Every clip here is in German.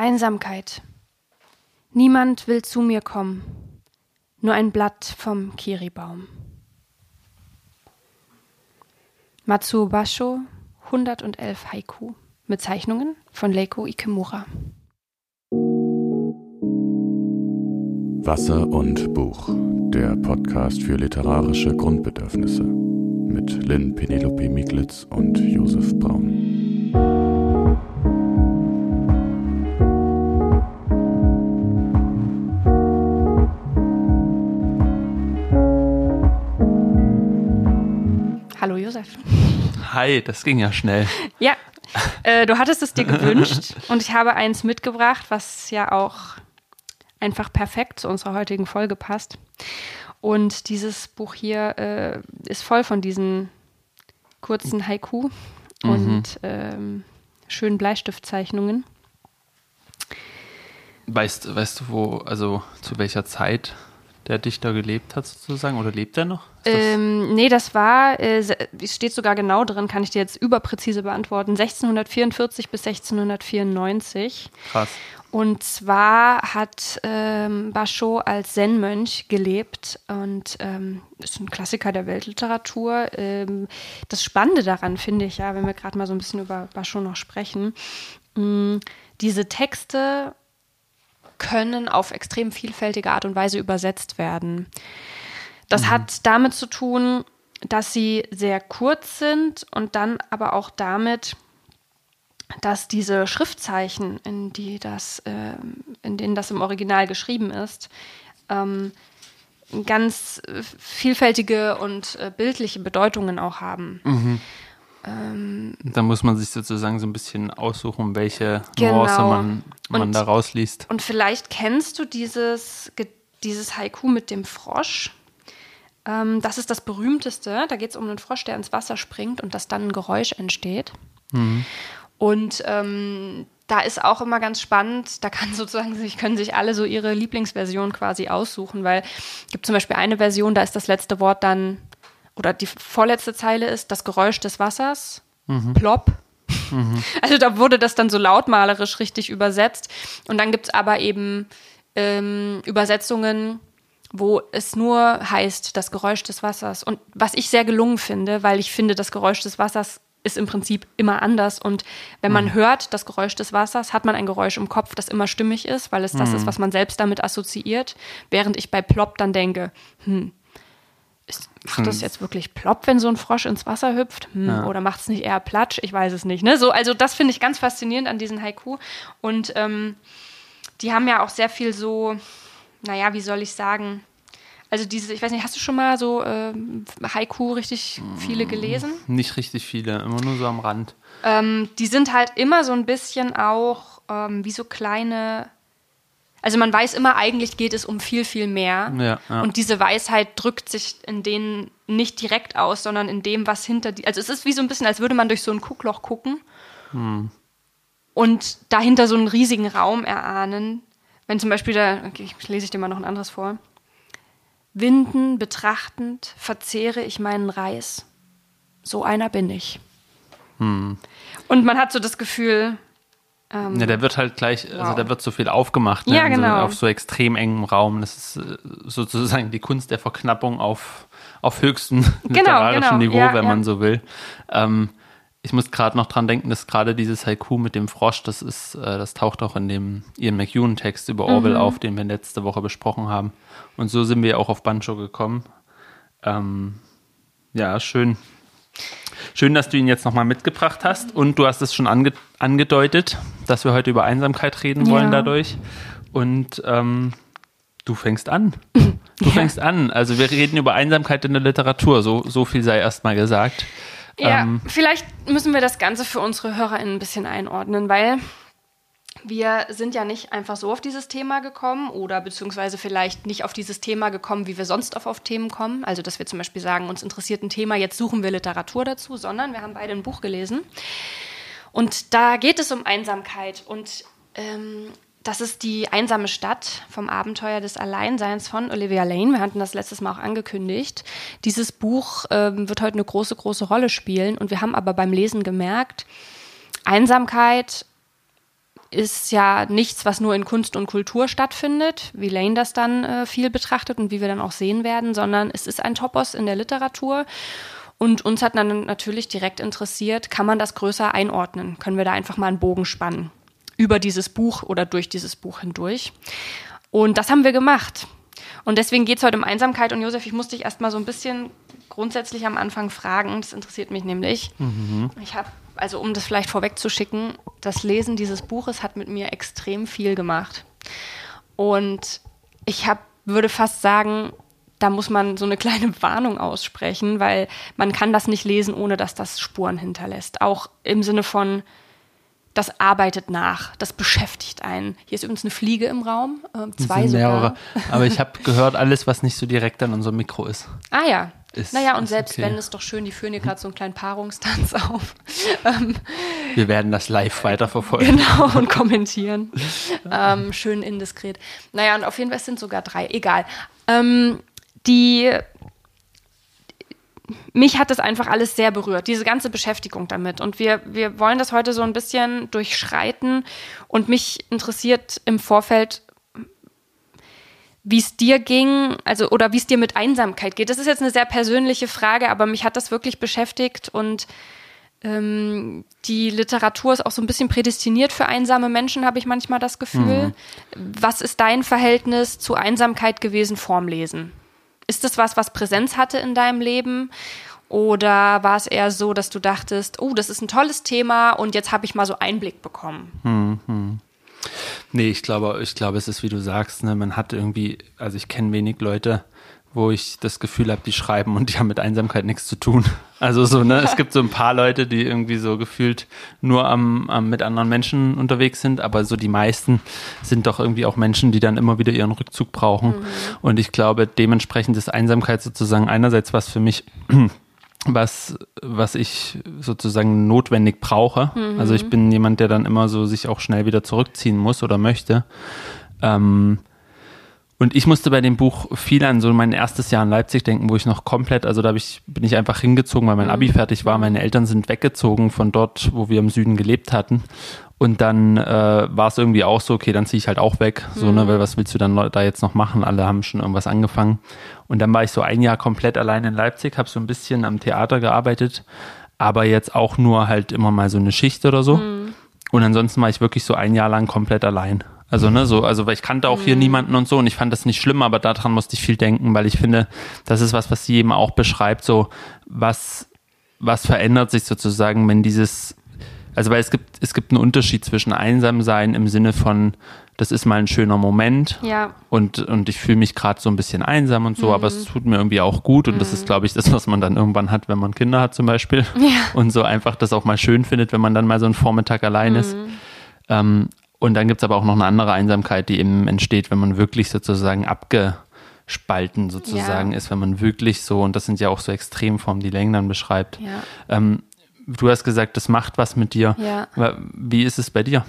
Einsamkeit. Niemand will zu mir kommen, nur ein Blatt vom Kiribaum. Matsuo Basho, 111 Haiku mit Zeichnungen von Leiko Ikemura. Wasser und Buch, der Podcast für literarische Grundbedürfnisse mit Lynn Penelope Miglitz und Josef Braun. Hi, das ging ja schnell. Ja, äh, du hattest es dir gewünscht und ich habe eins mitgebracht, was ja auch einfach perfekt zu unserer heutigen Folge passt. Und dieses Buch hier äh, ist voll von diesen kurzen Haiku mhm. und ähm, schönen Bleistiftzeichnungen. Weißt, weißt du, wo, also zu welcher Zeit der Dichter gelebt hat, sozusagen? Oder lebt er noch? Ähm, nee, das war, äh, es steht sogar genau drin, kann ich dir jetzt überpräzise beantworten, 1644 bis 1694. Krass. Und zwar hat ähm, Basho als Zen-Mönch gelebt und ähm, ist ein Klassiker der Weltliteratur. Ähm, das Spannende daran finde ich ja, wenn wir gerade mal so ein bisschen über Basho noch sprechen, mh, mm, diese Texte können auf extrem vielfältige Art und Weise übersetzt werden. Das mhm. hat damit zu tun, dass sie sehr kurz sind und dann aber auch damit, dass diese Schriftzeichen, in, die das, äh, in denen das im Original geschrieben ist, ähm, ganz vielfältige und äh, bildliche Bedeutungen auch haben. Mhm. Ähm, da muss man sich sozusagen so ein bisschen aussuchen, welche genau. Nuance man, man und, da rausliest. Und vielleicht kennst du dieses, dieses Haiku mit dem Frosch. Ähm, das ist das berühmteste. Da geht es um einen Frosch, der ins Wasser springt und dass dann ein Geräusch entsteht. Mhm. Und ähm, da ist auch immer ganz spannend, da kann sozusagen sich, können sich alle so ihre Lieblingsversion quasi aussuchen, weil es gibt zum Beispiel eine Version, da ist das letzte Wort dann oder die vorletzte Zeile ist das Geräusch des Wassers, mhm. plopp. Mhm. Also da wurde das dann so lautmalerisch richtig übersetzt. Und dann gibt es aber eben ähm, Übersetzungen, wo es nur heißt, das Geräusch des Wassers. Und was ich sehr gelungen finde, weil ich finde, das Geräusch des Wassers ist im Prinzip immer anders. Und wenn man mhm. hört das Geräusch des Wassers, hat man ein Geräusch im Kopf, das immer stimmig ist, weil es das ist, mhm. was man selbst damit assoziiert. Während ich bei Plop dann denke, hm, ist, macht das hm. jetzt wirklich plopp, wenn so ein Frosch ins Wasser hüpft? Hm, ja. Oder macht es nicht eher platsch? Ich weiß es nicht. Ne? So, also das finde ich ganz faszinierend an diesen Haiku. Und ähm, die haben ja auch sehr viel so, naja, wie soll ich sagen, also diese, ich weiß nicht, hast du schon mal so äh, Haiku richtig viele gelesen? Nicht richtig viele, immer nur so am Rand. Ähm, die sind halt immer so ein bisschen auch ähm, wie so kleine also man weiß immer, eigentlich geht es um viel, viel mehr. Ja, ja. Und diese Weisheit drückt sich in denen nicht direkt aus, sondern in dem, was hinter die. Also es ist wie so ein bisschen, als würde man durch so ein Guckloch gucken hm. und dahinter so einen riesigen Raum erahnen. Wenn zum Beispiel da, okay, lese ich dir mal noch ein anderes vor. Winden betrachtend verzehre ich meinen Reis. So einer bin ich. Hm. Und man hat so das Gefühl, ähm, ja, der wird halt gleich, also wow. also da wird so viel aufgemacht, ne? ja, genau. so, auf so extrem engem Raum. Das ist äh, sozusagen die Kunst der Verknappung auf, auf höchstem genau, literarischem genau. Niveau, ja, wenn ja. man so will. Ähm, ich muss gerade noch dran denken, dass gerade dieses Haiku mit dem Frosch, das ist, äh, das taucht auch in dem Ian McEwan-Text über Orwell mhm. auf, den wir letzte Woche besprochen haben. Und so sind wir auch auf Bancho gekommen. Ähm, ja, schön. Schön, dass du ihn jetzt nochmal mitgebracht hast und du hast es schon ange angedeutet, dass wir heute über Einsamkeit reden wollen ja. dadurch. Und ähm, du fängst an. Du ja. fängst an. Also wir reden über Einsamkeit in der Literatur. So, so viel sei erstmal gesagt. Ja, ähm, vielleicht müssen wir das Ganze für unsere HörerInnen ein bisschen einordnen, weil wir sind ja nicht einfach so auf dieses Thema gekommen oder beziehungsweise vielleicht nicht auf dieses Thema gekommen, wie wir sonst auf, auf Themen kommen. Also, dass wir zum Beispiel sagen, uns interessiert ein Thema, jetzt suchen wir Literatur dazu, sondern wir haben beide ein Buch gelesen. Und da geht es um Einsamkeit. Und ähm, das ist die einsame Stadt vom Abenteuer des Alleinseins von Olivia Lane. Wir hatten das letztes Mal auch angekündigt. Dieses Buch ähm, wird heute eine große, große Rolle spielen. Und wir haben aber beim Lesen gemerkt, Einsamkeit ist ja nichts, was nur in Kunst und Kultur stattfindet, wie Lane das dann äh, viel betrachtet und wie wir dann auch sehen werden, sondern es ist ein Topos in der Literatur. Und uns hat dann natürlich direkt interessiert, kann man das größer einordnen? Können wir da einfach mal einen Bogen spannen? Über dieses Buch oder durch dieses Buch hindurch. Und das haben wir gemacht. Und deswegen geht es heute um Einsamkeit. Und Josef, ich musste dich erst mal so ein bisschen grundsätzlich am Anfang fragen. Das interessiert mich nämlich. Mhm. Ich habe, also um das vielleicht vorwegzuschicken, das Lesen dieses Buches hat mit mir extrem viel gemacht. Und ich hab, würde fast sagen, da muss man so eine kleine Warnung aussprechen, weil man kann das nicht lesen, ohne dass das Spuren hinterlässt. Auch im Sinne von, das arbeitet nach, das beschäftigt einen. Hier ist übrigens eine Fliege im Raum, äh, zwei sogar. mehrere. Aber ich habe gehört, alles, was nicht so direkt an unserem Mikro ist. Ah ja. Ist, naja, und selbst okay. wenn, ist doch schön, die führen hier gerade so einen kleinen Paarungstanz auf. Ähm, Wir werden das live weiterverfolgen. Genau, und kommentieren. ähm, schön indiskret. Naja, und auf jeden Fall sind sogar drei, egal. Ähm, die mich hat das einfach alles sehr berührt, diese ganze Beschäftigung damit. Und wir, wir wollen das heute so ein bisschen durchschreiten. Und mich interessiert im Vorfeld, wie es dir ging, also oder wie es dir mit Einsamkeit geht. Das ist jetzt eine sehr persönliche Frage, aber mich hat das wirklich beschäftigt und ähm, die Literatur ist auch so ein bisschen prädestiniert für einsame Menschen, habe ich manchmal das Gefühl. Mhm. Was ist dein Verhältnis zu Einsamkeit gewesen vorm Lesen? Ist das was, was Präsenz hatte in deinem Leben? Oder war es eher so, dass du dachtest, oh, das ist ein tolles Thema und jetzt habe ich mal so Einblick bekommen? Hm, hm. Nee, ich glaube, ich glaube, es ist wie du sagst, ne, man hat irgendwie, also ich kenne wenig Leute, wo ich das Gefühl habe, die schreiben und die haben mit Einsamkeit nichts zu tun. Also so, ne, es gibt so ein paar Leute, die irgendwie so gefühlt nur am, am mit anderen Menschen unterwegs sind, aber so die meisten sind doch irgendwie auch Menschen, die dann immer wieder ihren Rückzug brauchen. Mhm. Und ich glaube, dementsprechend ist Einsamkeit sozusagen einerseits was für mich, was, was ich sozusagen notwendig brauche. Mhm. Also ich bin jemand, der dann immer so sich auch schnell wieder zurückziehen muss oder möchte. Ähm, und ich musste bei dem Buch viel an so mein erstes Jahr in Leipzig denken, wo ich noch komplett, also da ich, bin ich einfach hingezogen, weil mein Abi mhm. fertig war. Meine Eltern sind weggezogen von dort, wo wir im Süden gelebt hatten. Und dann äh, war es irgendwie auch so, okay, dann ziehe ich halt auch weg. So, ne, mhm. ne, weil was willst du dann da jetzt noch machen? Alle haben schon irgendwas angefangen. Und dann war ich so ein Jahr komplett allein in Leipzig, habe so ein bisschen am Theater gearbeitet, aber jetzt auch nur halt immer mal so eine Schicht oder so. Mhm. Und ansonsten war ich wirklich so ein Jahr lang komplett allein. Also, ne, so, also, weil ich kannte auch hier mhm. niemanden und so und ich fand das nicht schlimm, aber daran musste ich viel denken, weil ich finde, das ist was, was sie eben auch beschreibt, so, was, was verändert sich sozusagen, wenn dieses, also, weil es gibt, es gibt einen Unterschied zwischen einsam sein im Sinne von, das ist mal ein schöner Moment ja. und, und ich fühle mich gerade so ein bisschen einsam und so, mhm. aber es tut mir irgendwie auch gut und mhm. das ist, glaube ich, das, was man dann irgendwann hat, wenn man Kinder hat zum Beispiel ja. und so einfach das auch mal schön findet, wenn man dann mal so einen Vormittag allein ist. Mhm. Ähm, und dann gibt es aber auch noch eine andere Einsamkeit, die eben entsteht, wenn man wirklich sozusagen abgespalten sozusagen ja. ist, wenn man wirklich so, und das sind ja auch so Extremformen, die Längen dann beschreibt. Ja. Ähm, du hast gesagt, das macht was mit dir. Ja. Wie ist es bei dir?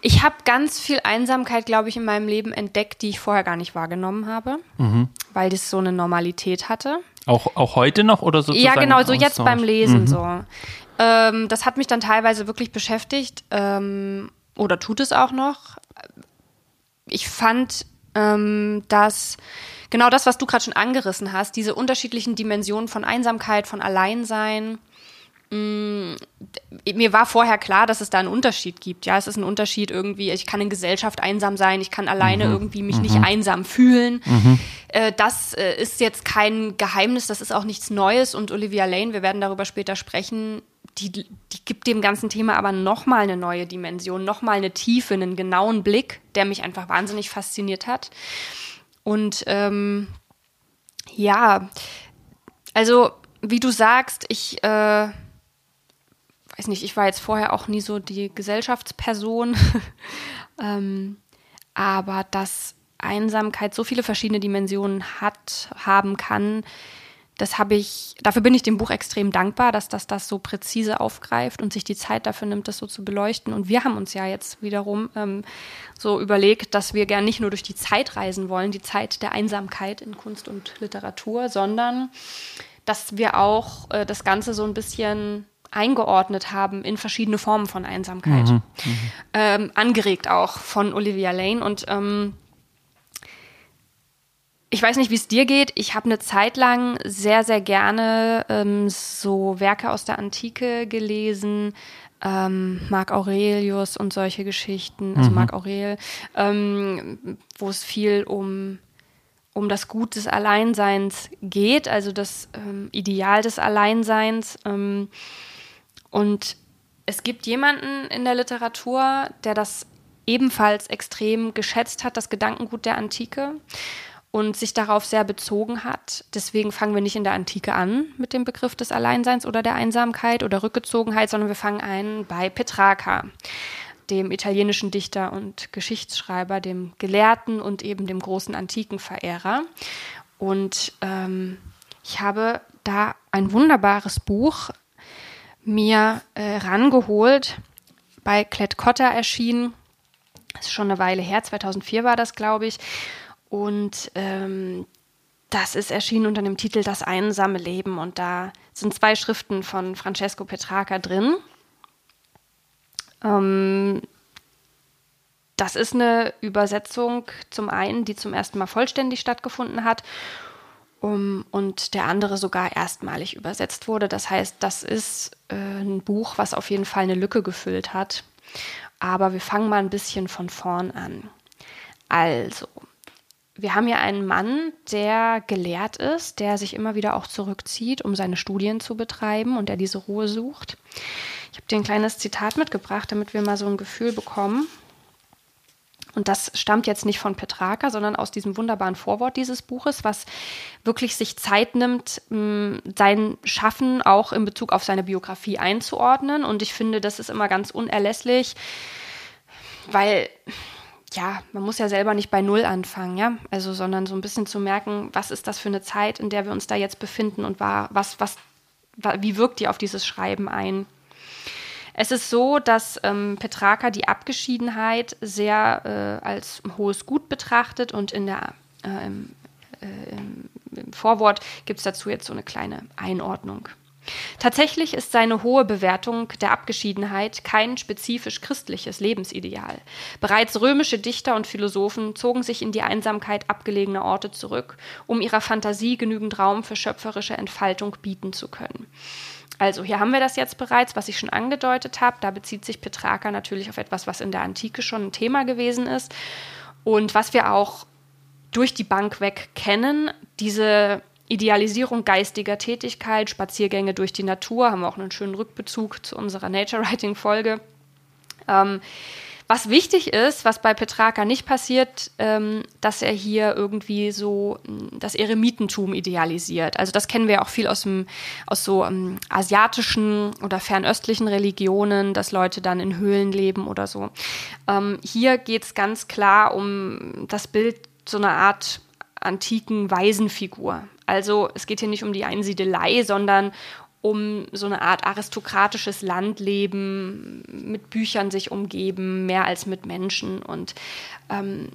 Ich habe ganz viel Einsamkeit, glaube ich, in meinem Leben entdeckt, die ich vorher gar nicht wahrgenommen habe, mhm. weil das so eine Normalität hatte. Auch, auch heute noch oder so? Ja, genau, so jetzt beim Lesen mhm. so. Ähm, das hat mich dann teilweise wirklich beschäftigt. Ähm, oder tut es auch noch. Ich fand, ähm, dass genau das, was du gerade schon angerissen hast, diese unterschiedlichen Dimensionen von Einsamkeit, von Alleinsein, mir war vorher klar, dass es da einen Unterschied gibt. Ja, es ist ein Unterschied irgendwie, ich kann in Gesellschaft einsam sein, ich kann alleine mhm. irgendwie mich mhm. nicht einsam fühlen. Mhm. Äh, das äh, ist jetzt kein Geheimnis, das ist auch nichts Neues und Olivia Lane, wir werden darüber später sprechen, die, die gibt dem ganzen Thema aber nochmal eine neue Dimension, nochmal eine Tiefe, einen genauen Blick, der mich einfach wahnsinnig fasziniert hat. Und ähm, ja, also wie du sagst, ich äh, weiß nicht, ich war jetzt vorher auch nie so die Gesellschaftsperson, ähm, aber dass Einsamkeit so viele verschiedene Dimensionen hat, haben kann, das habe ich, dafür bin ich dem Buch extrem dankbar, dass das das so präzise aufgreift und sich die Zeit dafür nimmt, das so zu beleuchten. Und wir haben uns ja jetzt wiederum ähm, so überlegt, dass wir gern nicht nur durch die Zeit reisen wollen, die Zeit der Einsamkeit in Kunst und Literatur, sondern dass wir auch äh, das Ganze so ein bisschen eingeordnet haben in verschiedene Formen von Einsamkeit. Mhm, mhm. ähm, angeregt auch von Olivia Lane. Und ähm, ich weiß nicht, wie es dir geht. Ich habe eine Zeit lang sehr, sehr gerne ähm, so Werke aus der Antike gelesen. Ähm, Marc Aurelius und solche Geschichten, also mhm. Marc Aurel, ähm, wo es viel um um das Gut des Alleinseins geht, also das ähm, Ideal des Alleinseins. Ähm, und es gibt jemanden in der Literatur, der das ebenfalls extrem geschätzt hat, das Gedankengut der Antike und sich darauf sehr bezogen hat. Deswegen fangen wir nicht in der Antike an mit dem Begriff des Alleinseins oder der Einsamkeit oder Rückgezogenheit, sondern wir fangen ein bei Petrarca dem italienischen Dichter und Geschichtsschreiber, dem Gelehrten und eben dem großen Antikenverehrer. Und ähm, ich habe da ein wunderbares Buch mir äh, rangeholt, bei Klett-Cotta erschienen. Das ist schon eine Weile her, 2004 war das, glaube ich. Und ähm, das ist erschienen unter dem Titel Das einsame Leben. Und da sind zwei Schriften von Francesco Petrarca drin. Ähm, das ist eine Übersetzung zum einen, die zum ersten Mal vollständig stattgefunden hat um, und der andere sogar erstmalig übersetzt wurde. Das heißt, das ist äh, ein Buch, was auf jeden Fall eine Lücke gefüllt hat. Aber wir fangen mal ein bisschen von vorn an. Also, wir haben hier einen Mann, der gelehrt ist, der sich immer wieder auch zurückzieht, um seine Studien zu betreiben und der diese Ruhe sucht. Ich habe dir ein kleines Zitat mitgebracht, damit wir mal so ein Gefühl bekommen. Und das stammt jetzt nicht von Petrarca, sondern aus diesem wunderbaren Vorwort dieses Buches, was wirklich sich Zeit nimmt, sein Schaffen auch in Bezug auf seine Biografie einzuordnen. Und ich finde, das ist immer ganz unerlässlich, weil ja, man muss ja selber nicht bei Null anfangen, ja, also, sondern so ein bisschen zu merken, was ist das für eine Zeit, in der wir uns da jetzt befinden und war, was, was, wie wirkt die auf dieses Schreiben ein? Es ist so, dass ähm, Petrarca die Abgeschiedenheit sehr äh, als hohes Gut betrachtet und in der, äh, im, äh, im Vorwort gibt es dazu jetzt so eine kleine Einordnung. Tatsächlich ist seine hohe Bewertung der Abgeschiedenheit kein spezifisch christliches Lebensideal. Bereits römische Dichter und Philosophen zogen sich in die Einsamkeit abgelegener Orte zurück, um ihrer Fantasie genügend Raum für schöpferische Entfaltung bieten zu können. Also hier haben wir das jetzt bereits, was ich schon angedeutet habe. Da bezieht sich Petrarca natürlich auf etwas, was in der Antike schon ein Thema gewesen ist und was wir auch durch die Bank weg kennen. Diese Idealisierung geistiger Tätigkeit, Spaziergänge durch die Natur, haben wir auch einen schönen Rückbezug zu unserer Nature Writing Folge. Ähm, was wichtig ist, was bei Petrarca nicht passiert, ähm, dass er hier irgendwie so mm, das Eremitentum idealisiert. Also das kennen wir auch viel aus, dem, aus so ähm, asiatischen oder fernöstlichen Religionen, dass Leute dann in Höhlen leben oder so. Ähm, hier geht es ganz klar um das Bild so einer Art antiken Waisenfigur. Also es geht hier nicht um die Einsiedelei, sondern um so eine Art aristokratisches Landleben, mit Büchern sich umgeben, mehr als mit Menschen. Und ähm,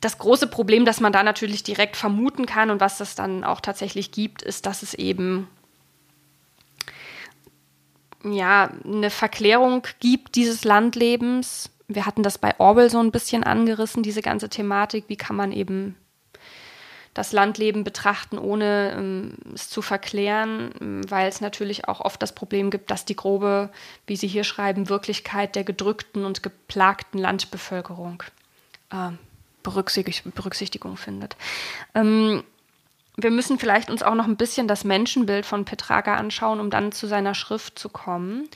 das große Problem, das man da natürlich direkt vermuten kann und was das dann auch tatsächlich gibt, ist, dass es eben ja eine Verklärung gibt dieses Landlebens. Wir hatten das bei Orwell so ein bisschen angerissen, diese ganze Thematik. Wie kann man eben das Landleben betrachten, ohne ähm, es zu verklären, weil es natürlich auch oft das Problem gibt, dass die grobe, wie Sie hier schreiben, Wirklichkeit der gedrückten und geplagten Landbevölkerung äh, Berücksichtigung findet. Ähm, wir müssen vielleicht uns auch noch ein bisschen das Menschenbild von Petrarca anschauen, um dann zu seiner Schrift zu kommen.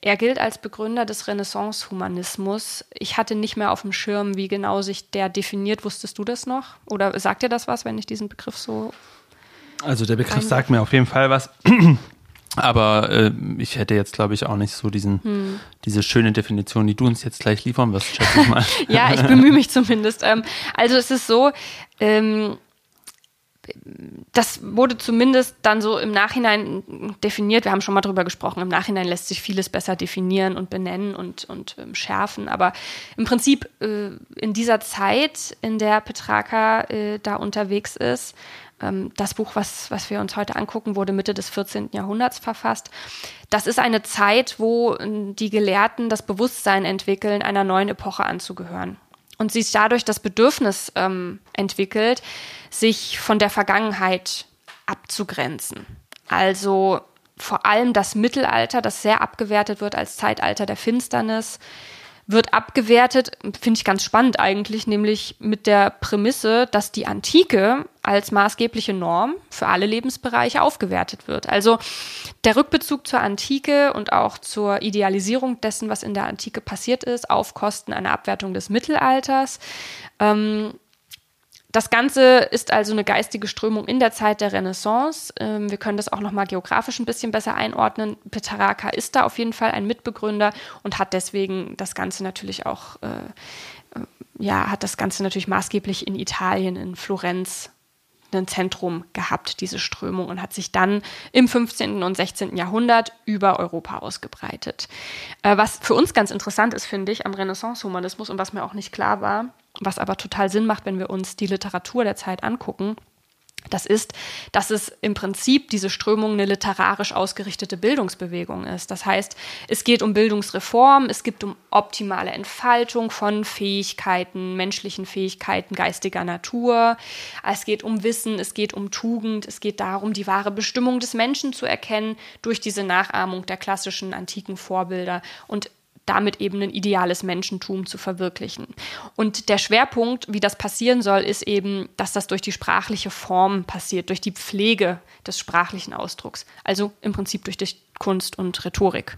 Er gilt als Begründer des Renaissance-Humanismus. Ich hatte nicht mehr auf dem Schirm, wie genau sich der definiert. Wusstest du das noch? Oder sagt dir das was, wenn ich diesen Begriff so. Also der Begriff sagt mir auf jeden Fall was. Aber äh, ich hätte jetzt, glaube ich, auch nicht so diesen, hm. diese schöne Definition, die du uns jetzt gleich liefern wirst, schätze ich mal. ja, ich bemühe mich zumindest. Ähm, also es ist so, ähm, das wurde zumindest dann so im Nachhinein definiert. Wir haben schon mal drüber gesprochen. Im Nachhinein lässt sich vieles besser definieren und benennen und, und ähm, schärfen. Aber im Prinzip äh, in dieser Zeit, in der Petrarca äh, da unterwegs ist, ähm, das Buch, was, was wir uns heute angucken, wurde Mitte des 14. Jahrhunderts verfasst. Das ist eine Zeit, wo äh, die Gelehrten das Bewusstsein entwickeln, einer neuen Epoche anzugehören. Und sich dadurch das Bedürfnis ähm, entwickelt, sich von der Vergangenheit abzugrenzen. Also vor allem das Mittelalter, das sehr abgewertet wird als Zeitalter der Finsternis, wird abgewertet, finde ich ganz spannend eigentlich, nämlich mit der Prämisse, dass die Antike als maßgebliche Norm für alle Lebensbereiche aufgewertet wird. Also der Rückbezug zur Antike und auch zur Idealisierung dessen, was in der Antike passiert ist, auf Kosten einer Abwertung des Mittelalters. Ähm, das Ganze ist also eine geistige Strömung in der Zeit der Renaissance. Ähm, wir können das auch nochmal geografisch ein bisschen besser einordnen. Petrarca ist da auf jeden Fall ein Mitbegründer und hat deswegen das Ganze natürlich auch, äh, äh, ja, hat das Ganze natürlich maßgeblich in Italien, in Florenz ein Zentrum gehabt, diese Strömung, und hat sich dann im 15. und 16. Jahrhundert über Europa ausgebreitet. Äh, was für uns ganz interessant ist, finde ich, am Renaissance-Humanismus und was mir auch nicht klar war, was aber total Sinn macht, wenn wir uns die Literatur der Zeit angucken, das ist, dass es im Prinzip diese Strömung eine literarisch ausgerichtete Bildungsbewegung ist. Das heißt, es geht um Bildungsreform, es geht um optimale Entfaltung von Fähigkeiten, menschlichen Fähigkeiten geistiger Natur. Es geht um Wissen, es geht um Tugend, es geht darum, die wahre Bestimmung des Menschen zu erkennen durch diese Nachahmung der klassischen antiken Vorbilder. Und damit eben ein ideales Menschentum zu verwirklichen. Und der Schwerpunkt, wie das passieren soll, ist eben, dass das durch die sprachliche Form passiert, durch die Pflege des sprachlichen Ausdrucks. Also im Prinzip durch die Kunst und Rhetorik.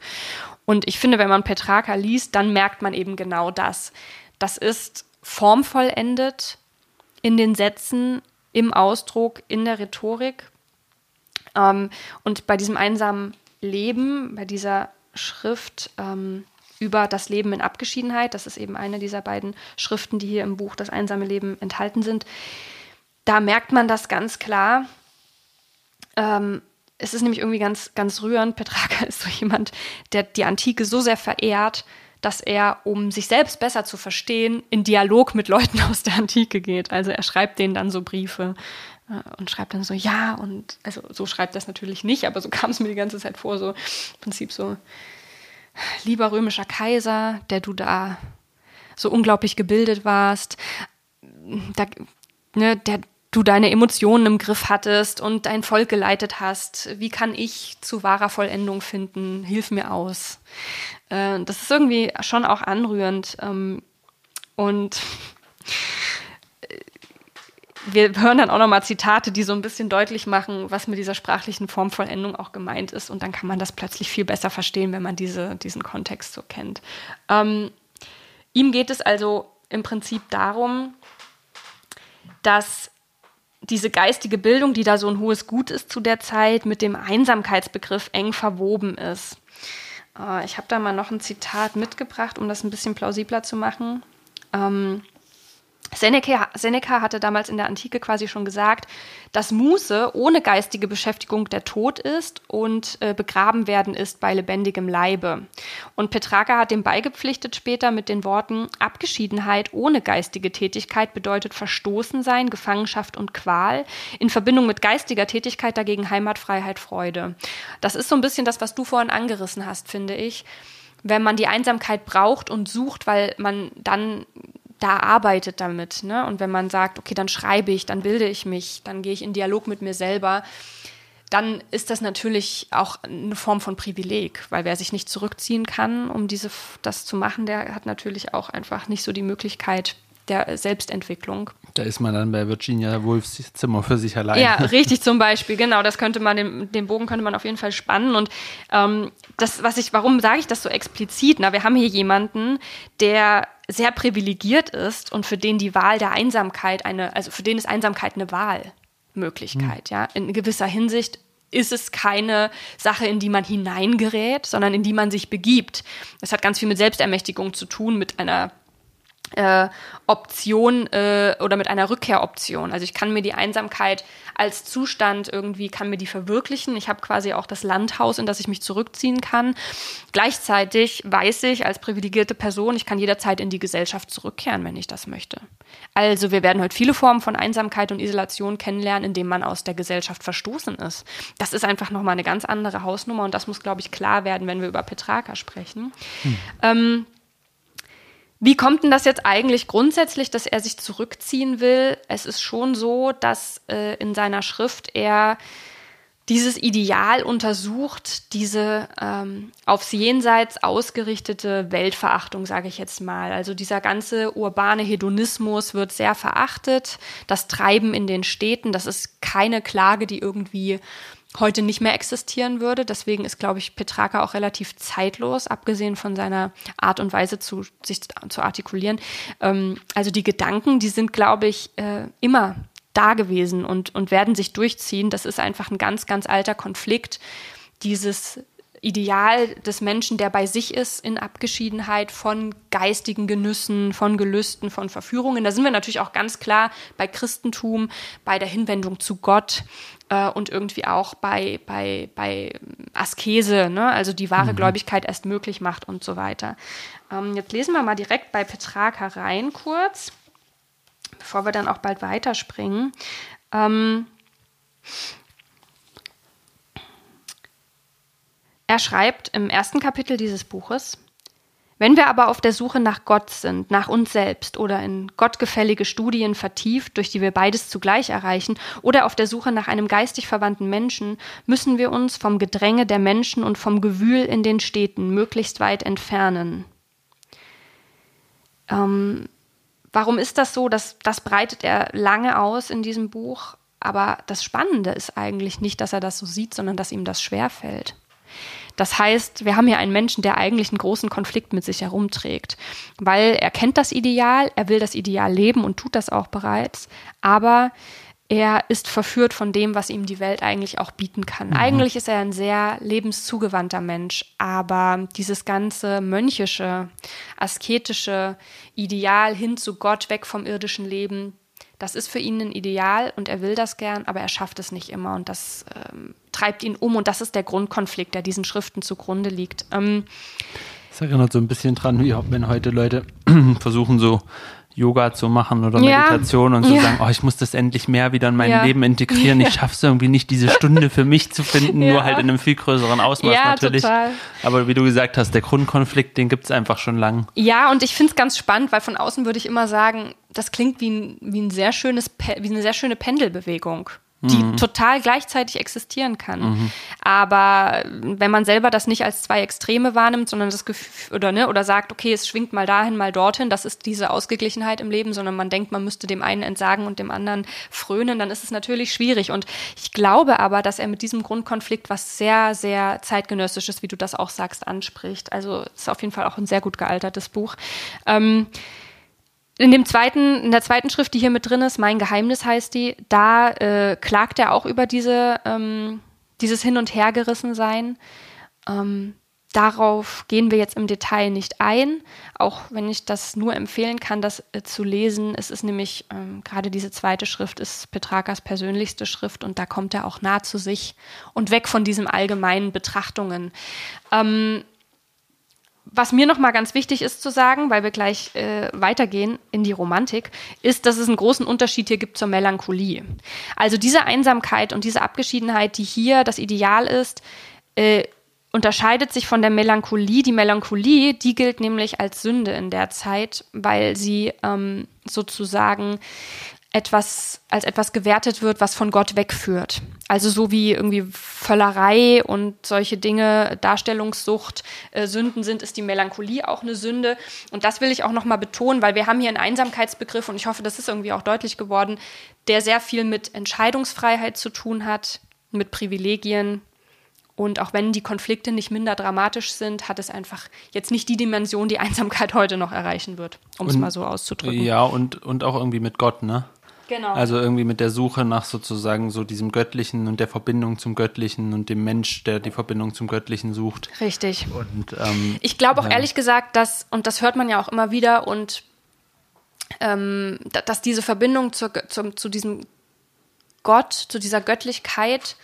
Und ich finde, wenn man Petrarca liest, dann merkt man eben genau das. Das ist formvollendet in den Sätzen, im Ausdruck, in der Rhetorik. Ähm, und bei diesem einsamen Leben, bei dieser Schrift, ähm, über das Leben in Abgeschiedenheit. Das ist eben eine dieser beiden Schriften, die hier im Buch Das einsame Leben enthalten sind. Da merkt man das ganz klar. Ähm, es ist nämlich irgendwie ganz, ganz rührend. Petrarca ist so jemand, der die Antike so sehr verehrt, dass er, um sich selbst besser zu verstehen, in Dialog mit Leuten aus der Antike geht. Also er schreibt denen dann so Briefe äh, und schreibt dann so, ja, und also so schreibt das natürlich nicht, aber so kam es mir die ganze Zeit vor, so im Prinzip so, lieber römischer Kaiser, der du da so unglaublich gebildet warst, da, ne, der du deine Emotionen im Griff hattest und dein Volk geleitet hast. Wie kann ich zu wahrer Vollendung finden? Hilf mir aus. Äh, das ist irgendwie schon auch anrührend. Ähm, und wir hören dann auch nochmal Zitate, die so ein bisschen deutlich machen, was mit dieser sprachlichen Formvollendung auch gemeint ist. Und dann kann man das plötzlich viel besser verstehen, wenn man diese, diesen Kontext so kennt. Ähm, ihm geht es also im Prinzip darum, dass diese geistige Bildung, die da so ein hohes Gut ist zu der Zeit, mit dem Einsamkeitsbegriff eng verwoben ist. Äh, ich habe da mal noch ein Zitat mitgebracht, um das ein bisschen plausibler zu machen. Ähm, Seneca, Seneca hatte damals in der Antike quasi schon gesagt, dass Muße ohne geistige Beschäftigung der Tod ist und äh, begraben werden ist bei lebendigem Leibe. Und Petrarca hat dem beigepflichtet später mit den Worten, Abgeschiedenheit ohne geistige Tätigkeit bedeutet Verstoßen sein, Gefangenschaft und Qual, in Verbindung mit geistiger Tätigkeit dagegen Heimat, Freiheit, Freude. Das ist so ein bisschen das, was du vorhin angerissen hast, finde ich wenn man die Einsamkeit braucht und sucht, weil man dann da arbeitet damit. Ne? Und wenn man sagt, okay, dann schreibe ich, dann bilde ich mich, dann gehe ich in Dialog mit mir selber, dann ist das natürlich auch eine Form von Privileg, weil wer sich nicht zurückziehen kann, um diese, das zu machen, der hat natürlich auch einfach nicht so die Möglichkeit der Selbstentwicklung. Da ist man dann bei Virginia Woolfs Zimmer für sich allein. Ja, richtig zum Beispiel, genau. Das könnte man, den, den Bogen könnte man auf jeden Fall spannen. Und ähm, das, was ich, warum sage ich das so explizit? Na, wir haben hier jemanden, der sehr privilegiert ist und für den die Wahl der Einsamkeit eine, also für den ist Einsamkeit eine Wahlmöglichkeit, mhm. ja. In gewisser Hinsicht ist es keine Sache, in die man hineingerät, sondern in die man sich begibt. Das hat ganz viel mit Selbstermächtigung zu tun, mit einer äh, Option äh, oder mit einer Rückkehroption. Also ich kann mir die Einsamkeit als Zustand irgendwie, kann mir die verwirklichen. Ich habe quasi auch das Landhaus, in das ich mich zurückziehen kann. Gleichzeitig weiß ich als privilegierte Person, ich kann jederzeit in die Gesellschaft zurückkehren, wenn ich das möchte. Also wir werden heute viele Formen von Einsamkeit und Isolation kennenlernen, indem man aus der Gesellschaft verstoßen ist. Das ist einfach nochmal eine ganz andere Hausnummer und das muss, glaube ich, klar werden, wenn wir über Petrarca sprechen. Hm. Ähm, wie kommt denn das jetzt eigentlich grundsätzlich, dass er sich zurückziehen will? Es ist schon so, dass äh, in seiner Schrift er dieses Ideal untersucht, diese ähm, aufs Jenseits ausgerichtete Weltverachtung, sage ich jetzt mal. Also dieser ganze urbane Hedonismus wird sehr verachtet. Das Treiben in den Städten, das ist keine Klage, die irgendwie heute nicht mehr existieren würde. Deswegen ist, glaube ich, Petrarca auch relativ zeitlos, abgesehen von seiner Art und Weise zu sich zu artikulieren. Ähm, also die Gedanken, die sind, glaube ich, äh, immer da gewesen und, und werden sich durchziehen. Das ist einfach ein ganz, ganz alter Konflikt. Dieses Ideal des Menschen, der bei sich ist, in Abgeschiedenheit von geistigen Genüssen, von Gelüsten, von Verführungen. Da sind wir natürlich auch ganz klar bei Christentum, bei der Hinwendung zu Gott äh, und irgendwie auch bei, bei, bei Askese, ne? also die wahre mhm. Gläubigkeit erst möglich macht und so weiter. Ähm, jetzt lesen wir mal direkt bei Petrarca rein kurz, bevor wir dann auch bald weiterspringen. Ähm, Er schreibt im ersten Kapitel dieses Buches, wenn wir aber auf der Suche nach Gott sind, nach uns selbst oder in gottgefällige Studien vertieft, durch die wir beides zugleich erreichen, oder auf der Suche nach einem geistig verwandten Menschen, müssen wir uns vom Gedränge der Menschen und vom Gewühl in den Städten möglichst weit entfernen. Ähm, warum ist das so? Das, das breitet er lange aus in diesem Buch. Aber das Spannende ist eigentlich nicht, dass er das so sieht, sondern dass ihm das schwerfällt. Das heißt, wir haben hier einen Menschen, der eigentlich einen großen Konflikt mit sich herumträgt, weil er kennt das Ideal, er will das Ideal leben und tut das auch bereits, aber er ist verführt von dem, was ihm die Welt eigentlich auch bieten kann. Mhm. Eigentlich ist er ein sehr lebenszugewandter Mensch, aber dieses ganze mönchische, asketische Ideal hin zu Gott, weg vom irdischen Leben, das ist für ihn ein Ideal und er will das gern, aber er schafft es nicht immer und das ähm, treibt ihn um und das ist der Grundkonflikt, der diesen Schriften zugrunde liegt. Ähm, das erinnert so ein bisschen dran, wie wenn heute Leute versuchen so Yoga zu machen oder ja. Meditation und zu ja. sagen, oh, ich muss das endlich mehr wieder in mein ja. Leben integrieren. Ich schaffe es irgendwie nicht, diese Stunde für mich zu finden, nur halt in einem viel größeren Ausmaß natürlich. Total. Aber wie du gesagt hast, der Grundkonflikt, den gibt es einfach schon lang. Ja, und ich finde es ganz spannend, weil von außen würde ich immer sagen, das klingt wie ein, wie ein sehr schönes, wie eine sehr schöne Pendelbewegung die mhm. total gleichzeitig existieren kann. Mhm. Aber wenn man selber das nicht als zwei Extreme wahrnimmt, sondern das Gefühl oder ne oder sagt, okay, es schwingt mal dahin, mal dorthin, das ist diese Ausgeglichenheit im Leben, sondern man denkt, man müsste dem einen entsagen und dem anderen frönen, dann ist es natürlich schwierig. Und ich glaube aber, dass er mit diesem Grundkonflikt was sehr, sehr zeitgenössisches, wie du das auch sagst, anspricht. Also es ist auf jeden Fall auch ein sehr gut gealtertes Buch. Ähm, in dem zweiten, in der zweiten Schrift, die hier mit drin ist, Mein Geheimnis heißt die, da äh, klagt er auch über diese, ähm, dieses Hin- und Hergerissensein. Ähm, darauf gehen wir jetzt im Detail nicht ein, auch wenn ich das nur empfehlen kann, das äh, zu lesen. Es ist nämlich, ähm, gerade diese zweite Schrift ist Petrakas persönlichste Schrift und da kommt er auch nah zu sich und weg von diesen allgemeinen Betrachtungen. Ähm, was mir nochmal ganz wichtig ist zu sagen, weil wir gleich äh, weitergehen in die Romantik, ist, dass es einen großen Unterschied hier gibt zur Melancholie. Also diese Einsamkeit und diese Abgeschiedenheit, die hier das Ideal ist, äh, unterscheidet sich von der Melancholie. Die Melancholie, die gilt nämlich als Sünde in der Zeit, weil sie ähm, sozusagen etwas als etwas gewertet wird, was von Gott wegführt. Also so wie irgendwie Völlerei und solche Dinge, Darstellungssucht, äh, Sünden sind, ist die Melancholie auch eine Sünde. Und das will ich auch nochmal betonen, weil wir haben hier einen Einsamkeitsbegriff und ich hoffe, das ist irgendwie auch deutlich geworden, der sehr viel mit Entscheidungsfreiheit zu tun hat, mit Privilegien. Und auch wenn die Konflikte nicht minder dramatisch sind, hat es einfach jetzt nicht die Dimension, die Einsamkeit heute noch erreichen wird, um es mal so auszudrücken. Ja, und, und auch irgendwie mit Gott, ne? Genau. Also irgendwie mit der Suche nach sozusagen so diesem Göttlichen und der Verbindung zum Göttlichen und dem Mensch, der die Verbindung zum Göttlichen sucht. Richtig. Und ähm, ich glaube auch ja. ehrlich gesagt, dass, und das hört man ja auch immer wieder und ähm, dass diese Verbindung zur, zu, zu diesem Gott, zu dieser Göttlichkeit,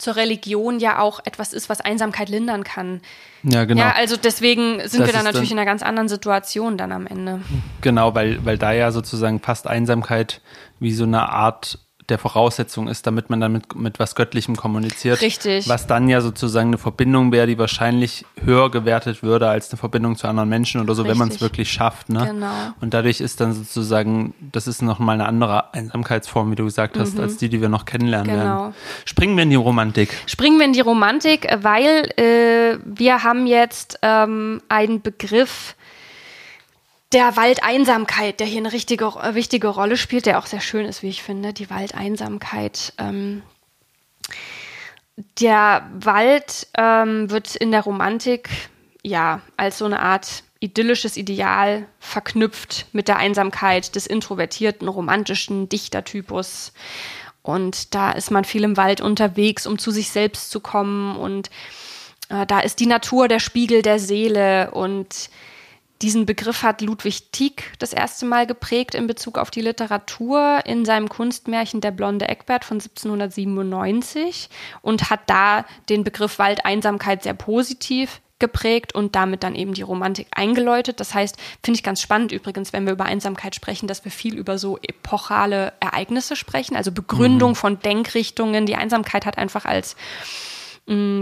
zur Religion ja auch etwas ist, was Einsamkeit lindern kann. Ja, genau. Ja, also deswegen sind das wir dann natürlich dann, in einer ganz anderen Situation dann am Ende. Genau, weil, weil da ja sozusagen fast Einsamkeit wie so eine Art der Voraussetzung ist, damit man dann mit, mit was Göttlichem kommuniziert. Richtig. Was dann ja sozusagen eine Verbindung wäre, die wahrscheinlich höher gewertet würde als eine Verbindung zu anderen Menschen oder so, Richtig. wenn man es wirklich schafft. Ne? Genau. Und dadurch ist dann sozusagen, das ist nochmal eine andere Einsamkeitsform, wie du gesagt hast, mhm. als die, die wir noch kennenlernen genau. werden. Springen wir in die Romantik. Springen wir in die Romantik, weil äh, wir haben jetzt ähm, einen Begriff, der Waldeinsamkeit, der hier eine richtige, äh, wichtige Rolle spielt, der auch sehr schön ist, wie ich finde, die Waldeinsamkeit. Ähm, der Wald ähm, wird in der Romantik ja als so eine Art idyllisches Ideal verknüpft mit der Einsamkeit des introvertierten, romantischen Dichtertypus. Und da ist man viel im Wald unterwegs, um zu sich selbst zu kommen. Und äh, da ist die Natur der Spiegel der Seele und diesen Begriff hat Ludwig Tieck das erste Mal geprägt in Bezug auf die Literatur in seinem Kunstmärchen Der blonde Eckbert von 1797 und hat da den Begriff Waldeinsamkeit sehr positiv geprägt und damit dann eben die Romantik eingeläutet. Das heißt, finde ich ganz spannend übrigens, wenn wir über Einsamkeit sprechen, dass wir viel über so epochale Ereignisse sprechen, also Begründung mhm. von Denkrichtungen. Die Einsamkeit hat einfach als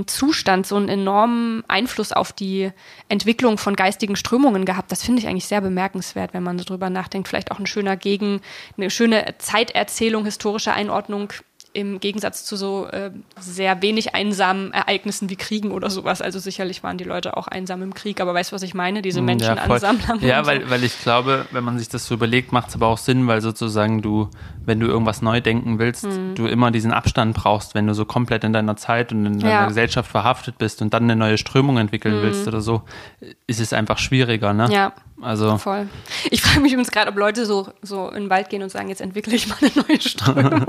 Zustand so einen enormen Einfluss auf die Entwicklung von geistigen Strömungen gehabt. Das finde ich eigentlich sehr bemerkenswert, wenn man darüber nachdenkt. Vielleicht auch ein schöner Gegen, eine schöne Zeiterzählung, historische Einordnung im Gegensatz zu so äh, sehr wenig einsamen Ereignissen wie Kriegen oder sowas. Also sicherlich waren die Leute auch einsam im Krieg, aber weißt du, was ich meine? Diese Menschenansammlungen. Ja, ja weil, so. weil ich glaube, wenn man sich das so überlegt, macht es aber auch Sinn, weil sozusagen du, wenn du irgendwas neu denken willst, mhm. du immer diesen Abstand brauchst, wenn du so komplett in deiner Zeit und in deiner ja. Gesellschaft verhaftet bist und dann eine neue Strömung entwickeln mhm. willst oder so, ist es einfach schwieriger, ne? Ja. Also voll. Ich frage mich übrigens gerade, ob Leute so, so in den Wald gehen und sagen, jetzt entwickle ich mal eine neue Strömung.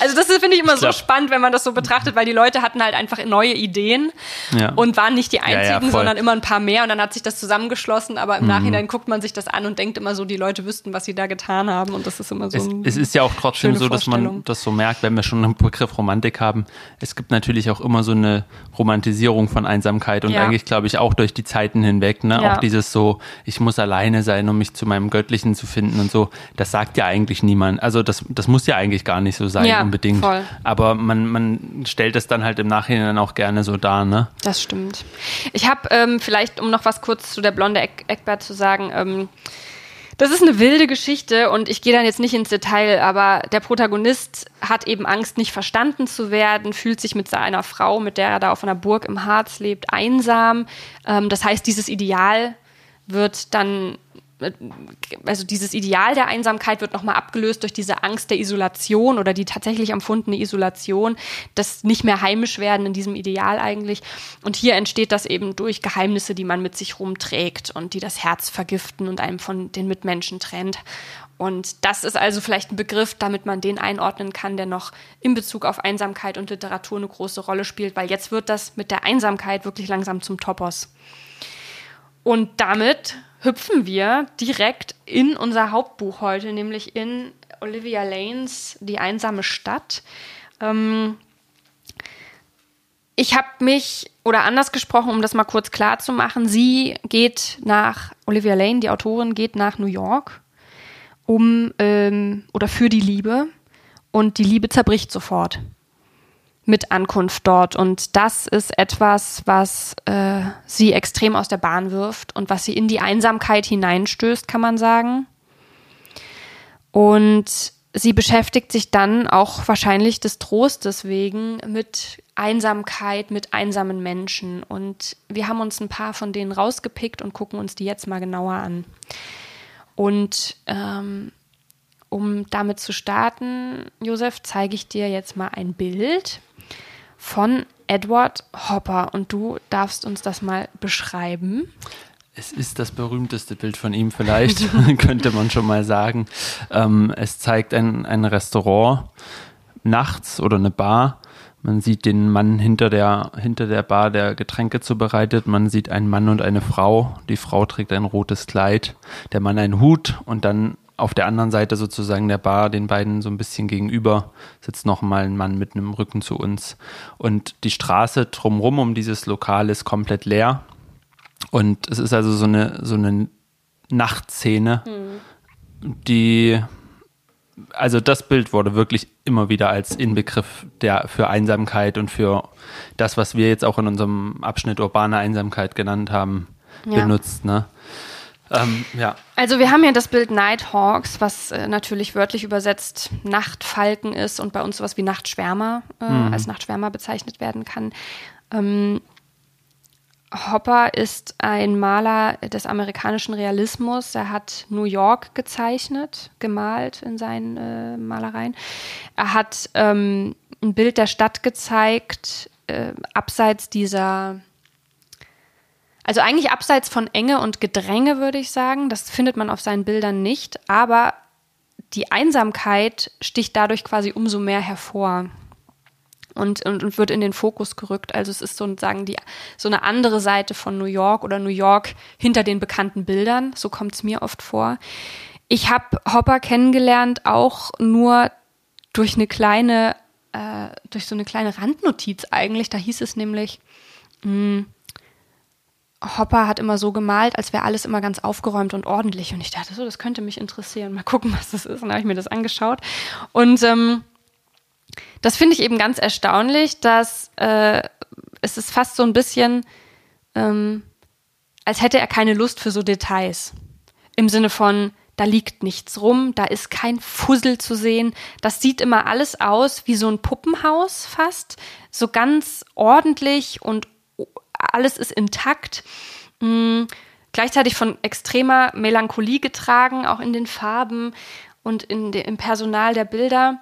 also das finde ich immer ich so spannend, wenn man das so betrachtet, weil die Leute hatten halt einfach neue Ideen ja. und waren nicht die einzigen, ja, ja, sondern immer ein paar mehr und dann hat sich das zusammengeschlossen, aber im mhm. Nachhinein guckt man sich das an und denkt immer so, die Leute wüssten, was sie da getan haben und das ist immer so. Es, es ist ja auch trotzdem so, dass man das so merkt, wenn wir schon einen Begriff Romantik haben. Es gibt natürlich auch immer so eine Romantisierung von Einsamkeit und eigentlich glaube ich auch durch die Zeiten hinweg, ne? Auch dieses so, ich muss alleine sein, um mich zu meinem Göttlichen zu finden und so. Das sagt ja eigentlich niemand. Also das, das muss ja eigentlich gar nicht so sein ja, unbedingt. Voll. Aber man, man stellt es dann halt im Nachhinein auch gerne so dar, ne? Das stimmt. Ich habe ähm, vielleicht, um noch was kurz zu der blonde Eck Eckbert zu sagen, ähm, das ist eine wilde Geschichte und ich gehe dann jetzt nicht ins Detail, aber der Protagonist hat eben Angst, nicht verstanden zu werden, fühlt sich mit seiner Frau, mit der er da auf einer Burg im Harz lebt, einsam. Ähm, das heißt, dieses Ideal wird dann also dieses Ideal der Einsamkeit wird nochmal abgelöst durch diese Angst der Isolation oder die tatsächlich empfundene Isolation, das nicht mehr heimisch werden in diesem Ideal eigentlich. Und hier entsteht das eben durch Geheimnisse, die man mit sich rumträgt und die das Herz vergiften und einem von den Mitmenschen trennt. Und das ist also vielleicht ein Begriff, damit man den einordnen kann, der noch in Bezug auf Einsamkeit und Literatur eine große Rolle spielt, weil jetzt wird das mit der Einsamkeit wirklich langsam zum Topos. Und damit hüpfen wir direkt in unser Hauptbuch heute, nämlich in Olivia Lanes Die einsame Stadt. Ähm, ich habe mich, oder anders gesprochen, um das mal kurz klar zu machen, sie geht nach, Olivia Lane, die Autorin, geht nach New York, um, ähm, oder für die Liebe. Und die Liebe zerbricht sofort mit Ankunft dort. Und das ist etwas, was äh, sie extrem aus der Bahn wirft und was sie in die Einsamkeit hineinstößt, kann man sagen. Und sie beschäftigt sich dann auch wahrscheinlich des Trostes wegen mit Einsamkeit, mit einsamen Menschen. Und wir haben uns ein paar von denen rausgepickt und gucken uns die jetzt mal genauer an. Und ähm, um damit zu starten, Josef, zeige ich dir jetzt mal ein Bild von Edward Hopper und du darfst uns das mal beschreiben. Es ist das berühmteste Bild von ihm vielleicht, könnte man schon mal sagen. Ähm, es zeigt ein, ein Restaurant nachts oder eine Bar. Man sieht den Mann hinter der, hinter der Bar, der Getränke zubereitet. Man sieht einen Mann und eine Frau. Die Frau trägt ein rotes Kleid, der Mann einen Hut und dann auf der anderen Seite sozusagen der Bar, den beiden so ein bisschen gegenüber, sitzt nochmal ein Mann mit einem Rücken zu uns. Und die Straße drumherum um dieses Lokal ist komplett leer. Und es ist also so eine, so eine Nachtszene, mhm. die also das Bild wurde wirklich immer wieder als Inbegriff der, für Einsamkeit und für das, was wir jetzt auch in unserem Abschnitt urbane Einsamkeit genannt haben, ja. benutzt. Ne? Ähm, ja. Also wir haben ja das Bild Nighthawks, was äh, natürlich wörtlich übersetzt Nachtfalken ist und bei uns sowas wie Nachtschwärmer äh, mhm. als Nachtschwärmer bezeichnet werden kann. Ähm, Hopper ist ein Maler des amerikanischen Realismus. Er hat New York gezeichnet, gemalt in seinen äh, Malereien. Er hat ähm, ein Bild der Stadt gezeigt, äh, abseits dieser, also eigentlich abseits von Enge und Gedränge, würde ich sagen. Das findet man auf seinen Bildern nicht, aber die Einsamkeit sticht dadurch quasi umso mehr hervor und, und, und wird in den Fokus gerückt. Also es ist sozusagen die, so eine andere Seite von New York oder New York hinter den bekannten Bildern. So kommt es mir oft vor. Ich habe Hopper kennengelernt auch nur durch eine kleine, äh, durch so eine kleine Randnotiz eigentlich. Da hieß es nämlich, mh, hm, Hopper hat immer so gemalt, als wäre alles immer ganz aufgeräumt und ordentlich. Und ich dachte so, das könnte mich interessieren. Mal gucken, was das ist. Und dann habe ich mir das angeschaut. Und ähm, das finde ich eben ganz erstaunlich, dass äh, es ist fast so ein bisschen, ähm, als hätte er keine Lust für so Details. Im Sinne von, da liegt nichts rum, da ist kein Fussel zu sehen. Das sieht immer alles aus wie so ein Puppenhaus fast. So ganz ordentlich und alles ist intakt. Mhm. Gleichzeitig von extremer Melancholie getragen, auch in den Farben und in de, im Personal der Bilder.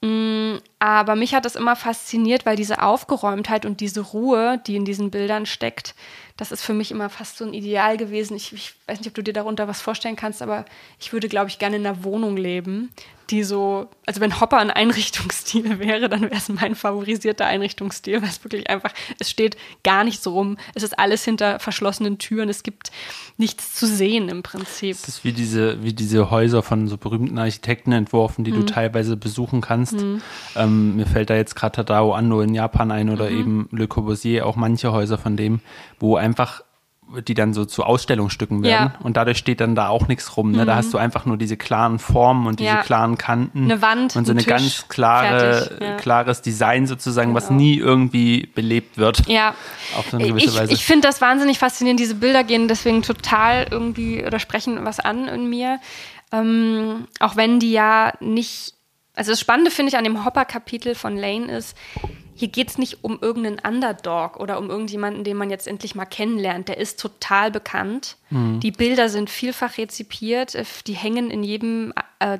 Mm, aber mich hat das immer fasziniert, weil diese Aufgeräumtheit und diese Ruhe, die in diesen Bildern steckt, das ist für mich immer fast so ein Ideal gewesen. Ich, ich weiß nicht, ob du dir darunter was vorstellen kannst, aber ich würde, glaube ich, gerne in einer Wohnung leben, die so, also wenn Hopper ein Einrichtungsstil wäre, dann wäre es mein favorisierter Einrichtungsstil, weil es wirklich einfach, es steht gar nichts rum, es ist alles hinter verschlossenen Türen, es gibt nichts zu sehen im Prinzip. Es ist wie diese, wie diese Häuser von so berühmten Architekten entworfen, die mhm. du teilweise besuchen kannst. Mhm. Ähm, mir fällt da jetzt gerade Tadao Ando in Japan ein oder mhm. eben Le Corbusier, auch manche Häuser von dem, wo einfach die dann so zu Ausstellungsstücken werden. Ja. Und dadurch steht dann da auch nichts rum. Ne? Mhm. Da hast du einfach nur diese klaren Formen und diese ja. klaren Kanten. Eine Wand. Und so ein ganz klare, ja. klares Design sozusagen, genau. was nie irgendwie belebt wird. Ja. Auf so eine gewisse ich, Weise. Ich finde das wahnsinnig faszinierend. Diese Bilder gehen deswegen total irgendwie oder sprechen was an in mir. Ähm, auch wenn die ja nicht. Also das Spannende finde ich an dem Hopper-Kapitel von Lane ist, hier geht es nicht um irgendeinen Underdog oder um irgendjemanden, den man jetzt endlich mal kennenlernt. Der ist total bekannt. Mhm. Die Bilder sind vielfach rezipiert. Äh, die hängen in jedem äh,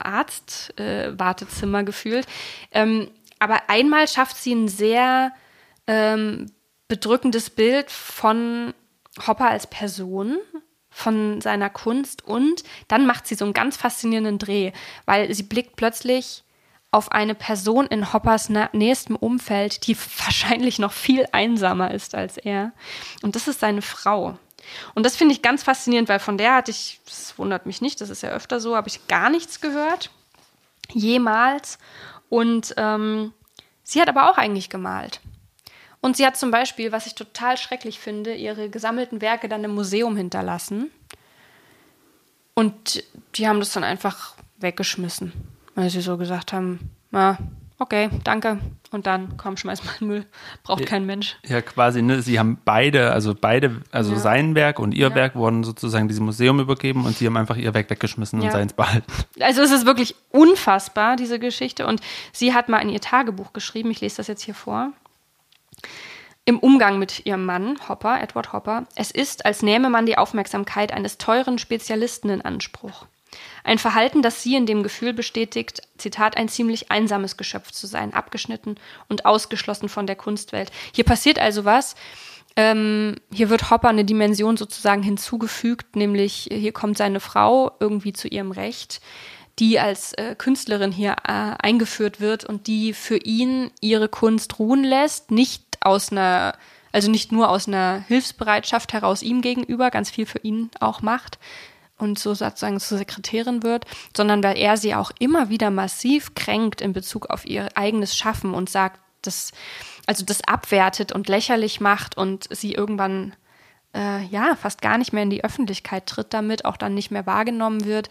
Arzt-Wartezimmer äh, gefühlt. Ähm, aber einmal schafft sie ein sehr ähm, bedrückendes Bild von Hopper als Person von seiner Kunst und dann macht sie so einen ganz faszinierenden Dreh, weil sie blickt plötzlich auf eine Person in Hoppers nächstem Umfeld, die wahrscheinlich noch viel einsamer ist als er. Und das ist seine Frau. Und das finde ich ganz faszinierend, weil von der hatte ich, das wundert mich nicht, das ist ja öfter so, habe ich gar nichts gehört. Jemals. Und ähm, sie hat aber auch eigentlich gemalt. Und sie hat zum Beispiel, was ich total schrecklich finde, ihre gesammelten Werke dann im Museum hinterlassen. Und die haben das dann einfach weggeschmissen weil sie so gesagt haben, ja, okay, danke. Und dann, komm, schmeiß mal den Müll. Braucht kein Mensch. Ja, quasi, ne? Sie haben beide, also beide, also ja. sein Werk und ihr ja. Werk wurden sozusagen diesem Museum übergeben und sie haben einfach ihr Werk weggeschmissen ja. und seins behalten. Also es ist wirklich unfassbar, diese Geschichte. Und sie hat mal in ihr Tagebuch geschrieben, ich lese das jetzt hier vor. Im Umgang mit ihrem Mann, Hopper, Edward Hopper, es ist, als nähme man die Aufmerksamkeit eines teuren Spezialisten in Anspruch. Ein Verhalten, das sie in dem Gefühl bestätigt, Zitat, ein ziemlich einsames Geschöpf zu sein, abgeschnitten und ausgeschlossen von der Kunstwelt. Hier passiert also was. Ähm, hier wird Hopper eine Dimension sozusagen hinzugefügt, nämlich hier kommt seine Frau irgendwie zu ihrem Recht, die als äh, Künstlerin hier äh, eingeführt wird und die für ihn ihre Kunst ruhen lässt, nicht aus einer also nicht nur aus einer Hilfsbereitschaft heraus ihm gegenüber ganz viel für ihn auch macht, und so sozusagen zur Sekretärin wird, sondern weil er sie auch immer wieder massiv kränkt in Bezug auf ihr eigenes Schaffen und sagt, dass, also das abwertet und lächerlich macht und sie irgendwann äh, ja fast gar nicht mehr in die Öffentlichkeit tritt damit, auch dann nicht mehr wahrgenommen wird.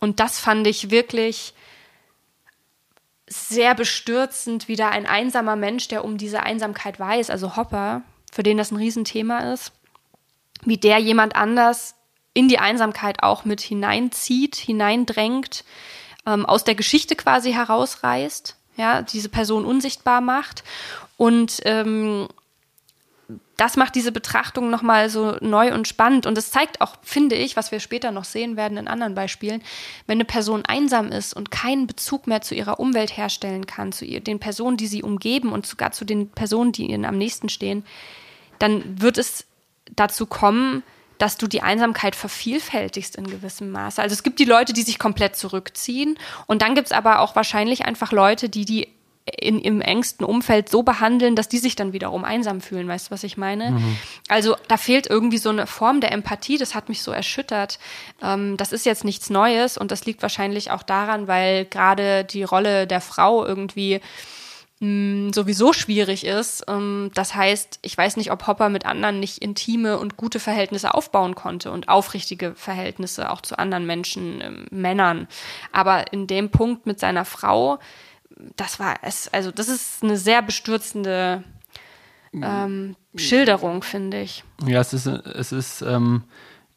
Und das fand ich wirklich sehr bestürzend, wieder ein einsamer Mensch, der um diese Einsamkeit weiß, also Hopper, für den das ein Riesenthema ist, wie der jemand anders in die Einsamkeit auch mit hineinzieht, hineindrängt, ähm, aus der Geschichte quasi herausreißt, ja, diese Person unsichtbar macht. Und ähm, das macht diese Betrachtung nochmal so neu und spannend. Und es zeigt auch, finde ich, was wir später noch sehen werden in anderen Beispielen, wenn eine Person einsam ist und keinen Bezug mehr zu ihrer Umwelt herstellen kann, zu ihr, den Personen, die sie umgeben und sogar zu den Personen, die ihnen am nächsten stehen, dann wird es dazu kommen, dass du die Einsamkeit vervielfältigst in gewissem Maße. Also es gibt die Leute, die sich komplett zurückziehen und dann gibt es aber auch wahrscheinlich einfach Leute, die die in, im engsten Umfeld so behandeln, dass die sich dann wiederum einsam fühlen. Weißt du, was ich meine? Mhm. Also da fehlt irgendwie so eine Form der Empathie. Das hat mich so erschüttert. Ähm, das ist jetzt nichts Neues und das liegt wahrscheinlich auch daran, weil gerade die Rolle der Frau irgendwie mh, sowieso schwierig ist. Ähm, das heißt, ich weiß nicht, ob Hopper mit anderen nicht intime und gute Verhältnisse aufbauen konnte und aufrichtige Verhältnisse auch zu anderen Menschen, äh, Männern. Aber in dem Punkt mit seiner Frau, das war es, also das ist eine sehr bestürzende ähm, Schilderung, finde ich. Ja, es ist, es ist ähm,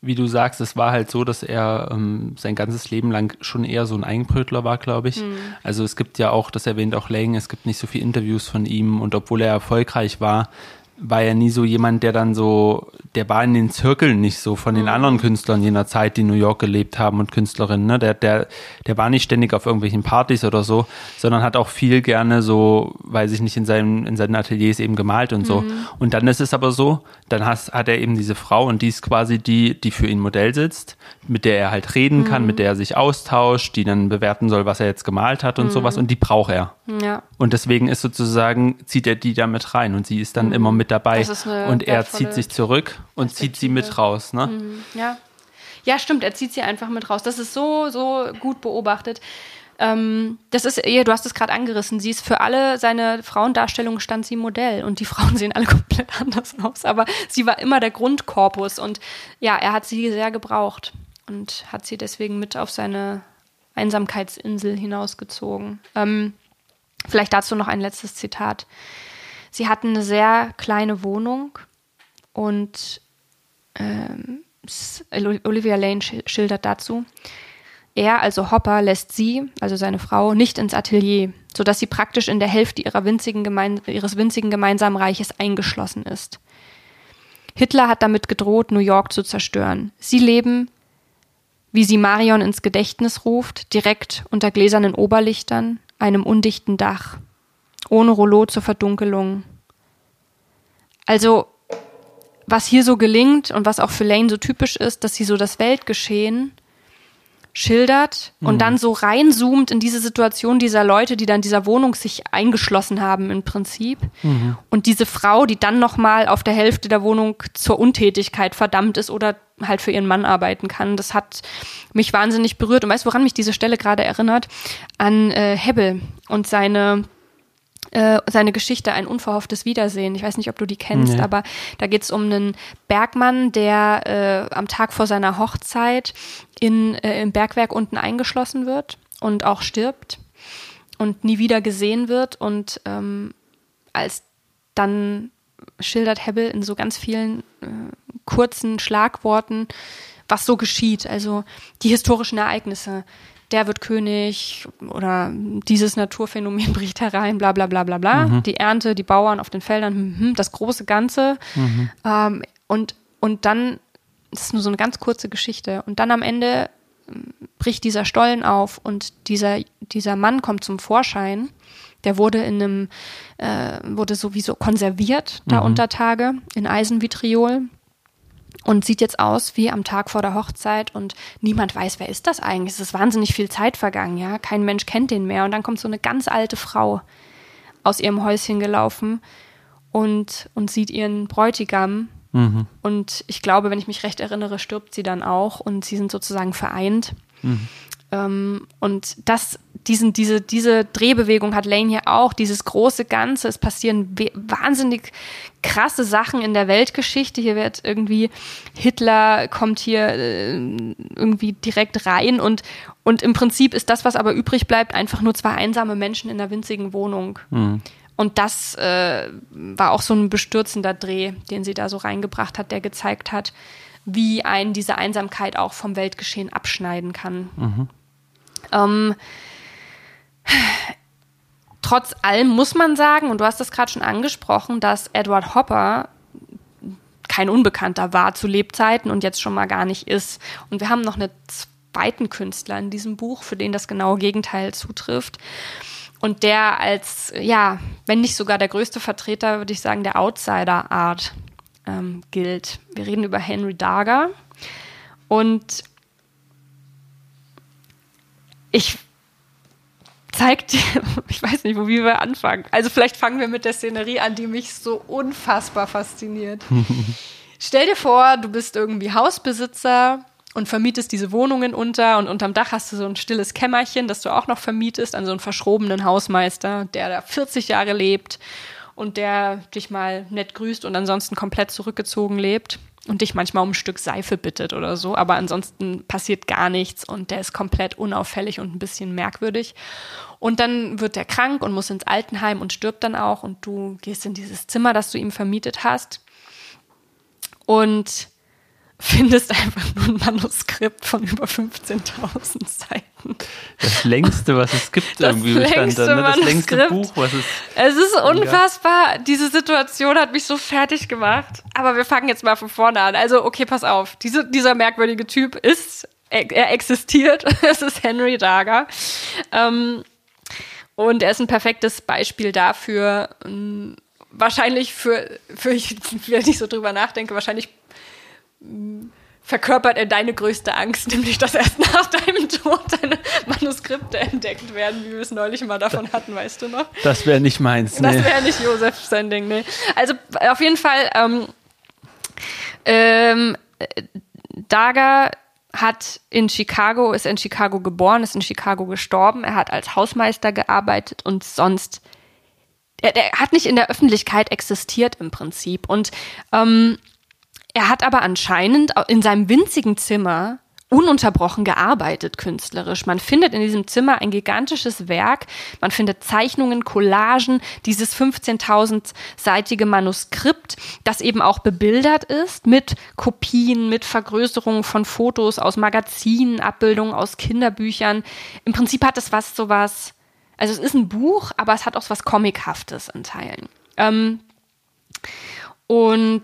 wie du sagst, es war halt so, dass er ähm, sein ganzes Leben lang schon eher so ein Eigenbrötler war, glaube ich. Mhm. Also es gibt ja auch, das erwähnt auch Lang, es gibt nicht so viele Interviews von ihm und obwohl er erfolgreich war, war er nie so jemand, der dann so, der war in den Zirkeln nicht so von den mhm. anderen Künstlern jener Zeit, die in New York gelebt haben und Künstlerinnen. Ne? Der, der, der war nicht ständig auf irgendwelchen Partys oder so, sondern hat auch viel gerne so, weiß ich nicht, in seinen, in seinen Ateliers eben gemalt und so. Mhm. Und dann ist es aber so, dann has, hat er eben diese Frau und die ist quasi die, die für ihn Modell sitzt, mit der er halt reden kann, mhm. mit der er sich austauscht, die dann bewerten soll, was er jetzt gemalt hat und mhm. sowas und die braucht er. Ja. Und deswegen ist sozusagen, zieht er die da mit rein und sie ist dann mhm. immer mit dabei und er zieht sich zurück und zieht sie mit raus. Ne? Mhm. Ja. ja, stimmt, er zieht sie einfach mit raus. Das ist so, so gut beobachtet. Ähm, das ist, du hast es gerade angerissen, sie ist für alle seine Frauendarstellungen stand sie Modell und die Frauen sehen alle komplett anders aus, aber sie war immer der Grundkorpus und ja, er hat sie sehr gebraucht und hat sie deswegen mit auf seine Einsamkeitsinsel hinausgezogen. Ähm, vielleicht dazu noch ein letztes Zitat. Sie hatten eine sehr kleine Wohnung und ähm, Olivia Lane schildert dazu, er, also Hopper, lässt sie, also seine Frau, nicht ins Atelier, sodass sie praktisch in der Hälfte winzigen ihres winzigen gemeinsamen Reiches eingeschlossen ist. Hitler hat damit gedroht, New York zu zerstören. Sie leben wie sie Marion ins Gedächtnis ruft, direkt unter gläsernen Oberlichtern, einem undichten Dach, ohne Rollo zur Verdunkelung. Also, was hier so gelingt und was auch für Lane so typisch ist, dass sie so das Weltgeschehen schildert mhm. und dann so reinzoomt in diese Situation dieser Leute, die dann in dieser Wohnung sich eingeschlossen haben im Prinzip. Mhm. Und diese Frau, die dann nochmal auf der Hälfte der Wohnung zur Untätigkeit verdammt ist oder halt für ihren Mann arbeiten kann. Das hat mich wahnsinnig berührt. Und weißt du, woran mich diese Stelle gerade erinnert? An äh, Hebbel und seine äh, seine Geschichte ein unverhofftes Wiedersehen. Ich weiß nicht, ob du die kennst, nee. aber da geht es um einen Bergmann, der äh, am Tag vor seiner Hochzeit in, äh, im Bergwerk unten eingeschlossen wird und auch stirbt und nie wieder gesehen wird. Und ähm, als dann schildert Hebbel in so ganz vielen äh, kurzen Schlagworten, was so geschieht. Also die historischen Ereignisse, der wird König oder dieses Naturphänomen bricht herein, bla bla bla bla bla. Mhm. Die Ernte, die Bauern auf den Feldern, hm, hm, das große Ganze. Mhm. Ähm, und, und dann, das ist nur so eine ganz kurze Geschichte. Und dann am Ende hm, bricht dieser Stollen auf und dieser, dieser Mann kommt zum Vorschein. Der wurde in einem, äh, wurde sowieso konserviert da mhm. unter Tage in Eisenvitriol und sieht jetzt aus wie am Tag vor der Hochzeit und niemand weiß, wer ist das eigentlich. Es ist wahnsinnig viel Zeit vergangen, ja. Kein Mensch kennt den mehr. Und dann kommt so eine ganz alte Frau aus ihrem Häuschen gelaufen und, und sieht ihren Bräutigam Mhm. Und ich glaube, wenn ich mich recht erinnere, stirbt sie dann auch und sie sind sozusagen vereint. Mhm. Ähm, und das, diesen, diese, diese Drehbewegung hat Lane hier auch, dieses große Ganze. Es passieren wahnsinnig krasse Sachen in der Weltgeschichte. Hier wird irgendwie Hitler kommt hier äh, irgendwie direkt rein und, und im Prinzip ist das, was aber übrig bleibt, einfach nur zwei einsame Menschen in einer winzigen Wohnung. Mhm. Und das äh, war auch so ein bestürzender Dreh, den sie da so reingebracht hat, der gezeigt hat, wie ein diese Einsamkeit auch vom Weltgeschehen abschneiden kann. Mhm. Ähm, trotz allem muss man sagen, und du hast das gerade schon angesprochen, dass Edward Hopper kein Unbekannter war zu Lebzeiten und jetzt schon mal gar nicht ist. Und wir haben noch einen zweiten Künstler in diesem Buch, für den das genaue Gegenteil zutrifft. Und der als, ja, wenn nicht sogar der größte Vertreter, würde ich sagen, der Outsider-Art ähm, gilt. Wir reden über Henry Darger. Und ich zeig dir, ich weiß nicht, wo wie wir anfangen. Also vielleicht fangen wir mit der Szenerie an, die mich so unfassbar fasziniert. Stell dir vor, du bist irgendwie Hausbesitzer und vermietest diese Wohnungen unter und unterm Dach hast du so ein stilles Kämmerchen, das du auch noch vermietest an so einen verschrobenen Hausmeister, der da 40 Jahre lebt und der dich mal nett grüßt und ansonsten komplett zurückgezogen lebt und dich manchmal um ein Stück Seife bittet oder so, aber ansonsten passiert gar nichts und der ist komplett unauffällig und ein bisschen merkwürdig. Und dann wird der krank und muss ins Altenheim und stirbt dann auch und du gehst in dieses Zimmer, das du ihm vermietet hast und findest einfach nur ein Manuskript von über 15.000 Seiten. Das längste, was es gibt, das irgendwie längste da, ne? Das längste Buch, was es. Es ist unfassbar. Diese Situation hat mich so fertig gemacht. Aber wir fangen jetzt mal von vorne an. Also, okay, pass auf. Diese, dieser merkwürdige Typ ist, er, er existiert. es ist Henry Dager. Ähm, und er ist ein perfektes Beispiel dafür, ähm, wahrscheinlich für, für ich, wenn ich so drüber nachdenke, wahrscheinlich verkörpert er deine größte Angst, nämlich dass erst nach deinem Tod deine Manuskripte entdeckt werden, wie wir es neulich mal davon hatten, weißt du noch? Das wäre nicht meins. Nee. Das wäre nicht Josef sein Ding, nee. Also auf jeden Fall, ähm, ähm, Daga hat in Chicago, ist in Chicago geboren, ist in Chicago gestorben. Er hat als Hausmeister gearbeitet und sonst, er, er hat nicht in der Öffentlichkeit existiert im Prinzip. Und ähm, er hat aber anscheinend in seinem winzigen Zimmer ununterbrochen gearbeitet künstlerisch. Man findet in diesem Zimmer ein gigantisches Werk, man findet Zeichnungen, Collagen, dieses 15.000-seitige Manuskript, das eben auch bebildert ist mit Kopien, mit Vergrößerungen von Fotos aus Magazinen, Abbildungen aus Kinderbüchern. Im Prinzip hat es was sowas, also es ist ein Buch, aber es hat auch was Comichaftes in Teilen. Ähm, und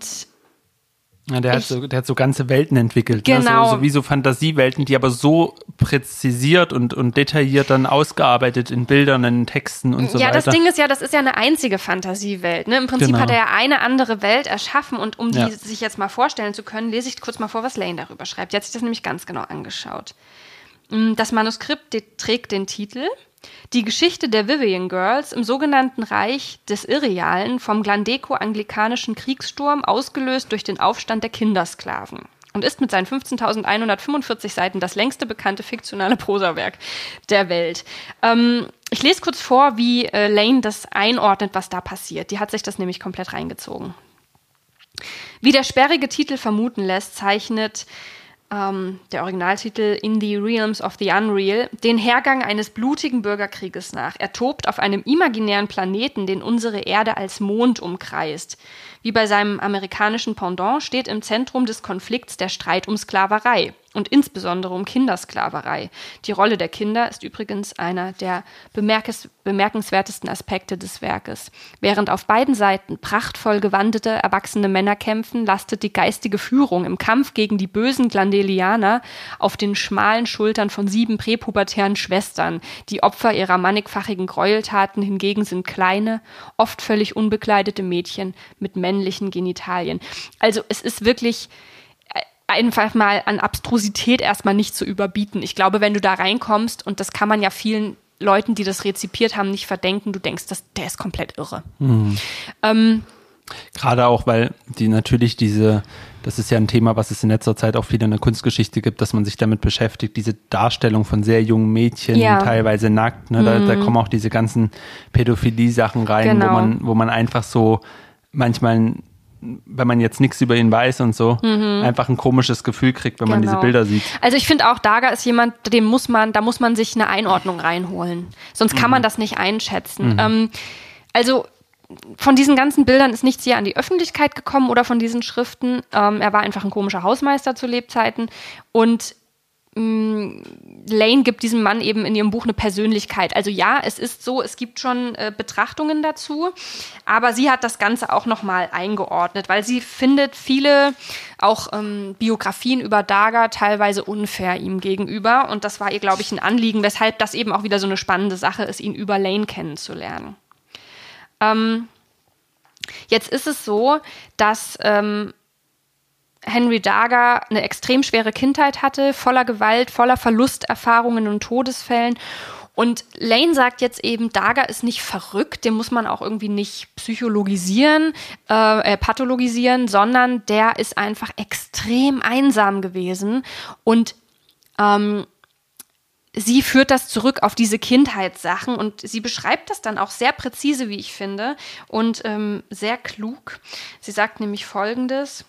ja, der, hat so, der hat so ganze Welten entwickelt. Genau. Ne? So, so wie so Fantasiewelten, die aber so präzisiert und, und detailliert dann ausgearbeitet in Bildern, in Texten und so ja, weiter. Ja, das Ding ist ja, das ist ja eine einzige Fantasiewelt. Ne? Im Prinzip genau. hat er ja eine andere Welt erschaffen und um die ja. sich jetzt mal vorstellen zu können, lese ich kurz mal vor, was Lane darüber schreibt. Die hat sich das nämlich ganz genau angeschaut. Mm, das Manuskript trägt den Titel die Geschichte der Vivian Girls im sogenannten Reich des Irrealen vom Glandeco-anglikanischen Kriegssturm ausgelöst durch den Aufstand der Kindersklaven und ist mit seinen 15.145 Seiten das längste bekannte fiktionale Prosawerk der Welt. Ähm, ich lese kurz vor, wie äh, Lane das einordnet, was da passiert. Die hat sich das nämlich komplett reingezogen. Wie der sperrige Titel vermuten lässt, zeichnet ähm, der Originaltitel In the Realms of the Unreal, den Hergang eines blutigen Bürgerkrieges nach. Er tobt auf einem imaginären Planeten, den unsere Erde als Mond umkreist. Wie bei seinem amerikanischen Pendant steht im Zentrum des Konflikts der Streit um Sklaverei und insbesondere um Kindersklaverei. Die Rolle der Kinder ist übrigens einer der bemerkenswertesten Aspekte des Werkes. Während auf beiden Seiten prachtvoll gewandete erwachsene Männer kämpfen, lastet die geistige Führung im Kampf gegen die bösen Glandelianer auf den schmalen Schultern von sieben präpubertären Schwestern. Die Opfer ihrer mannigfachigen Gräueltaten hingegen sind kleine, oft völlig unbekleidete Mädchen mit männlichen Genitalien. Also es ist wirklich einfach mal an Abstrusität erstmal nicht zu überbieten. Ich glaube, wenn du da reinkommst, und das kann man ja vielen Leuten, die das rezipiert haben, nicht verdenken, du denkst, dass der ist komplett irre. Mhm. Ähm, Gerade auch, weil die natürlich diese, das ist ja ein Thema, was es in letzter Zeit auch wieder in der Kunstgeschichte gibt, dass man sich damit beschäftigt, diese Darstellung von sehr jungen Mädchen, ja. teilweise nackt, ne? Da, mhm. da, kommen auch diese ganzen Pädophilie-Sachen rein, genau. wo man, wo man einfach so manchmal wenn man jetzt nichts über ihn weiß und so, mhm. einfach ein komisches Gefühl kriegt, wenn genau. man diese genau. Bilder sieht. Also ich finde auch, Daga ist jemand, dem muss man, da muss man sich eine Einordnung reinholen. Sonst kann mhm. man das nicht einschätzen. Mhm. Ähm, also von diesen ganzen Bildern ist nichts hier an die Öffentlichkeit gekommen oder von diesen Schriften. Ähm, er war einfach ein komischer Hausmeister zu Lebzeiten. Und Lane gibt diesem Mann eben in ihrem Buch eine Persönlichkeit. Also ja, es ist so, es gibt schon äh, Betrachtungen dazu, aber sie hat das Ganze auch nochmal eingeordnet, weil sie findet viele auch ähm, Biografien über Daga teilweise unfair ihm gegenüber und das war ihr, glaube ich, ein Anliegen, weshalb das eben auch wieder so eine spannende Sache ist, ihn über Lane kennenzulernen. Ähm, jetzt ist es so, dass ähm, Henry Daga eine extrem schwere Kindheit hatte, voller Gewalt, voller Verlusterfahrungen und Todesfällen. Und Lane sagt jetzt eben, Daga ist nicht verrückt, den muss man auch irgendwie nicht psychologisieren, äh, äh, pathologisieren, sondern der ist einfach extrem einsam gewesen. Und ähm, sie führt das zurück auf diese Kindheitssachen und sie beschreibt das dann auch sehr präzise, wie ich finde, und ähm, sehr klug. Sie sagt nämlich Folgendes.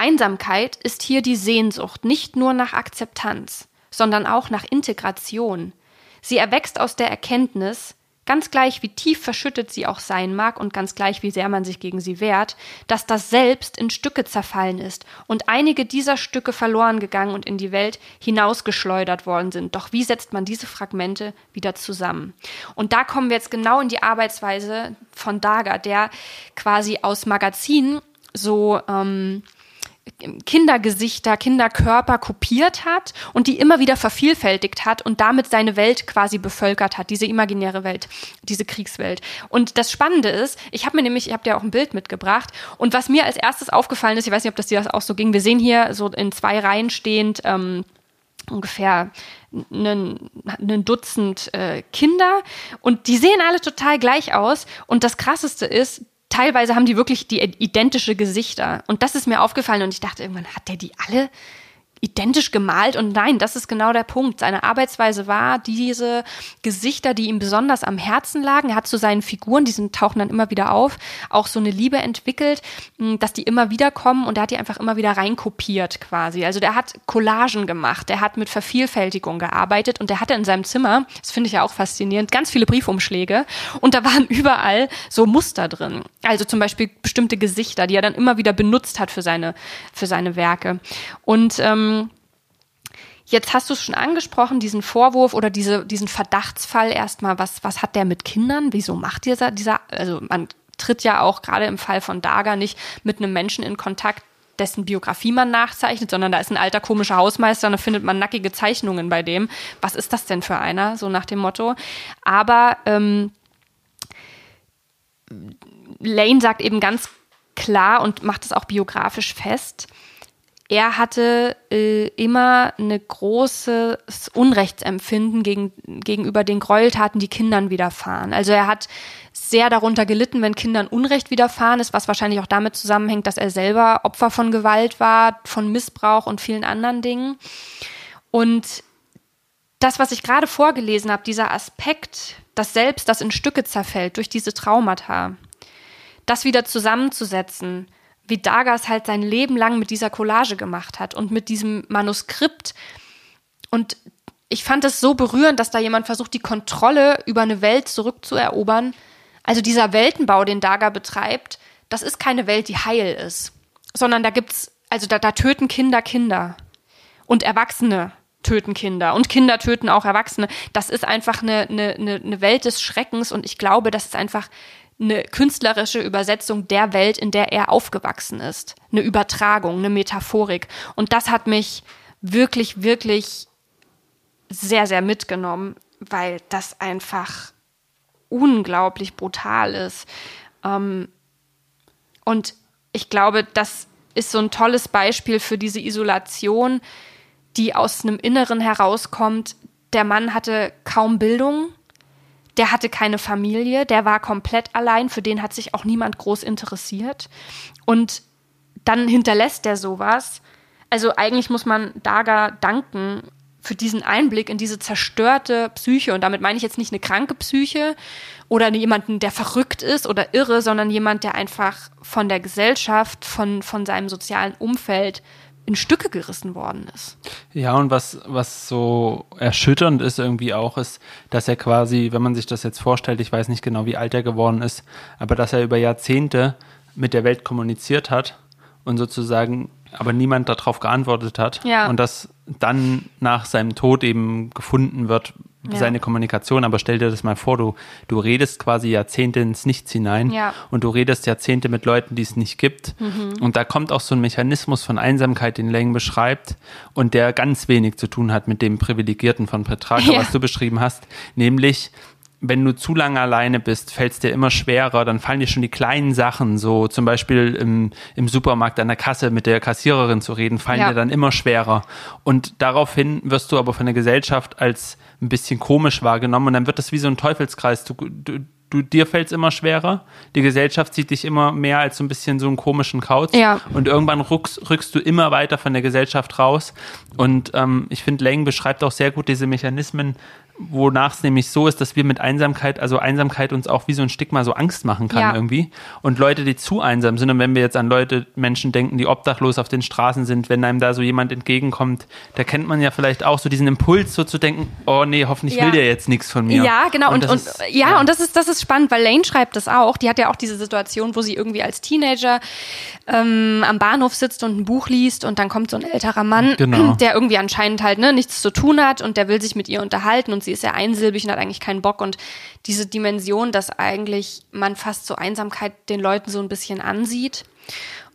Einsamkeit ist hier die Sehnsucht nicht nur nach Akzeptanz, sondern auch nach Integration. Sie erwächst aus der Erkenntnis, ganz gleich wie tief verschüttet sie auch sein mag und ganz gleich wie sehr man sich gegen sie wehrt, dass das Selbst in Stücke zerfallen ist und einige dieser Stücke verloren gegangen und in die Welt hinausgeschleudert worden sind. Doch wie setzt man diese Fragmente wieder zusammen? Und da kommen wir jetzt genau in die Arbeitsweise von Daga, der quasi aus Magazinen so ähm, Kindergesichter, Kinderkörper kopiert hat und die immer wieder vervielfältigt hat und damit seine Welt quasi bevölkert hat, diese imaginäre Welt, diese Kriegswelt. Und das Spannende ist, ich habe mir nämlich, ich habe dir auch ein Bild mitgebracht und was mir als erstes aufgefallen ist, ich weiß nicht, ob das dir das auch so ging, wir sehen hier so in zwei Reihen stehend ähm, ungefähr einen Dutzend äh, Kinder und die sehen alle total gleich aus und das Krasseste ist, teilweise haben die wirklich die identische Gesichter. Und das ist mir aufgefallen und ich dachte irgendwann, hat der die alle identisch gemalt und nein, das ist genau der Punkt. Seine Arbeitsweise war diese Gesichter, die ihm besonders am Herzen lagen. Er hat zu seinen Figuren, die sind, tauchen dann immer wieder auf, auch so eine Liebe entwickelt, hm, dass die immer wieder kommen und er hat die einfach immer wieder reinkopiert quasi. Also der hat Collagen gemacht, der hat mit Vervielfältigung gearbeitet und der hatte in seinem Zimmer, das finde ich ja auch faszinierend, ganz viele Briefumschläge und da waren überall so Muster drin. Also zum Beispiel bestimmte Gesichter, die er dann immer wieder benutzt hat für seine, für seine Werke. Und ähm, Jetzt hast du es schon angesprochen, diesen Vorwurf oder diese, diesen Verdachtsfall erstmal, was, was hat der mit Kindern? Wieso macht dieser, dieser, also man tritt ja auch gerade im Fall von Daga nicht mit einem Menschen in Kontakt, dessen Biografie man nachzeichnet, sondern da ist ein alter komischer Hausmeister und da findet man nackige Zeichnungen bei dem. Was ist das denn für einer? So nach dem Motto. Aber ähm, Lane sagt eben ganz klar und macht es auch biografisch fest, er hatte äh, immer eine großes Unrechtsempfinden gegen, gegenüber den Gräueltaten, die Kindern widerfahren. Also er hat sehr darunter gelitten, wenn Kindern Unrecht widerfahren ist, was wahrscheinlich auch damit zusammenhängt, dass er selber Opfer von Gewalt war, von Missbrauch und vielen anderen Dingen. Und das, was ich gerade vorgelesen habe, dieser Aspekt, das Selbst, das in Stücke zerfällt durch diese Traumata, das wieder zusammenzusetzen, wie Dagas halt sein Leben lang mit dieser Collage gemacht hat und mit diesem Manuskript. Und ich fand es so berührend, dass da jemand versucht, die Kontrolle über eine Welt zurückzuerobern. Also dieser Weltenbau, den Daga betreibt, das ist keine Welt, die heil ist, sondern da gibt's, also da, da töten Kinder Kinder und Erwachsene töten Kinder und Kinder töten auch Erwachsene. Das ist einfach eine, eine, eine Welt des Schreckens und ich glaube, das ist einfach eine künstlerische Übersetzung der Welt, in der er aufgewachsen ist. Eine Übertragung, eine Metaphorik. Und das hat mich wirklich, wirklich sehr, sehr mitgenommen, weil das einfach unglaublich brutal ist. Ähm, und ich glaube, das ist so ein tolles Beispiel für diese Isolation, die aus einem Inneren herauskommt. Der Mann hatte kaum Bildung, der hatte keine Familie, der war komplett allein, für den hat sich auch niemand groß interessiert. Und dann hinterlässt der sowas. Also eigentlich muss man Daga danken für diesen Einblick in diese zerstörte Psyche. Und damit meine ich jetzt nicht eine kranke Psyche oder jemanden, der verrückt ist oder irre, sondern jemand, der einfach von der Gesellschaft, von, von seinem sozialen Umfeld in Stücke gerissen worden ist. Ja, und was, was so erschütternd ist irgendwie auch, ist, dass er quasi, wenn man sich das jetzt vorstellt, ich weiß nicht genau, wie alt er geworden ist, aber dass er über Jahrzehnte mit der Welt kommuniziert hat und sozusagen aber niemand darauf geantwortet hat ja. und dass dann nach seinem Tod eben gefunden wird, ja. seine Kommunikation. Aber stell dir das mal vor, du, du redest quasi Jahrzehnte ins Nichts hinein ja. und du redest Jahrzehnte mit Leuten, die es nicht gibt. Mhm. Und da kommt auch so ein Mechanismus von Einsamkeit, den Lang beschreibt und der ganz wenig zu tun hat mit dem Privilegierten von Petrarca, was du beschrieben hast, nämlich wenn du zu lange alleine bist, fällt es dir immer schwerer, dann fallen dir schon die kleinen Sachen, so zum Beispiel im, im Supermarkt an der Kasse mit der Kassiererin zu reden, fallen ja. dir dann immer schwerer. Und daraufhin wirst du aber von der Gesellschaft als ein bisschen komisch wahrgenommen und dann wird das wie so ein Teufelskreis. Du, du, du dir fällt es immer schwerer, die Gesellschaft sieht dich immer mehr als so ein bisschen so einen komischen Kauz ja. und irgendwann rückst, rückst du immer weiter von der Gesellschaft raus. Und ähm, ich finde, Lang beschreibt auch sehr gut diese Mechanismen, wonach es nämlich so ist, dass wir mit Einsamkeit, also Einsamkeit uns auch wie so ein Stigma so Angst machen kann ja. irgendwie. Und Leute, die zu einsam sind, und wenn wir jetzt an Leute, Menschen denken, die obdachlos auf den Straßen sind, wenn einem da so jemand entgegenkommt, da kennt man ja vielleicht auch so diesen Impuls, so zu denken, oh nee, hoffentlich ja. will der jetzt nichts von mir. Ja, genau. Und, und, und ist, ja, ja, und das ist, das ist spannend, weil Lane schreibt das auch. Die hat ja auch diese Situation, wo sie irgendwie als Teenager ähm, am Bahnhof sitzt und ein Buch liest und dann kommt so ein älterer Mann, genau. der irgendwie anscheinend halt ne, nichts zu tun hat und der will sich mit ihr unterhalten und sie ist sehr einsilbig und hat eigentlich keinen Bock. Und diese Dimension, dass eigentlich man fast so Einsamkeit den Leuten so ein bisschen ansieht.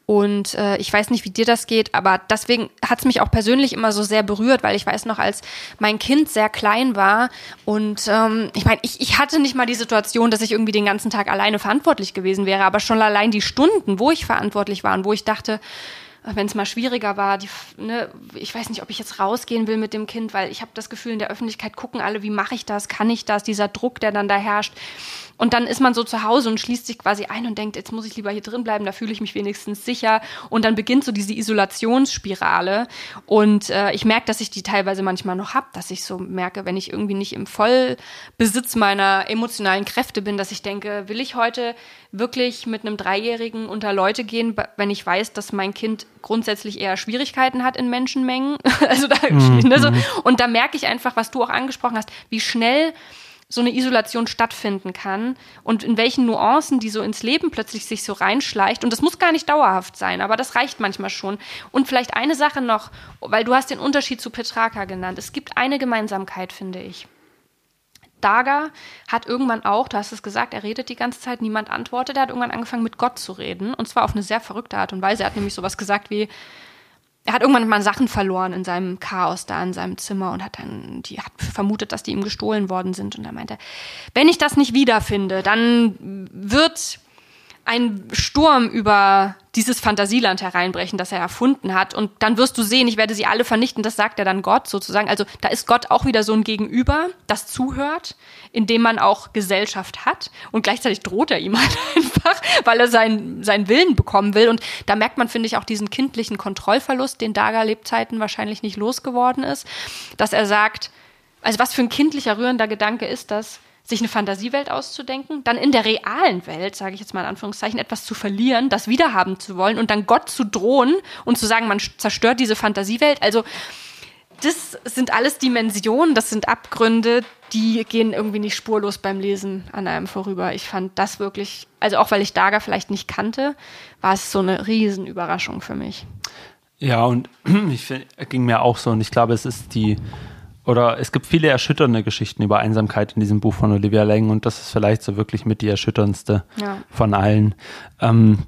Und äh, ich weiß nicht, wie dir das geht, aber deswegen hat es mich auch persönlich immer so sehr berührt, weil ich weiß noch, als mein Kind sehr klein war und ähm, ich meine, ich, ich hatte nicht mal die Situation, dass ich irgendwie den ganzen Tag alleine verantwortlich gewesen wäre, aber schon allein die Stunden, wo ich verantwortlich war und wo ich dachte, wenn es mal schwieriger war, die, ne, ich weiß nicht, ob ich jetzt rausgehen will mit dem Kind, weil ich habe das Gefühl, in der Öffentlichkeit gucken alle, wie mache ich das, kann ich das, dieser Druck, der dann da herrscht. Und dann ist man so zu Hause und schließt sich quasi ein und denkt, jetzt muss ich lieber hier drin bleiben, da fühle ich mich wenigstens sicher. Und dann beginnt so diese Isolationsspirale. Und äh, ich merke, dass ich die teilweise manchmal noch habe, dass ich so merke, wenn ich irgendwie nicht im Vollbesitz meiner emotionalen Kräfte bin, dass ich denke, will ich heute wirklich mit einem Dreijährigen unter Leute gehen, wenn ich weiß, dass mein Kind grundsätzlich eher Schwierigkeiten hat in Menschenmengen. also da, mhm. ne, so. Und da merke ich einfach, was du auch angesprochen hast, wie schnell so eine Isolation stattfinden kann und in welchen Nuancen die so ins Leben plötzlich sich so reinschleicht. Und das muss gar nicht dauerhaft sein, aber das reicht manchmal schon. Und vielleicht eine Sache noch, weil du hast den Unterschied zu Petrarca genannt. Es gibt eine Gemeinsamkeit, finde ich. Daga hat irgendwann auch, du hast es gesagt, er redet die ganze Zeit, niemand antwortet. Er hat irgendwann angefangen mit Gott zu reden und zwar auf eine sehr verrückte Art und Weise. Er hat nämlich sowas gesagt wie, er hat irgendwann mal Sachen verloren in seinem Chaos da in seinem Zimmer und hat dann, die hat vermutet, dass die ihm gestohlen worden sind. Und er meinte, wenn ich das nicht wiederfinde, dann wird ein Sturm über dieses Fantasieland hereinbrechen, das er erfunden hat. Und dann wirst du sehen, ich werde sie alle vernichten. Das sagt er dann Gott sozusagen. Also da ist Gott auch wieder so ein Gegenüber, das zuhört, indem man auch Gesellschaft hat. Und gleichzeitig droht er ihm halt einfach, weil er seinen, seinen Willen bekommen will. Und da merkt man, finde ich, auch diesen kindlichen Kontrollverlust, den Daga Lebzeiten wahrscheinlich nicht losgeworden ist. Dass er sagt, also was für ein kindlicher, rührender Gedanke ist das, sich eine Fantasiewelt auszudenken, dann in der realen Welt, sage ich jetzt mal in Anführungszeichen, etwas zu verlieren, das wiederhaben zu wollen und dann Gott zu drohen und zu sagen, man zerstört diese Fantasiewelt. Also das sind alles Dimensionen, das sind Abgründe, die gehen irgendwie nicht spurlos beim Lesen an einem vorüber. Ich fand das wirklich, also auch weil ich Daga vielleicht nicht kannte, war es so eine Riesenüberraschung für mich. Ja, und ich find, ging mir auch so und ich glaube, es ist die oder es gibt viele erschütternde Geschichten über Einsamkeit in diesem Buch von Olivia Leng und das ist vielleicht so wirklich mit die erschütterndste ja. von allen. Ähm,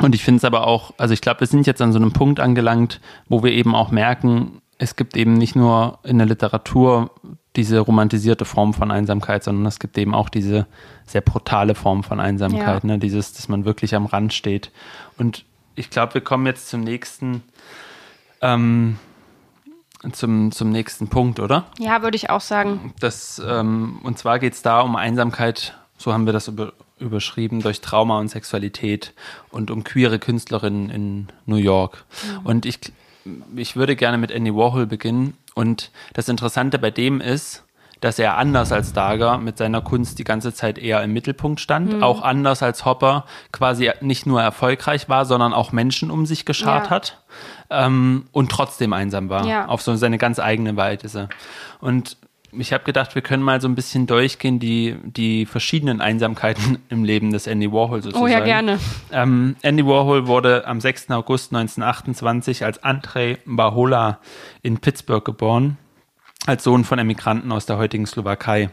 und ich finde es aber auch, also ich glaube, wir sind jetzt an so einem Punkt angelangt, wo wir eben auch merken, es gibt eben nicht nur in der Literatur diese romantisierte Form von Einsamkeit, sondern es gibt eben auch diese sehr brutale Form von Einsamkeit, ja. ne? dieses, dass man wirklich am Rand steht. Und ich glaube, wir kommen jetzt zum nächsten ähm, zum, zum nächsten Punkt, oder? Ja, würde ich auch sagen. Das, ähm, und zwar geht es da um Einsamkeit, so haben wir das über, überschrieben, durch Trauma und Sexualität und um queere Künstlerinnen in New York. Mhm. Und ich, ich würde gerne mit Andy Warhol beginnen. Und das Interessante bei dem ist, dass er anders als Dager mit seiner Kunst die ganze Zeit eher im Mittelpunkt stand, mhm. auch anders als Hopper quasi nicht nur erfolgreich war, sondern auch Menschen um sich geschart ja. hat ähm, und trotzdem einsam war, ja. auf so seine ganz eigene Weise. Und ich habe gedacht, wir können mal so ein bisschen durchgehen, die, die verschiedenen Einsamkeiten im Leben des Andy Warhol sozusagen. Oh ja, gerne. Ähm, Andy Warhol wurde am 6. August 1928 als Andrei Bahola in Pittsburgh geboren als Sohn von Emigranten aus der heutigen Slowakei.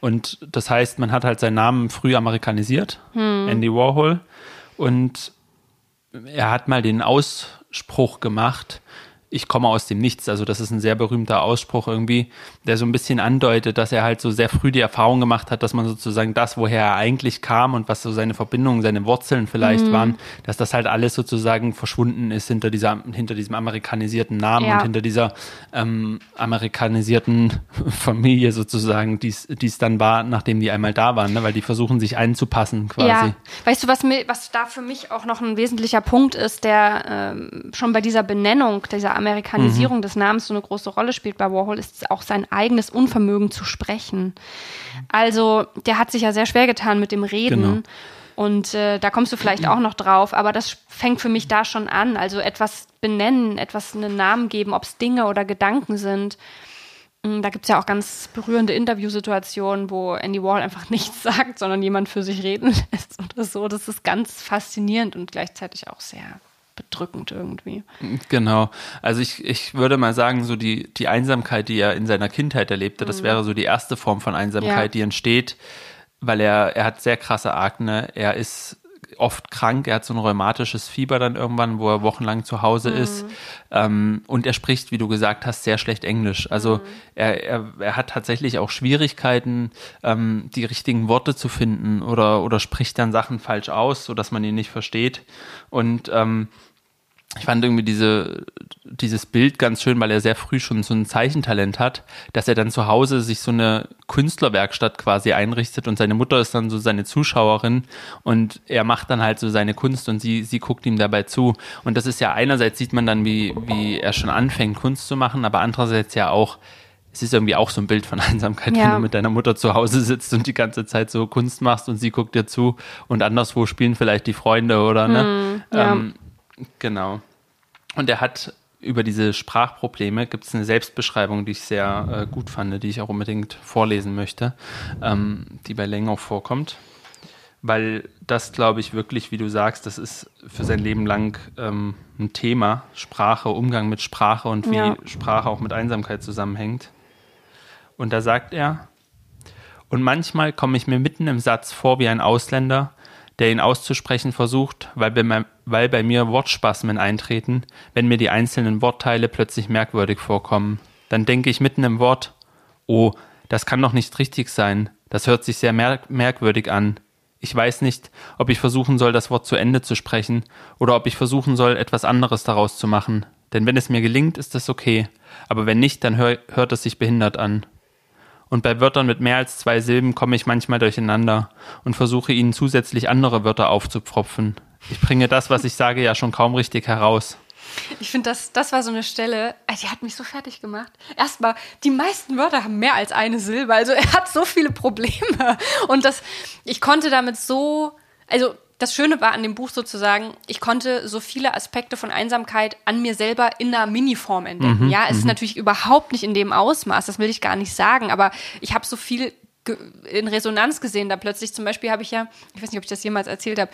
Und das heißt, man hat halt seinen Namen früh amerikanisiert, hm. Andy Warhol. Und er hat mal den Ausspruch gemacht, ich komme aus dem Nichts. Also das ist ein sehr berühmter Ausspruch irgendwie, der so ein bisschen andeutet, dass er halt so sehr früh die Erfahrung gemacht hat, dass man sozusagen das, woher er eigentlich kam und was so seine Verbindungen, seine Wurzeln vielleicht mhm. waren, dass das halt alles sozusagen verschwunden ist hinter dieser, hinter diesem amerikanisierten Namen ja. und hinter dieser ähm, amerikanisierten Familie sozusagen, die es dann war, nachdem die einmal da waren, ne? weil die versuchen sich einzupassen quasi. Ja, weißt du, was mir, was da für mich auch noch ein wesentlicher Punkt ist, der ähm, schon bei dieser Benennung dieser Amerikanisierung mhm. des Namens so eine große Rolle spielt bei Warhol, ist auch sein eigenes Unvermögen zu sprechen. Also der hat sich ja sehr schwer getan mit dem Reden. Genau. Und äh, da kommst du vielleicht auch noch drauf, aber das fängt für mich da schon an. Also etwas benennen, etwas einen Namen geben, ob es Dinge oder Gedanken sind. Mm, da gibt es ja auch ganz berührende Interviewsituationen, wo Andy Warhol einfach nichts sagt, sondern jemand für sich reden lässt oder so. Das ist ganz faszinierend und gleichzeitig auch sehr bedrückend irgendwie. Genau. Also ich, ich würde mal sagen, so die, die Einsamkeit, die er in seiner Kindheit erlebte, mhm. das wäre so die erste Form von Einsamkeit, ja. die entsteht, weil er, er hat sehr krasse Akne, er ist oft krank, er hat so ein rheumatisches Fieber dann irgendwann, wo er wochenlang zu Hause mhm. ist. Ähm, und er spricht, wie du gesagt hast, sehr schlecht Englisch. Also mhm. er, er, er hat tatsächlich auch Schwierigkeiten, ähm, die richtigen Worte zu finden oder, oder spricht dann Sachen falsch aus, sodass man ihn nicht versteht. Und ähm, ich fand irgendwie diese, dieses Bild ganz schön, weil er sehr früh schon so ein Zeichentalent hat, dass er dann zu Hause sich so eine Künstlerwerkstatt quasi einrichtet und seine Mutter ist dann so seine Zuschauerin und er macht dann halt so seine Kunst und sie, sie guckt ihm dabei zu. Und das ist ja einerseits sieht man dann, wie, wie er schon anfängt, Kunst zu machen, aber andererseits ja auch, es ist irgendwie auch so ein Bild von Einsamkeit, ja. wenn du mit deiner Mutter zu Hause sitzt und die ganze Zeit so Kunst machst und sie guckt dir zu und anderswo spielen vielleicht die Freunde oder ne? Hm, ja. ähm, Genau. Und er hat über diese Sprachprobleme gibt es eine Selbstbeschreibung, die ich sehr äh, gut fand, die ich auch unbedingt vorlesen möchte, ähm, die bei Lengow vorkommt. Weil das, glaube ich, wirklich, wie du sagst, das ist für sein Leben lang ähm, ein Thema, Sprache, Umgang mit Sprache und wie ja. Sprache auch mit Einsamkeit zusammenhängt. Und da sagt er, und manchmal komme ich mir mitten im Satz vor wie ein Ausländer, der ihn auszusprechen versucht, weil bei, weil bei mir Wortspasmen eintreten, wenn mir die einzelnen Wortteile plötzlich merkwürdig vorkommen. Dann denke ich mitten im Wort, oh, das kann doch nicht richtig sein, das hört sich sehr merk merkwürdig an. Ich weiß nicht, ob ich versuchen soll, das Wort zu Ende zu sprechen, oder ob ich versuchen soll, etwas anderes daraus zu machen. Denn wenn es mir gelingt, ist das okay, aber wenn nicht, dann hör hört es sich behindert an und bei Wörtern mit mehr als zwei Silben komme ich manchmal durcheinander und versuche ihnen zusätzlich andere Wörter aufzupfropfen. Ich bringe das, was ich sage, ja schon kaum richtig heraus. Ich finde, das, das war so eine Stelle, äh, die hat mich so fertig gemacht. Erstmal, die meisten Wörter haben mehr als eine Silbe. Also er hat so viele Probleme. Und das, ich konnte damit so, also das Schöne war an dem Buch sozusagen, ich konnte so viele Aspekte von Einsamkeit an mir selber in einer Miniform entdecken. Mhm, ja, es ist mhm. natürlich überhaupt nicht in dem Ausmaß, das will ich gar nicht sagen, aber ich habe so viel in Resonanz gesehen. Da plötzlich zum Beispiel habe ich ja, ich weiß nicht, ob ich das jemals erzählt habe,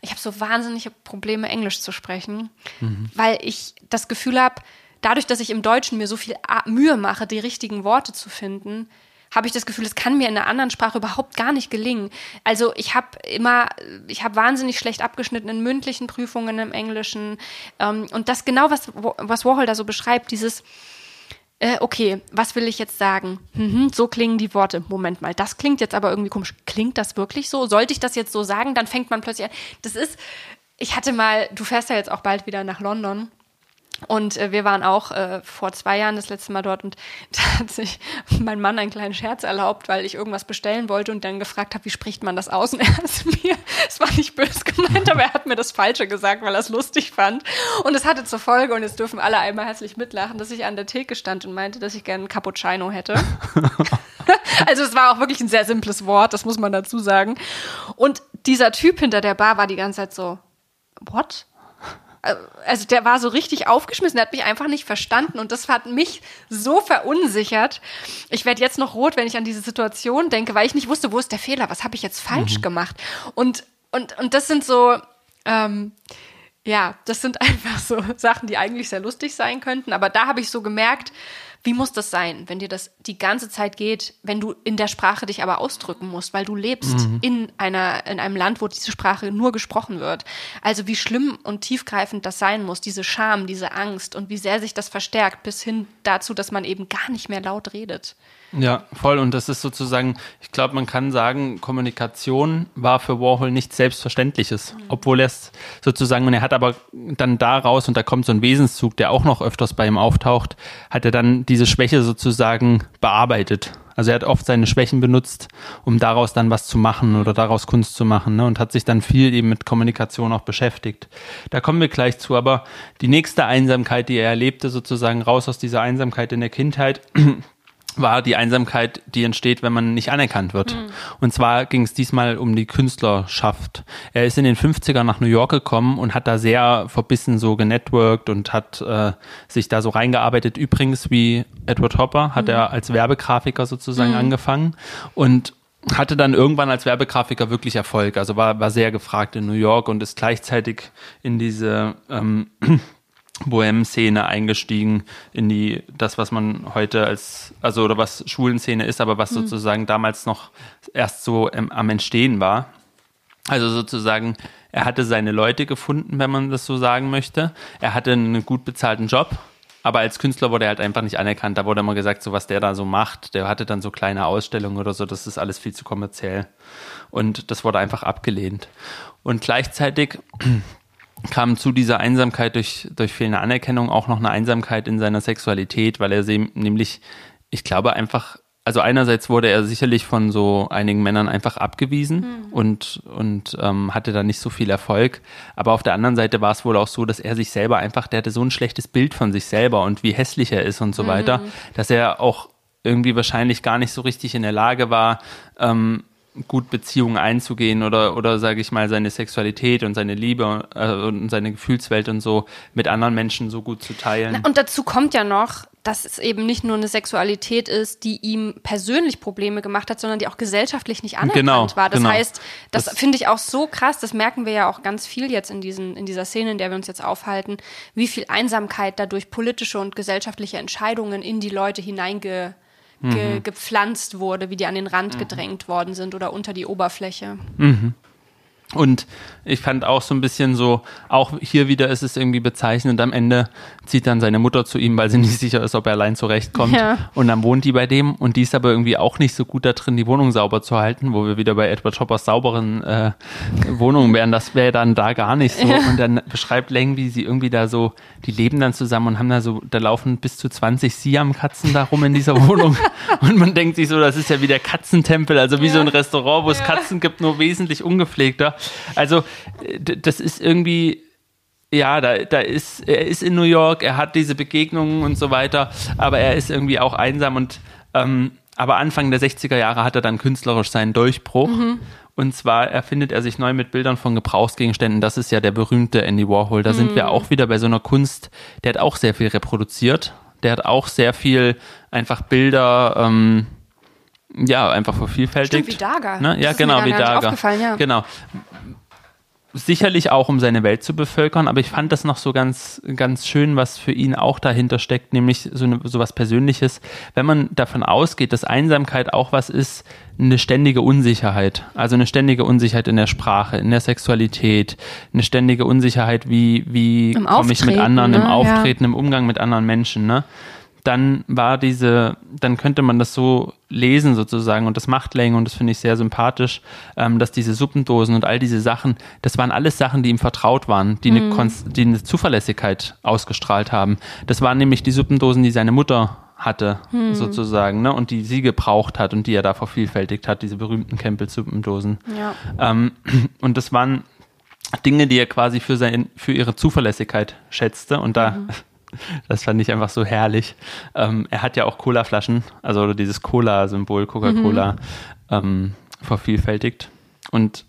ich habe so wahnsinnige Probleme, Englisch zu sprechen, mhm. weil ich das Gefühl habe, dadurch, dass ich im Deutschen mir so viel Mühe mache, die richtigen Worte zu finden, habe ich das Gefühl, es kann mir in einer anderen Sprache überhaupt gar nicht gelingen. Also ich habe immer, ich habe wahnsinnig schlecht abgeschnitten in mündlichen Prüfungen im Englischen. Ähm, und das genau, was, was Warhol da so beschreibt, dieses, äh, okay, was will ich jetzt sagen? Mhm, so klingen die Worte. Moment mal, das klingt jetzt aber irgendwie komisch. Klingt das wirklich so? Sollte ich das jetzt so sagen? Dann fängt man plötzlich an. Das ist, ich hatte mal, du fährst ja jetzt auch bald wieder nach London. Und äh, wir waren auch äh, vor zwei Jahren das letzte Mal dort und da hat sich mein Mann einen kleinen Scherz erlaubt, weil ich irgendwas bestellen wollte und dann gefragt habe, wie spricht man das aus? Und er hat mir, es war nicht böse gemeint, aber er hat mir das Falsche gesagt, weil er es lustig fand. Und es hatte zur Folge, und jetzt dürfen alle einmal herzlich mitlachen, dass ich an der Theke stand und meinte, dass ich gerne einen Cappuccino hätte. also es war auch wirklich ein sehr simples Wort, das muss man dazu sagen. Und dieser Typ hinter der Bar war die ganze Zeit so, what? Also der war so richtig aufgeschmissen, der hat mich einfach nicht verstanden und das hat mich so verunsichert. Ich werde jetzt noch rot, wenn ich an diese Situation denke, weil ich nicht wusste, wo ist der Fehler, was habe ich jetzt falsch mhm. gemacht. Und, und, und das sind so, ähm, ja, das sind einfach so Sachen, die eigentlich sehr lustig sein könnten, aber da habe ich so gemerkt, wie muss das sein, wenn dir das die ganze Zeit geht, wenn du in der Sprache dich aber ausdrücken musst, weil du lebst mhm. in einer, in einem Land, wo diese Sprache nur gesprochen wird. Also wie schlimm und tiefgreifend das sein muss, diese Scham, diese Angst und wie sehr sich das verstärkt bis hin dazu, dass man eben gar nicht mehr laut redet. Ja, voll. Und das ist sozusagen, ich glaube, man kann sagen, Kommunikation war für Warhol nichts Selbstverständliches. Obwohl er es sozusagen, und er hat aber dann daraus, und da kommt so ein Wesenszug, der auch noch öfters bei ihm auftaucht, hat er dann diese Schwäche sozusagen bearbeitet. Also er hat oft seine Schwächen benutzt, um daraus dann was zu machen oder daraus Kunst zu machen ne? und hat sich dann viel eben mit Kommunikation auch beschäftigt. Da kommen wir gleich zu, aber die nächste Einsamkeit, die er erlebte, sozusagen raus aus dieser Einsamkeit in der Kindheit, war die Einsamkeit, die entsteht, wenn man nicht anerkannt wird. Mhm. Und zwar ging es diesmal um die Künstlerschaft. Er ist in den 50ern nach New York gekommen und hat da sehr verbissen so genetworked und hat äh, sich da so reingearbeitet. Übrigens, wie Edward Hopper, hat mhm. er als Werbegrafiker sozusagen mhm. angefangen und hatte dann irgendwann als Werbegrafiker wirklich Erfolg. Also war, war sehr gefragt in New York und ist gleichzeitig in diese ähm, Bohem-Szene eingestiegen in die, das, was man heute als, also oder was Schulenszene ist, aber was mhm. sozusagen damals noch erst so ähm, am Entstehen war. Also sozusagen, er hatte seine Leute gefunden, wenn man das so sagen möchte. Er hatte einen gut bezahlten Job, aber als Künstler wurde er halt einfach nicht anerkannt. Da wurde immer gesagt, so was der da so macht, der hatte dann so kleine Ausstellungen oder so, das ist alles viel zu kommerziell. Und das wurde einfach abgelehnt. Und gleichzeitig kam zu dieser Einsamkeit durch, durch fehlende Anerkennung auch noch eine Einsamkeit in seiner Sexualität, weil er sie nämlich, ich glaube, einfach, also einerseits wurde er sicherlich von so einigen Männern einfach abgewiesen mhm. und, und ähm, hatte da nicht so viel Erfolg. Aber auf der anderen Seite war es wohl auch so, dass er sich selber einfach, der hatte so ein schlechtes Bild von sich selber und wie hässlich er ist und so mhm. weiter, dass er auch irgendwie wahrscheinlich gar nicht so richtig in der Lage war, ähm, gut Beziehungen einzugehen oder, oder sage ich mal, seine Sexualität und seine Liebe äh, und seine Gefühlswelt und so mit anderen Menschen so gut zu teilen. Und dazu kommt ja noch, dass es eben nicht nur eine Sexualität ist, die ihm persönlich Probleme gemacht hat, sondern die auch gesellschaftlich nicht anerkannt genau, war. Das genau. heißt, das, das finde ich auch so krass, das merken wir ja auch ganz viel jetzt in, diesen, in dieser Szene, in der wir uns jetzt aufhalten, wie viel Einsamkeit dadurch politische und gesellschaftliche Entscheidungen in die Leute hineinge ge mhm. gepflanzt wurde, wie die an den Rand mhm. gedrängt worden sind oder unter die Oberfläche. Mhm. Und ich fand auch so ein bisschen so, auch hier wieder ist es irgendwie bezeichnend, am Ende zieht dann seine Mutter zu ihm, weil sie nicht sicher ist, ob er allein zurechtkommt. Ja. Und dann wohnt die bei dem und die ist aber irgendwie auch nicht so gut da drin, die Wohnung sauber zu halten, wo wir wieder bei Edward Choppers sauberen äh, Wohnungen wären. Das wäre dann da gar nicht so. Ja. Und dann beschreibt Leng, wie sie irgendwie da so, die leben dann zusammen und haben da so, da laufen bis zu 20 Siam-Katzen da rum in dieser Wohnung. und man denkt sich so, das ist ja wie der Katzentempel, also wie ja. so ein Restaurant, wo es Katzen gibt, nur wesentlich ungepflegter. Also das ist irgendwie, ja, da, da ist, er ist in New York, er hat diese Begegnungen und so weiter, aber er ist irgendwie auch einsam und ähm, aber Anfang der 60er Jahre hat er dann künstlerisch seinen Durchbruch. Mhm. Und zwar erfindet er sich neu mit Bildern von Gebrauchsgegenständen. Das ist ja der berühmte Andy Warhol. Da mhm. sind wir auch wieder bei so einer Kunst, der hat auch sehr viel reproduziert. Der hat auch sehr viel einfach Bilder, ähm, ja, einfach vervielfältigt. Stimmt, wie Daga. Ne? Ja, genau, wie Daga. Ja. Genau sicherlich auch, um seine Welt zu bevölkern, aber ich fand das noch so ganz, ganz schön, was für ihn auch dahinter steckt, nämlich so, eine, so was Persönliches. Wenn man davon ausgeht, dass Einsamkeit auch was ist, eine ständige Unsicherheit, also eine ständige Unsicherheit in der Sprache, in der Sexualität, eine ständige Unsicherheit, wie, wie komme ich mit anderen im Auftreten, ja. im Umgang mit anderen Menschen, ne? Dann war diese, dann könnte man das so lesen sozusagen und das macht Lang und das finde ich sehr sympathisch, ähm, dass diese Suppendosen und all diese Sachen, das waren alles Sachen, die ihm vertraut waren, die, mhm. eine, die eine Zuverlässigkeit ausgestrahlt haben. Das waren nämlich die Suppendosen, die seine Mutter hatte, hm. sozusagen, ne? und die sie gebraucht hat und die er da vervielfältigt hat, diese berühmten Campbell-Suppendosen. Ja. Ähm, und das waren Dinge, die er quasi für, sein, für ihre Zuverlässigkeit schätzte und da mhm. Das fand ich einfach so herrlich. Ähm, er hat ja auch Colaflaschen, also dieses Cola-Symbol Coca-Cola mhm. ähm, vervielfältigt. Und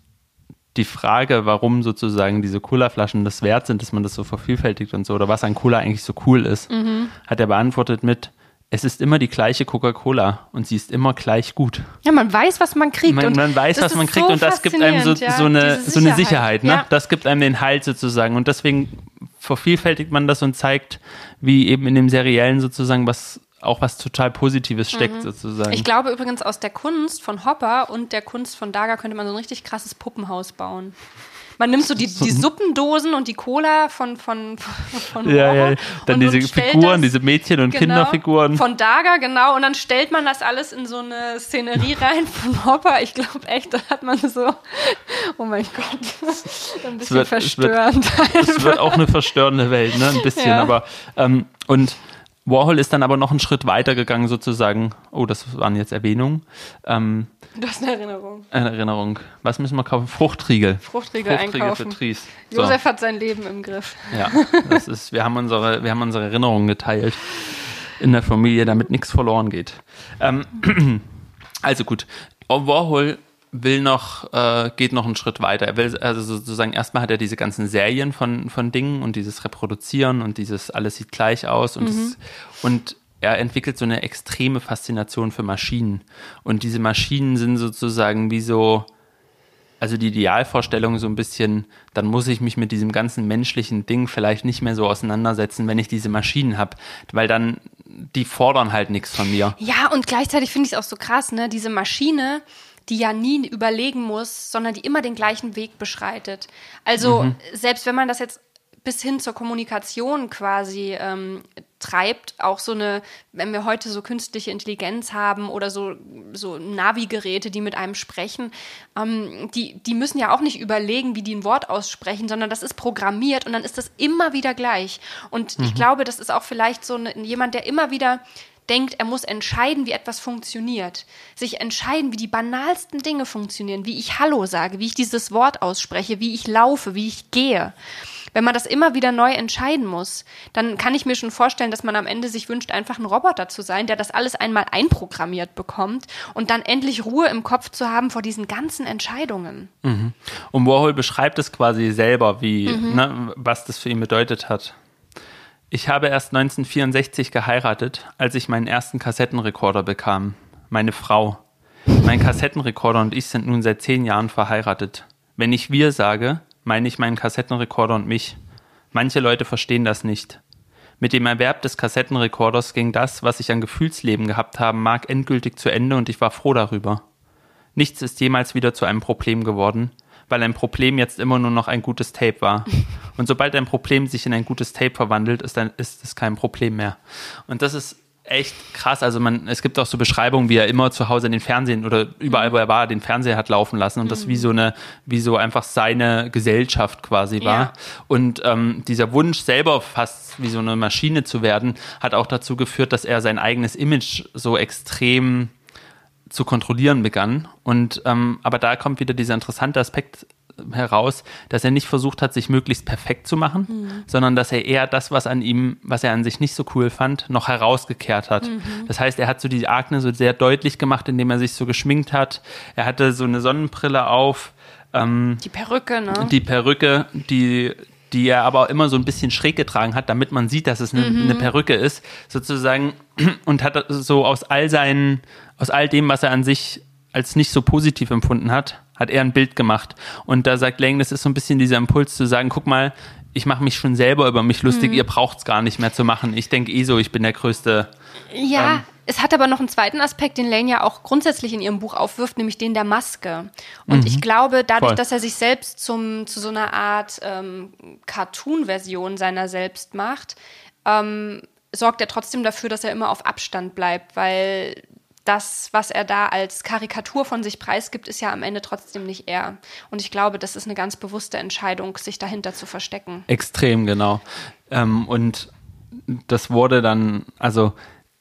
die Frage, warum sozusagen diese Cola-Flaschen das wert sind, dass man das so vervielfältigt und so, oder was an Cola eigentlich so cool ist, mhm. hat er beantwortet mit, es ist immer die gleiche Coca-Cola und sie ist immer gleich gut. Ja, man weiß, was man kriegt. Man, man weiß, was man kriegt so und das gibt einem so, ja, so, eine, so eine Sicherheit. Ne? Ja. Das gibt einem den Halt sozusagen. Und deswegen vervielfältigt man das und zeigt, wie eben in dem Seriellen sozusagen was auch was total Positives steckt, mhm. sozusagen. Ich glaube übrigens, aus der Kunst von Hopper und der Kunst von Daga könnte man so ein richtig krasses Puppenhaus bauen. Man nimmt so die, die Suppendosen und die Cola von von von ja, ja. Dann diese Figuren, das, diese Mädchen und genau, Kinderfiguren von Daga genau und dann stellt man das alles in so eine Szenerie rein von Hopper. Ich glaube echt, da hat man so oh mein Gott, ein bisschen es wird, verstörend. Es wird, es wird, auch eine verstörende Welt, ne, ein bisschen, ja. aber ähm, und Warhol ist dann aber noch einen Schritt weiter gegangen, sozusagen. Oh, das waren jetzt Erwähnungen. Ähm, du hast eine Erinnerung. Eine Erinnerung. Was müssen wir kaufen? Fruchtriegel. Fruchtriegel, Fruchtriegel einkaufen. für Tries. So. Josef hat sein Leben im Griff. Ja, das ist, wir haben unsere, wir haben unsere Erinnerungen geteilt in der Familie, damit nichts verloren geht. Ähm, also gut. Warhol will noch, äh, geht noch einen Schritt weiter. Er will, also sozusagen, erstmal hat er diese ganzen Serien von, von Dingen und dieses Reproduzieren und dieses alles sieht gleich aus und, mhm. das, und er entwickelt so eine extreme Faszination für Maschinen. Und diese Maschinen sind sozusagen wie so, also die Idealvorstellung so ein bisschen, dann muss ich mich mit diesem ganzen menschlichen Ding vielleicht nicht mehr so auseinandersetzen, wenn ich diese Maschinen habe, weil dann die fordern halt nichts von mir. Ja, und gleichzeitig finde ich es auch so krass, ne? Diese Maschine, die ja nie überlegen muss, sondern die immer den gleichen Weg beschreitet. Also mhm. selbst wenn man das jetzt bis hin zur Kommunikation quasi ähm, treibt, auch so eine, wenn wir heute so künstliche Intelligenz haben oder so, so Navi-Geräte, die mit einem sprechen, ähm, die, die müssen ja auch nicht überlegen, wie die ein Wort aussprechen, sondern das ist programmiert und dann ist das immer wieder gleich. Und mhm. ich glaube, das ist auch vielleicht so eine, jemand, der immer wieder denkt, er muss entscheiden, wie etwas funktioniert. Sich entscheiden, wie die banalsten Dinge funktionieren, wie ich Hallo sage, wie ich dieses Wort ausspreche, wie ich laufe, wie ich gehe. Wenn man das immer wieder neu entscheiden muss, dann kann ich mir schon vorstellen, dass man am Ende sich wünscht, einfach ein Roboter zu sein, der das alles einmal einprogrammiert bekommt und dann endlich Ruhe im Kopf zu haben vor diesen ganzen Entscheidungen. Mhm. Und Warhol beschreibt es quasi selber, wie, mhm. ne, was das für ihn bedeutet hat. Ich habe erst 1964 geheiratet, als ich meinen ersten Kassettenrekorder bekam. Meine Frau. Mein Kassettenrekorder und ich sind nun seit zehn Jahren verheiratet. Wenn ich wir sage, meine ich meinen Kassettenrekorder und mich. Manche Leute verstehen das nicht. Mit dem Erwerb des Kassettenrekorders ging das, was ich an Gefühlsleben gehabt habe, mag endgültig zu Ende und ich war froh darüber. Nichts ist jemals wieder zu einem Problem geworden weil ein Problem jetzt immer nur noch ein gutes Tape war. Und sobald ein Problem sich in ein gutes Tape verwandelt, ist dann ist es kein Problem mehr. Und das ist echt krass. Also man, es gibt auch so Beschreibungen, wie er immer zu Hause den Fernsehen oder überall, wo er war, den Fernseher hat laufen lassen und das wie so eine, wie so einfach seine Gesellschaft quasi war. Ja. Und ähm, dieser Wunsch selber fast wie so eine Maschine zu werden, hat auch dazu geführt, dass er sein eigenes Image so extrem zu kontrollieren begann. Und ähm, aber da kommt wieder dieser interessante Aspekt heraus, dass er nicht versucht hat, sich möglichst perfekt zu machen, mhm. sondern dass er eher das, was an ihm, was er an sich nicht so cool fand, noch herausgekehrt hat. Mhm. Das heißt, er hat so die Akne so sehr deutlich gemacht, indem er sich so geschminkt hat. Er hatte so eine Sonnenbrille auf. Ähm, die Perücke, ne? Die Perücke, die die er aber immer so ein bisschen schräg getragen hat, damit man sieht, dass es eine, mhm. eine Perücke ist, sozusagen, und hat so aus all seinen, aus all dem, was er an sich als nicht so positiv empfunden hat, hat er ein Bild gemacht. Und da sagt Lang, das ist so ein bisschen dieser Impuls zu sagen, guck mal, ich mache mich schon selber über mich lustig, mhm. ihr braucht es gar nicht mehr zu machen. Ich denke eh so, ich bin der größte. Ja, ähm, es hat aber noch einen zweiten Aspekt, den Lane ja auch grundsätzlich in ihrem Buch aufwirft, nämlich den der Maske. Und mhm. ich glaube, dadurch, Voll. dass er sich selbst zum, zu so einer Art ähm, Cartoon-Version seiner selbst macht, ähm, sorgt er trotzdem dafür, dass er immer auf Abstand bleibt, weil das, was er da als Karikatur von sich preisgibt, ist ja am Ende trotzdem nicht er. Und ich glaube, das ist eine ganz bewusste Entscheidung, sich dahinter zu verstecken. Extrem, genau. Ähm, und das wurde dann, also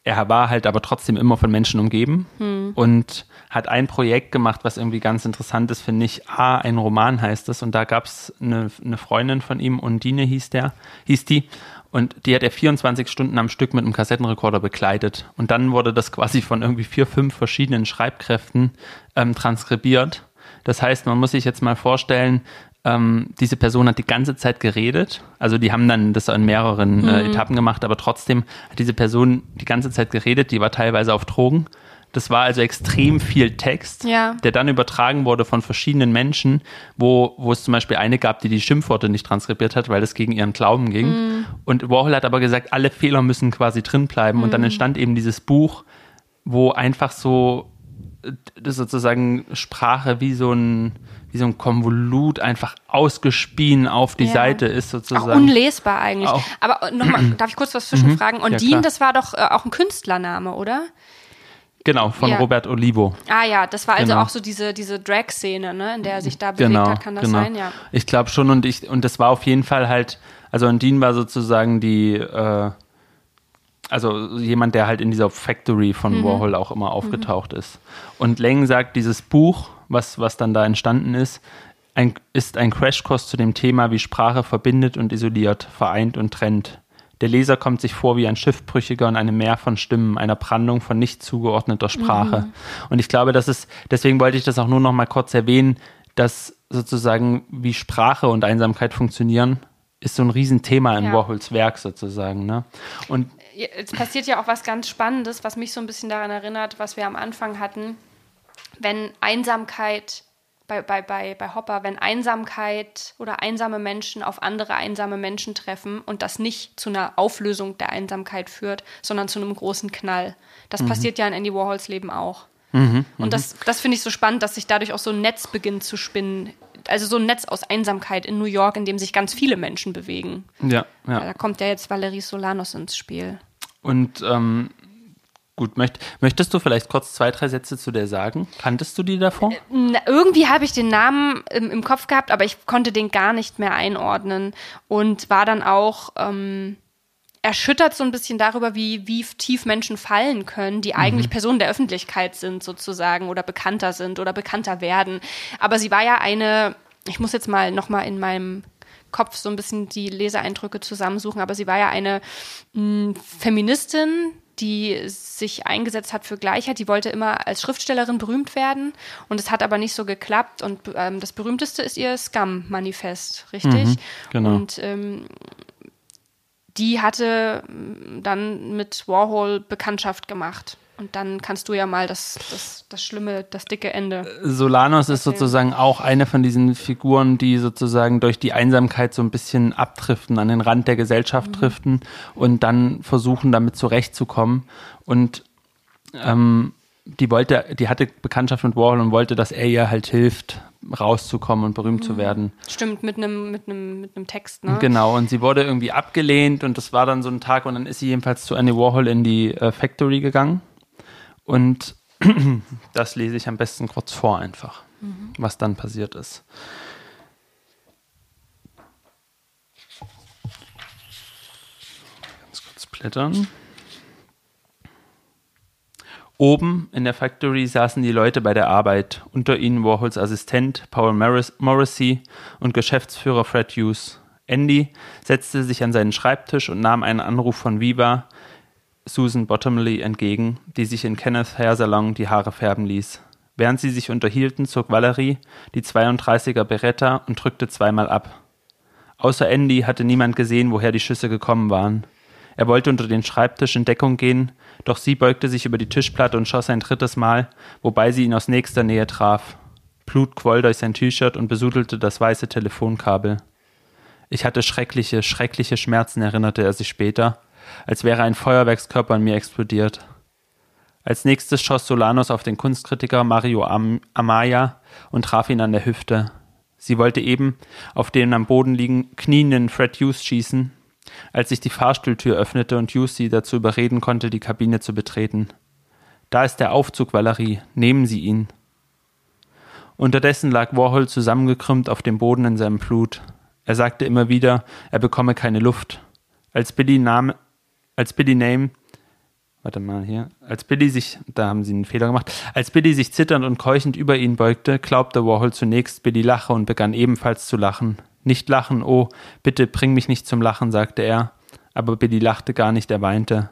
er war halt aber trotzdem immer von Menschen umgeben hm. und hat ein Projekt gemacht, was irgendwie ganz interessant ist, finde ich. A, ein Roman heißt es und da gab es eine, eine Freundin von ihm, Undine hieß der, hieß die und die hat er 24 Stunden am Stück mit einem Kassettenrekorder begleitet und dann wurde das quasi von irgendwie vier, fünf verschiedenen Schreibkräften ähm, transkribiert. Das heißt, man muss sich jetzt mal vorstellen, ähm, diese Person hat die ganze Zeit geredet. Also die haben dann das in mehreren äh, mhm. Etappen gemacht, aber trotzdem hat diese Person die ganze Zeit geredet. Die war teilweise auf Drogen. Das war also extrem viel Text, ja. der dann übertragen wurde von verschiedenen Menschen, wo, wo es zum Beispiel eine gab, die die Schimpfworte nicht transkribiert hat, weil es gegen ihren Glauben ging. Mm. Und Warhol hat aber gesagt, alle Fehler müssen quasi drin bleiben. Mm. Und dann mhm. entstand eben dieses Buch, wo einfach so äh, sozusagen Sprache wie so ein wie so ein Konvolut einfach ausgespien auf die ja. Seite ist sozusagen. Auch unlesbar eigentlich. Auch. Aber nochmal, darf ich kurz was zwischenfragen? Und ja, das war doch äh, auch ein Künstlername, oder? Genau, von ja. Robert Olivo. Ah ja, das war also genau. auch so diese, diese Drag-Szene, ne, in der er sich da bewegt genau, hat, kann das genau. sein, ja. Ich glaube schon und ich, und das war auf jeden Fall halt, also Undine war sozusagen die, äh, also jemand, der halt in dieser Factory von mhm. Warhol auch immer aufgetaucht mhm. ist. Und Leng sagt, dieses Buch was, was dann da entstanden ist, ein, ist ein Crashkurs zu dem Thema, wie Sprache verbindet und isoliert, vereint und trennt. Der Leser kommt sich vor wie ein Schiffbrüchiger in einem Meer von Stimmen, einer Brandung von nicht zugeordneter Sprache. Mhm. Und ich glaube, das ist, deswegen wollte ich das auch nur noch mal kurz erwähnen, dass sozusagen wie Sprache und Einsamkeit funktionieren, ist so ein Riesenthema in ja. Warhols Werk sozusagen. Ne? Und jetzt passiert ja auch was ganz Spannendes, was mich so ein bisschen daran erinnert, was wir am Anfang hatten wenn Einsamkeit bei, bei, bei, bei Hopper, wenn Einsamkeit oder einsame Menschen auf andere einsame Menschen treffen und das nicht zu einer Auflösung der Einsamkeit führt, sondern zu einem großen Knall. Das mhm. passiert ja in Andy Warhols Leben auch. Mhm, und mhm. das, das finde ich so spannend, dass sich dadurch auch so ein Netz beginnt zu spinnen. Also so ein Netz aus Einsamkeit in New York, in dem sich ganz viele Menschen bewegen. Ja, ja. Da kommt ja jetzt Valerie Solanos ins Spiel. Und ähm, Gut, möcht, möchtest du vielleicht kurz zwei, drei Sätze zu der sagen? Kanntest du die davor? Äh, na, irgendwie habe ich den Namen im, im, Kopf gehabt, aber ich konnte den gar nicht mehr einordnen und war dann auch ähm, erschüttert so ein bisschen darüber, wie, wie tief Menschen fallen können, die eigentlich mhm. Personen der Öffentlichkeit sind sozusagen oder bekannter sind oder bekannter werden. Aber sie war ja eine, ich muss jetzt mal nochmal in meinem Kopf so ein bisschen die Leseeindrücke zusammensuchen, aber sie war ja eine mh, Feministin, die sich eingesetzt hat für Gleichheit. Die wollte immer als Schriftstellerin berühmt werden und es hat aber nicht so geklappt. Und ähm, das berühmteste ist ihr Scum-Manifest, richtig? Mhm, genau. Und ähm, die hatte dann mit Warhol Bekanntschaft gemacht. Und dann kannst du ja mal das, das, das schlimme, das dicke Ende. Solanos ist sozusagen auch eine von diesen Figuren, die sozusagen durch die Einsamkeit so ein bisschen abdriften, an den Rand der Gesellschaft mhm. driften und dann versuchen, damit zurechtzukommen. Und ähm, die wollte, die hatte Bekanntschaft mit Warhol und wollte, dass er ihr halt hilft, rauszukommen und berühmt mhm. zu werden. Stimmt, mit einem mit einem mit einem Text, ne? Genau, und sie wurde irgendwie abgelehnt und das war dann so ein Tag und dann ist sie jedenfalls zu Andy Warhol in die äh, Factory gegangen und das lese ich am besten kurz vor einfach, mhm. was dann passiert ist. Ganz kurz blättern. Oben in der Factory saßen die Leute bei der Arbeit, unter ihnen Warhols Assistent Paul Morrissey und Geschäftsführer Fred Hughes. Andy setzte sich an seinen Schreibtisch und nahm einen Anruf von Viva, Susan Bottomley entgegen, die sich in Kenneth Hair Salon die Haare färben ließ. Während sie sich unterhielten, zog Valerie die 32er Beretta und drückte zweimal ab. Außer Andy hatte niemand gesehen, woher die Schüsse gekommen waren. Er wollte unter den Schreibtisch in Deckung gehen, doch sie beugte sich über die Tischplatte und schoss ein drittes Mal, wobei sie ihn aus nächster Nähe traf. Blut quoll durch sein T-Shirt und besudelte das weiße Telefonkabel. Ich hatte schreckliche, schreckliche Schmerzen, erinnerte er sich später, als wäre ein Feuerwerkskörper in mir explodiert. Als nächstes schoss Solanos auf den Kunstkritiker Mario Am Amaya und traf ihn an der Hüfte. Sie wollte eben auf den am Boden liegen, knienden Fred Hughes schießen, als sich die Fahrstuhltür öffnete und Hughes dazu überreden konnte, die Kabine zu betreten. Da ist der Aufzug, Valerie. Nehmen Sie ihn. Unterdessen lag Warhol zusammengekrümmt auf dem Boden in seinem Blut. Er sagte immer wieder, er bekomme keine Luft. Als Billy nahm, als Billy Name, warte mal hier, als Billy sich, da haben sie einen Fehler gemacht, als Billy sich zitternd und keuchend über ihn beugte, glaubte Warhol zunächst, Billy lache und begann ebenfalls zu lachen. Nicht lachen, oh, bitte bring mich nicht zum Lachen, sagte er. Aber Billy lachte gar nicht, er weinte.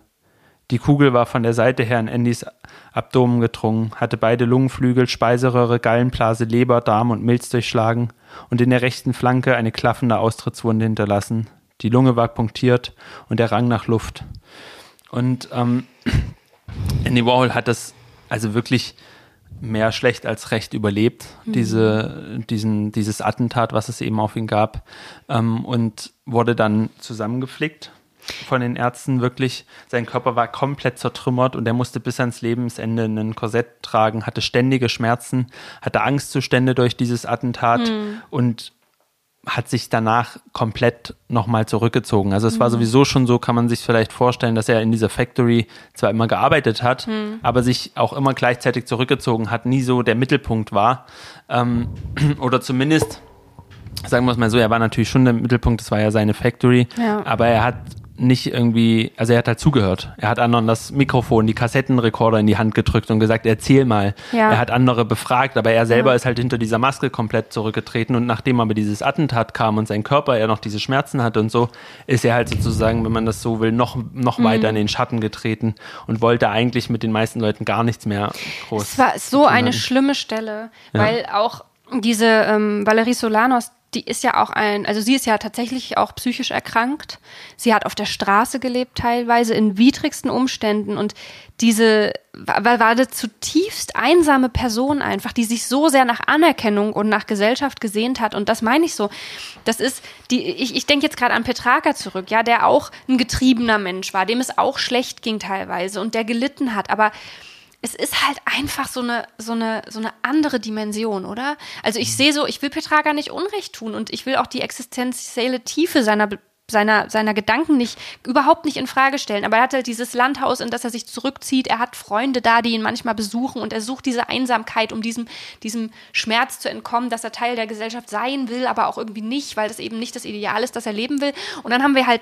Die Kugel war von der Seite her in Andys Abdomen gedrungen, hatte beide Lungenflügel, Speiseröhre, Gallenblase, Leber, Darm und Milz durchschlagen und in der rechten Flanke eine klaffende Austrittswunde hinterlassen. Die Lunge war punktiert und er rang nach Luft. Und ähm, Andy Warhol hat das also wirklich mehr schlecht als recht überlebt, mhm. diese, diesen, dieses Attentat, was es eben auf ihn gab, ähm, und wurde dann zusammengeflickt von den Ärzten wirklich. Sein Körper war komplett zertrümmert und er musste bis ans Lebensende ein Korsett tragen, hatte ständige Schmerzen, hatte Angstzustände durch dieses Attentat mhm. und hat sich danach komplett nochmal zurückgezogen. Also es mhm. war sowieso schon so, kann man sich vielleicht vorstellen, dass er in dieser Factory zwar immer gearbeitet hat, mhm. aber sich auch immer gleichzeitig zurückgezogen hat, nie so der Mittelpunkt war. Ähm, oder zumindest, sagen wir es mal so, er war natürlich schon der Mittelpunkt, das war ja seine Factory, ja. aber er hat nicht irgendwie, also er hat halt zugehört. Er hat anderen das Mikrofon, die Kassettenrekorder in die Hand gedrückt und gesagt, erzähl mal. Ja. Er hat andere befragt, aber er selber ja. ist halt hinter dieser Maske komplett zurückgetreten und nachdem aber dieses Attentat kam und sein Körper er noch diese Schmerzen hatte und so, ist er halt sozusagen, wenn man das so will, noch, noch mhm. weiter in den Schatten getreten und wollte eigentlich mit den meisten Leuten gar nichts mehr groß. Es war so eine schlimme Stelle, ja. weil auch diese ähm, Valerie Solanos, die ist ja auch ein, also sie ist ja tatsächlich auch psychisch erkrankt. Sie hat auf der Straße gelebt teilweise in widrigsten Umständen und diese war, war eine zutiefst einsame Person einfach, die sich so sehr nach Anerkennung und nach Gesellschaft gesehnt hat und das meine ich so. Das ist die ich, ich denke jetzt gerade an Petraka zurück, ja, der auch ein getriebener Mensch war, dem es auch schlecht ging teilweise und der gelitten hat, aber es ist halt einfach so eine, so eine, so eine andere Dimension, oder? Also ich sehe so, ich will Petraga nicht Unrecht tun und ich will auch die existenzielle Tiefe seiner seiner, seiner Gedanken nicht, überhaupt nicht in Frage stellen. Aber er hat halt dieses Landhaus, in das er sich zurückzieht. Er hat Freunde da, die ihn manchmal besuchen und er sucht diese Einsamkeit, um diesem, diesem Schmerz zu entkommen, dass er Teil der Gesellschaft sein will, aber auch irgendwie nicht, weil das eben nicht das Ideal ist, das er leben will. Und dann haben wir halt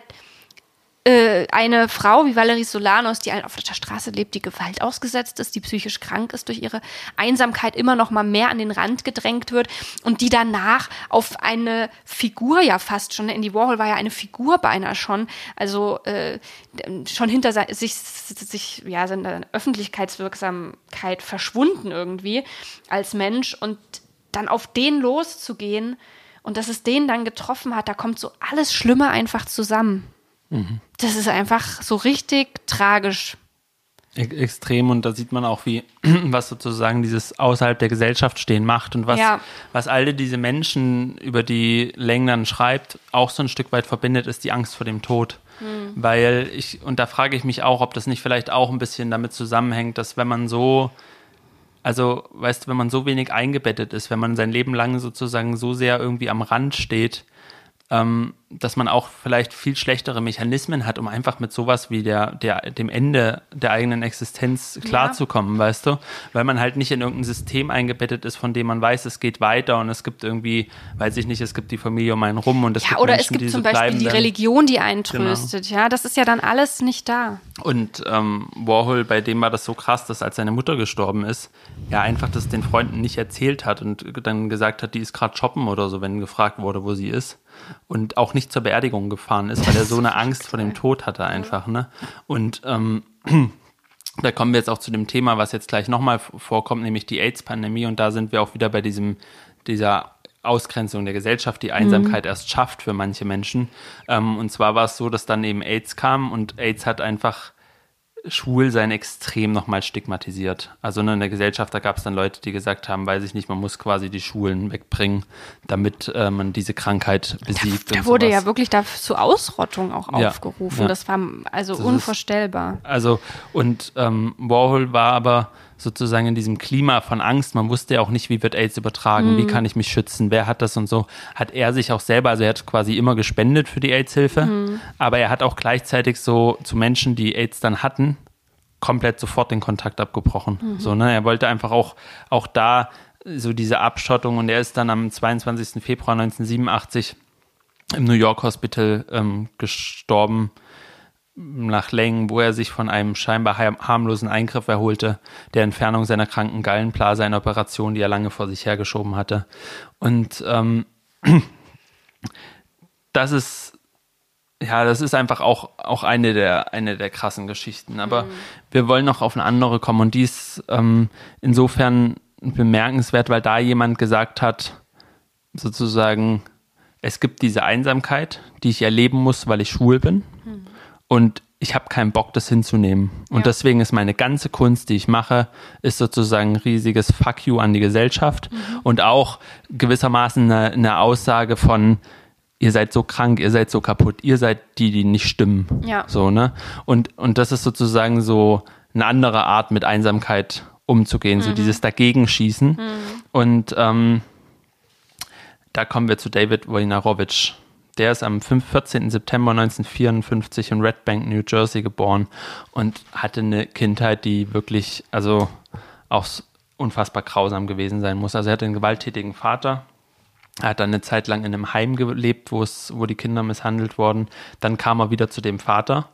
äh, eine Frau wie Valerie Solanos, die auf der Straße lebt, die Gewalt ausgesetzt ist, die psychisch krank ist, durch ihre Einsamkeit immer noch mal mehr an den Rand gedrängt wird und die danach auf eine Figur ja fast schon, Andy Warhol war ja eine Figur beinahe schon, also äh, schon hinter sich, sich ja, seine Öffentlichkeitswirksamkeit verschwunden irgendwie als Mensch und dann auf den loszugehen und dass es den dann getroffen hat, da kommt so alles Schlimme einfach zusammen. Mhm. Das ist einfach so richtig tragisch. Extrem und da sieht man auch, wie was sozusagen dieses außerhalb der Gesellschaft stehen macht und was, ja. was alle diese Menschen, über die Leng dann schreibt, auch so ein Stück weit verbindet, ist die Angst vor dem Tod. Mhm. Weil ich, und da frage ich mich auch, ob das nicht vielleicht auch ein bisschen damit zusammenhängt, dass wenn man so, also weißt du, wenn man so wenig eingebettet ist, wenn man sein Leben lang sozusagen so sehr irgendwie am Rand steht, ähm, dass man auch vielleicht viel schlechtere Mechanismen hat, um einfach mit sowas wie der, der, dem Ende der eigenen Existenz klarzukommen, ja. weißt du? Weil man halt nicht in irgendein System eingebettet ist, von dem man weiß, es geht weiter und es gibt irgendwie, weiß ich nicht, es gibt die Familie um einen rum und es ja, gibt oder Menschen, es gibt zum Beispiel die Religion, die einen tröstet, genau. ja, das ist ja dann alles nicht da. Und ähm, Warhol, bei dem war das so krass, dass als seine Mutter gestorben ist, er einfach das den Freunden nicht erzählt hat und dann gesagt hat, die ist gerade shoppen oder so, wenn gefragt wurde, wo sie ist und auch nicht zur Beerdigung gefahren ist, weil er so eine Angst vor dem Tod hatte einfach. Ne? Und ähm, da kommen wir jetzt auch zu dem Thema, was jetzt gleich nochmal vorkommt, nämlich die AIDS-Pandemie. Und da sind wir auch wieder bei diesem, dieser Ausgrenzung der Gesellschaft, die Einsamkeit mhm. erst schafft für manche Menschen. Ähm, und zwar war es so, dass dann eben AIDS kam und AIDS hat einfach Schwulsein extrem nochmal stigmatisiert. Also ne, in der Gesellschaft, da gab es dann Leute, die gesagt haben, weiß ich nicht, man muss quasi die Schwulen wegbringen, damit äh, man diese Krankheit besiegt. Da, da wurde sowas. ja wirklich zur Ausrottung auch ja, aufgerufen. Ja. Das war also das unvorstellbar. Ist, also und ähm, Warhol war aber sozusagen in diesem Klima von Angst, man wusste ja auch nicht, wie wird AIDS übertragen, mhm. wie kann ich mich schützen, wer hat das und so, hat er sich auch selber, also er hat quasi immer gespendet für die AIDS-Hilfe, mhm. aber er hat auch gleichzeitig so zu Menschen, die AIDS dann hatten, komplett sofort den Kontakt abgebrochen. Mhm. So, ne? Er wollte einfach auch, auch da so diese Abschottung und er ist dann am 22. Februar 1987 im New York Hospital ähm, gestorben nach Längen, wo er sich von einem scheinbar harmlosen Eingriff erholte, der Entfernung seiner kranken Gallenblase, eine Operation, die er lange vor sich hergeschoben hatte. Und ähm, das ist ja, das ist einfach auch, auch eine, der, eine der krassen Geschichten. Aber mhm. wir wollen noch auf eine andere kommen und die ist ähm, insofern bemerkenswert, weil da jemand gesagt hat, sozusagen, es gibt diese Einsamkeit, die ich erleben muss, weil ich schwul bin. Mhm. Und ich habe keinen Bock, das hinzunehmen. Und ja. deswegen ist meine ganze Kunst, die ich mache, ist sozusagen ein riesiges Fuck you an die Gesellschaft mhm. und auch gewissermaßen eine, eine, Aussage von, ihr seid so krank, ihr seid so kaputt, ihr seid die, die nicht stimmen. Ja. So, ne? Und, und das ist sozusagen so eine andere Art, mit Einsamkeit umzugehen, mhm. so dieses Dagegenschießen. Mhm. Und ähm, da kommen wir zu David Wojnarowicz. Der ist am 14. September 1954 in Red Bank, New Jersey geboren und hatte eine Kindheit, die wirklich, also auch unfassbar grausam gewesen sein muss. Also er hatte einen gewalttätigen Vater. Er hat dann eine Zeit lang in einem Heim gelebt, wo es, wo die Kinder misshandelt wurden. Dann kam er wieder zu dem Vater,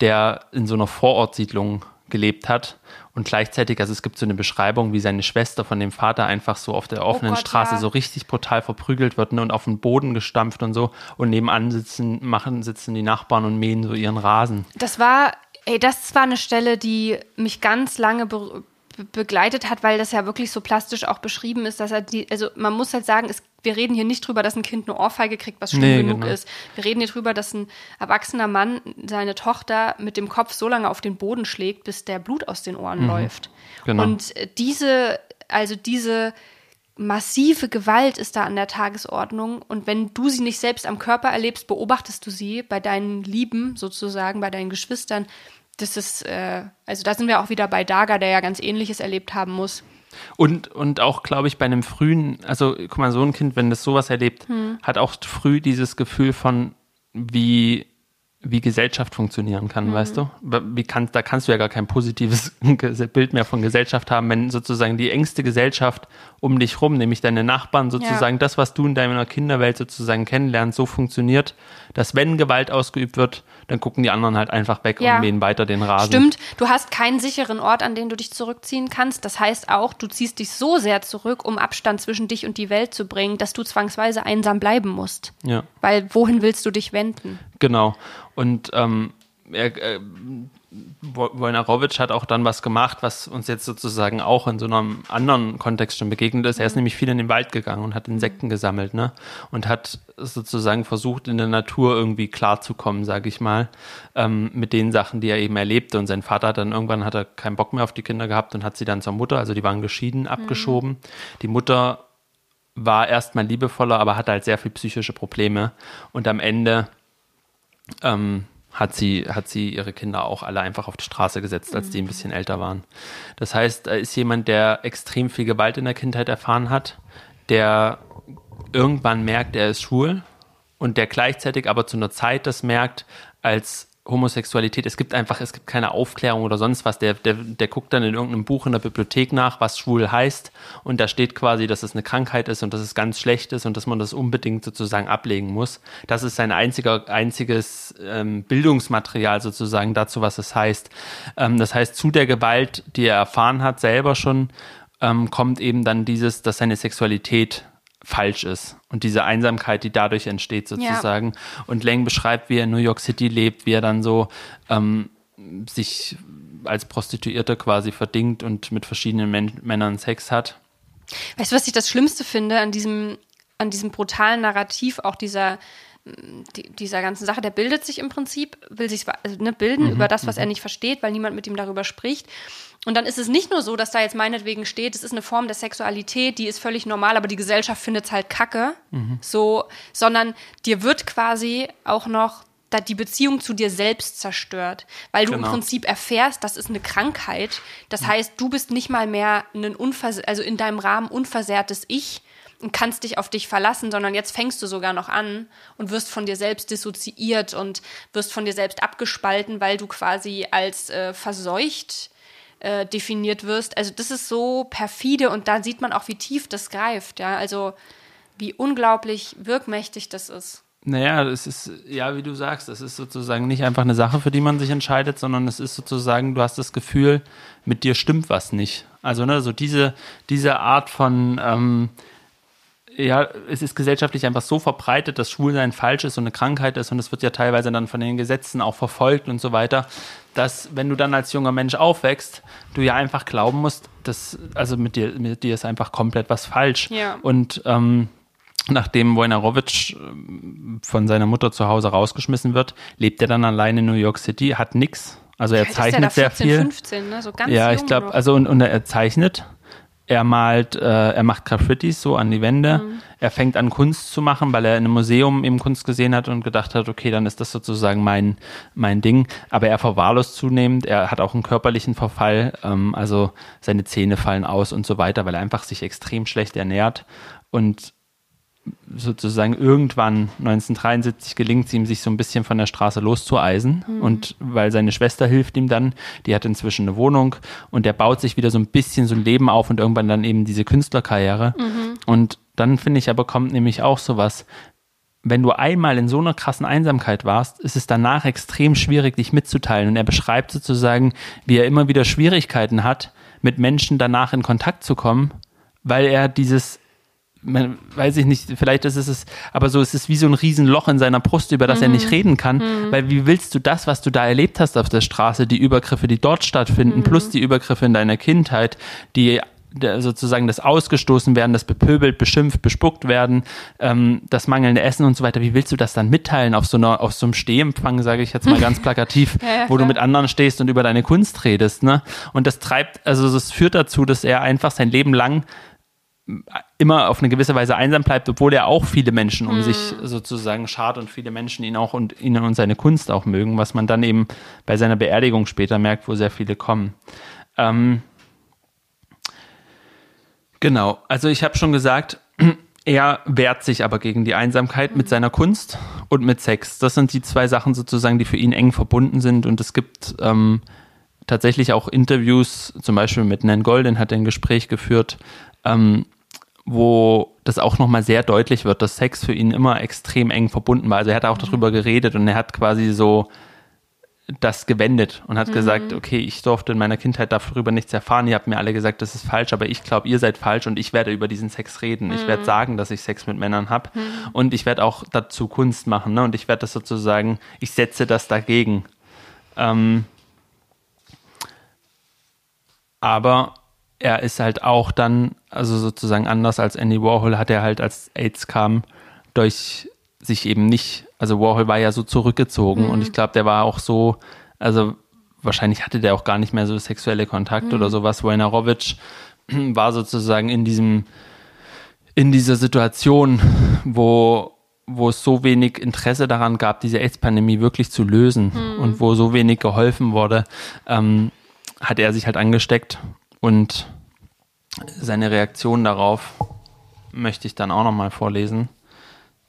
der in so einer Vorortsiedlung gelebt hat und gleichzeitig, also es gibt so eine Beschreibung, wie seine Schwester von dem Vater einfach so auf der oh offenen oh Gott, Straße ja. so richtig brutal verprügelt wird ne, und auf den Boden gestampft und so und nebenan sitzen, machen, sitzen die Nachbarn und mähen so ihren Rasen. Das war, ey, das war eine Stelle, die mich ganz lange be begleitet hat, weil das ja wirklich so plastisch auch beschrieben ist, dass er die, also man muss halt sagen, es wir reden hier nicht drüber, dass ein Kind eine Ohrfeige kriegt, was schlimm nee, genug genau. ist. Wir reden hier drüber, dass ein erwachsener Mann seine Tochter mit dem Kopf so lange auf den Boden schlägt, bis der Blut aus den Ohren mhm. läuft. Genau. Und diese, also diese massive Gewalt ist da an der Tagesordnung. Und wenn du sie nicht selbst am Körper erlebst, beobachtest du sie bei deinen Lieben sozusagen, bei deinen Geschwistern. Das ist, äh, also da sind wir auch wieder bei Daga, der ja ganz Ähnliches erlebt haben muss. Und, und auch, glaube ich, bei einem frühen, also guck mal, so ein Kind, wenn das sowas erlebt, hm. hat auch früh dieses Gefühl von, wie wie Gesellschaft funktionieren kann, mhm. weißt du? Wie kann, da kannst du ja gar kein positives Bild mehr von Gesellschaft haben, wenn sozusagen die engste Gesellschaft um dich rum, nämlich deine Nachbarn, sozusagen ja. das, was du in deiner Kinderwelt sozusagen kennenlernst, so funktioniert, dass wenn Gewalt ausgeübt wird, dann gucken die anderen halt einfach weg ja. und mähen weiter den Rasen. Stimmt, du hast keinen sicheren Ort, an den du dich zurückziehen kannst. Das heißt auch, du ziehst dich so sehr zurück, um Abstand zwischen dich und die Welt zu bringen, dass du zwangsweise einsam bleiben musst. Ja. Weil wohin willst du dich wenden? Genau. Und ähm, er, äh, Wojnarowitsch hat auch dann was gemacht, was uns jetzt sozusagen auch in so einem anderen Kontext schon begegnet ist. Er ist mhm. nämlich viel in den Wald gegangen und hat Insekten gesammelt, ne? Und hat sozusagen versucht, in der Natur irgendwie klarzukommen, sage ich mal, ähm, mit den Sachen, die er eben erlebte. Und sein Vater hat dann irgendwann hat er keinen Bock mehr auf die Kinder gehabt und hat sie dann zur Mutter, also die waren geschieden, abgeschoben. Mhm. Die Mutter war erstmal liebevoller, aber hatte halt sehr viel psychische Probleme. Und am Ende ähm, hat sie, hat sie ihre Kinder auch alle einfach auf die Straße gesetzt, als die ein bisschen älter waren. Das heißt, er ist jemand, der extrem viel Gewalt in der Kindheit erfahren hat, der irgendwann merkt, er ist schwul und der gleichzeitig aber zu einer Zeit das merkt, als Homosexualität, es gibt einfach, es gibt keine Aufklärung oder sonst was. Der, der, der guckt dann in irgendeinem Buch in der Bibliothek nach, was schwul heißt. Und da steht quasi, dass es eine Krankheit ist und dass es ganz schlecht ist und dass man das unbedingt sozusagen ablegen muss. Das ist sein einziger, einziges ähm, Bildungsmaterial sozusagen dazu, was es heißt. Ähm, das heißt, zu der Gewalt, die er erfahren hat, selber schon, ähm, kommt eben dann dieses, dass seine Sexualität falsch ist und diese Einsamkeit, die dadurch entsteht sozusagen. Ja. Und Lang beschreibt, wie er in New York City lebt, wie er dann so ähm, sich als Prostituierte quasi verdingt und mit verschiedenen Men Männern Sex hat. Weißt du, was ich das Schlimmste finde an diesem, an diesem brutalen Narrativ, auch dieser, die, dieser ganzen Sache? Der bildet sich im Prinzip, will sich also, ne, bilden mhm, über das, was mhm. er nicht versteht, weil niemand mit ihm darüber spricht. Und dann ist es nicht nur so, dass da jetzt meinetwegen steht, es ist eine Form der Sexualität, die ist völlig normal, aber die Gesellschaft findet es halt kacke, mhm. so, sondern dir wird quasi auch noch da die Beziehung zu dir selbst zerstört, weil du genau. im Prinzip erfährst, das ist eine Krankheit. Das heißt, du bist nicht mal mehr ein unvers also in deinem Rahmen unversehrtes Ich und kannst dich auf dich verlassen, sondern jetzt fängst du sogar noch an und wirst von dir selbst dissoziiert und wirst von dir selbst abgespalten, weil du quasi als äh, verseucht äh, definiert wirst. Also das ist so perfide und da sieht man auch, wie tief das greift, ja, also wie unglaublich wirkmächtig das ist. Naja, es ist, ja, wie du sagst, es ist sozusagen nicht einfach eine Sache, für die man sich entscheidet, sondern es ist sozusagen, du hast das Gefühl, mit dir stimmt was nicht. Also, ne, so diese, diese Art von, ähm, ja, es ist gesellschaftlich einfach so verbreitet, dass Schwulsein falsch ist und eine Krankheit ist und es wird ja teilweise dann von den Gesetzen auch verfolgt und so weiter, dass wenn du dann als junger Mensch aufwächst, du ja einfach glauben musst, dass, also mit dir, mit dir ist einfach komplett was falsch. Ja. Und ähm, Nachdem Wojnarowitsch ähm, von seiner Mutter zu Hause rausgeschmissen wird, lebt er dann allein in New York City, hat nichts. Also er zeichnet sehr 14, viel. 15, ne? so ganz ja, ich glaube, also und, und, er zeichnet, er malt, äh, er macht Graffitis so an die Wände. Mhm. Er fängt an Kunst zu machen, weil er in einem Museum eben Kunst gesehen hat und gedacht hat, okay, dann ist das sozusagen mein mein Ding. Aber er verwahrlost zunehmend. Er hat auch einen körperlichen Verfall, ähm, also seine Zähne fallen aus und so weiter, weil er einfach sich extrem schlecht ernährt und sozusagen irgendwann 1973 gelingt es ihm, sich so ein bisschen von der Straße loszueisen. Mhm. Und weil seine Schwester hilft ihm dann, die hat inzwischen eine Wohnung und der baut sich wieder so ein bisschen so ein Leben auf und irgendwann dann eben diese Künstlerkarriere. Mhm. Und dann finde ich aber kommt nämlich auch sowas, wenn du einmal in so einer krassen Einsamkeit warst, ist es danach extrem schwierig, dich mitzuteilen. Und er beschreibt sozusagen, wie er immer wieder Schwierigkeiten hat, mit Menschen danach in Kontakt zu kommen, weil er dieses man, weiß ich nicht, vielleicht ist es, aber so, es ist wie so ein Riesenloch in seiner Brust, über das mhm. er nicht mhm. reden kann, mhm. weil wie willst du das, was du da erlebt hast auf der Straße, die Übergriffe, die dort stattfinden, mhm. plus die Übergriffe in deiner Kindheit, die sozusagen das ausgestoßen werden, das bepöbelt, beschimpft, bespuckt werden, ähm, das mangelnde Essen und so weiter. Wie willst du das dann mitteilen auf so einer, auf so einem Stehempfang, sage ich jetzt mal ganz plakativ, ja, ja, wo du mit anderen stehst und über deine Kunst redest, ne? Und das treibt, also das führt dazu, dass er einfach sein Leben lang immer auf eine gewisse Weise einsam bleibt, obwohl er auch viele Menschen um hm. sich sozusagen schart und viele Menschen ihn auch und ihn und seine Kunst auch mögen, was man dann eben bei seiner Beerdigung später merkt, wo sehr viele kommen. Ähm, genau, also ich habe schon gesagt, er wehrt sich aber gegen die Einsamkeit mit seiner Kunst und mit Sex. Das sind die zwei Sachen sozusagen, die für ihn eng verbunden sind und es gibt ähm, tatsächlich auch Interviews, zum Beispiel mit Nan Golden hat er ein Gespräch geführt, ähm, wo das auch nochmal sehr deutlich wird, dass Sex für ihn immer extrem eng verbunden war. Also er hat auch mhm. darüber geredet und er hat quasi so das gewendet und hat mhm. gesagt, okay, ich durfte in meiner Kindheit darüber nichts erfahren. Ihr habt mir alle gesagt, das ist falsch, aber ich glaube, ihr seid falsch und ich werde über diesen Sex reden. Mhm. Ich werde mhm. sagen, dass ich Sex mit Männern habe mhm. und ich werde auch dazu Kunst machen. Ne? Und ich werde das sozusagen, ich setze das dagegen. Ähm, aber er ist halt auch dann, also sozusagen anders als Andy Warhol, hat er halt, als AIDS kam, durch sich eben nicht, also Warhol war ja so zurückgezogen mhm. und ich glaube, der war auch so, also wahrscheinlich hatte der auch gar nicht mehr so sexuelle Kontakte mhm. oder sowas. Wojnarowitsch war sozusagen in diesem, in dieser Situation, wo, wo es so wenig Interesse daran gab, diese AIDS-Pandemie wirklich zu lösen mhm. und wo so wenig geholfen wurde, ähm, hat er sich halt angesteckt und seine Reaktion darauf möchte ich dann auch nochmal vorlesen.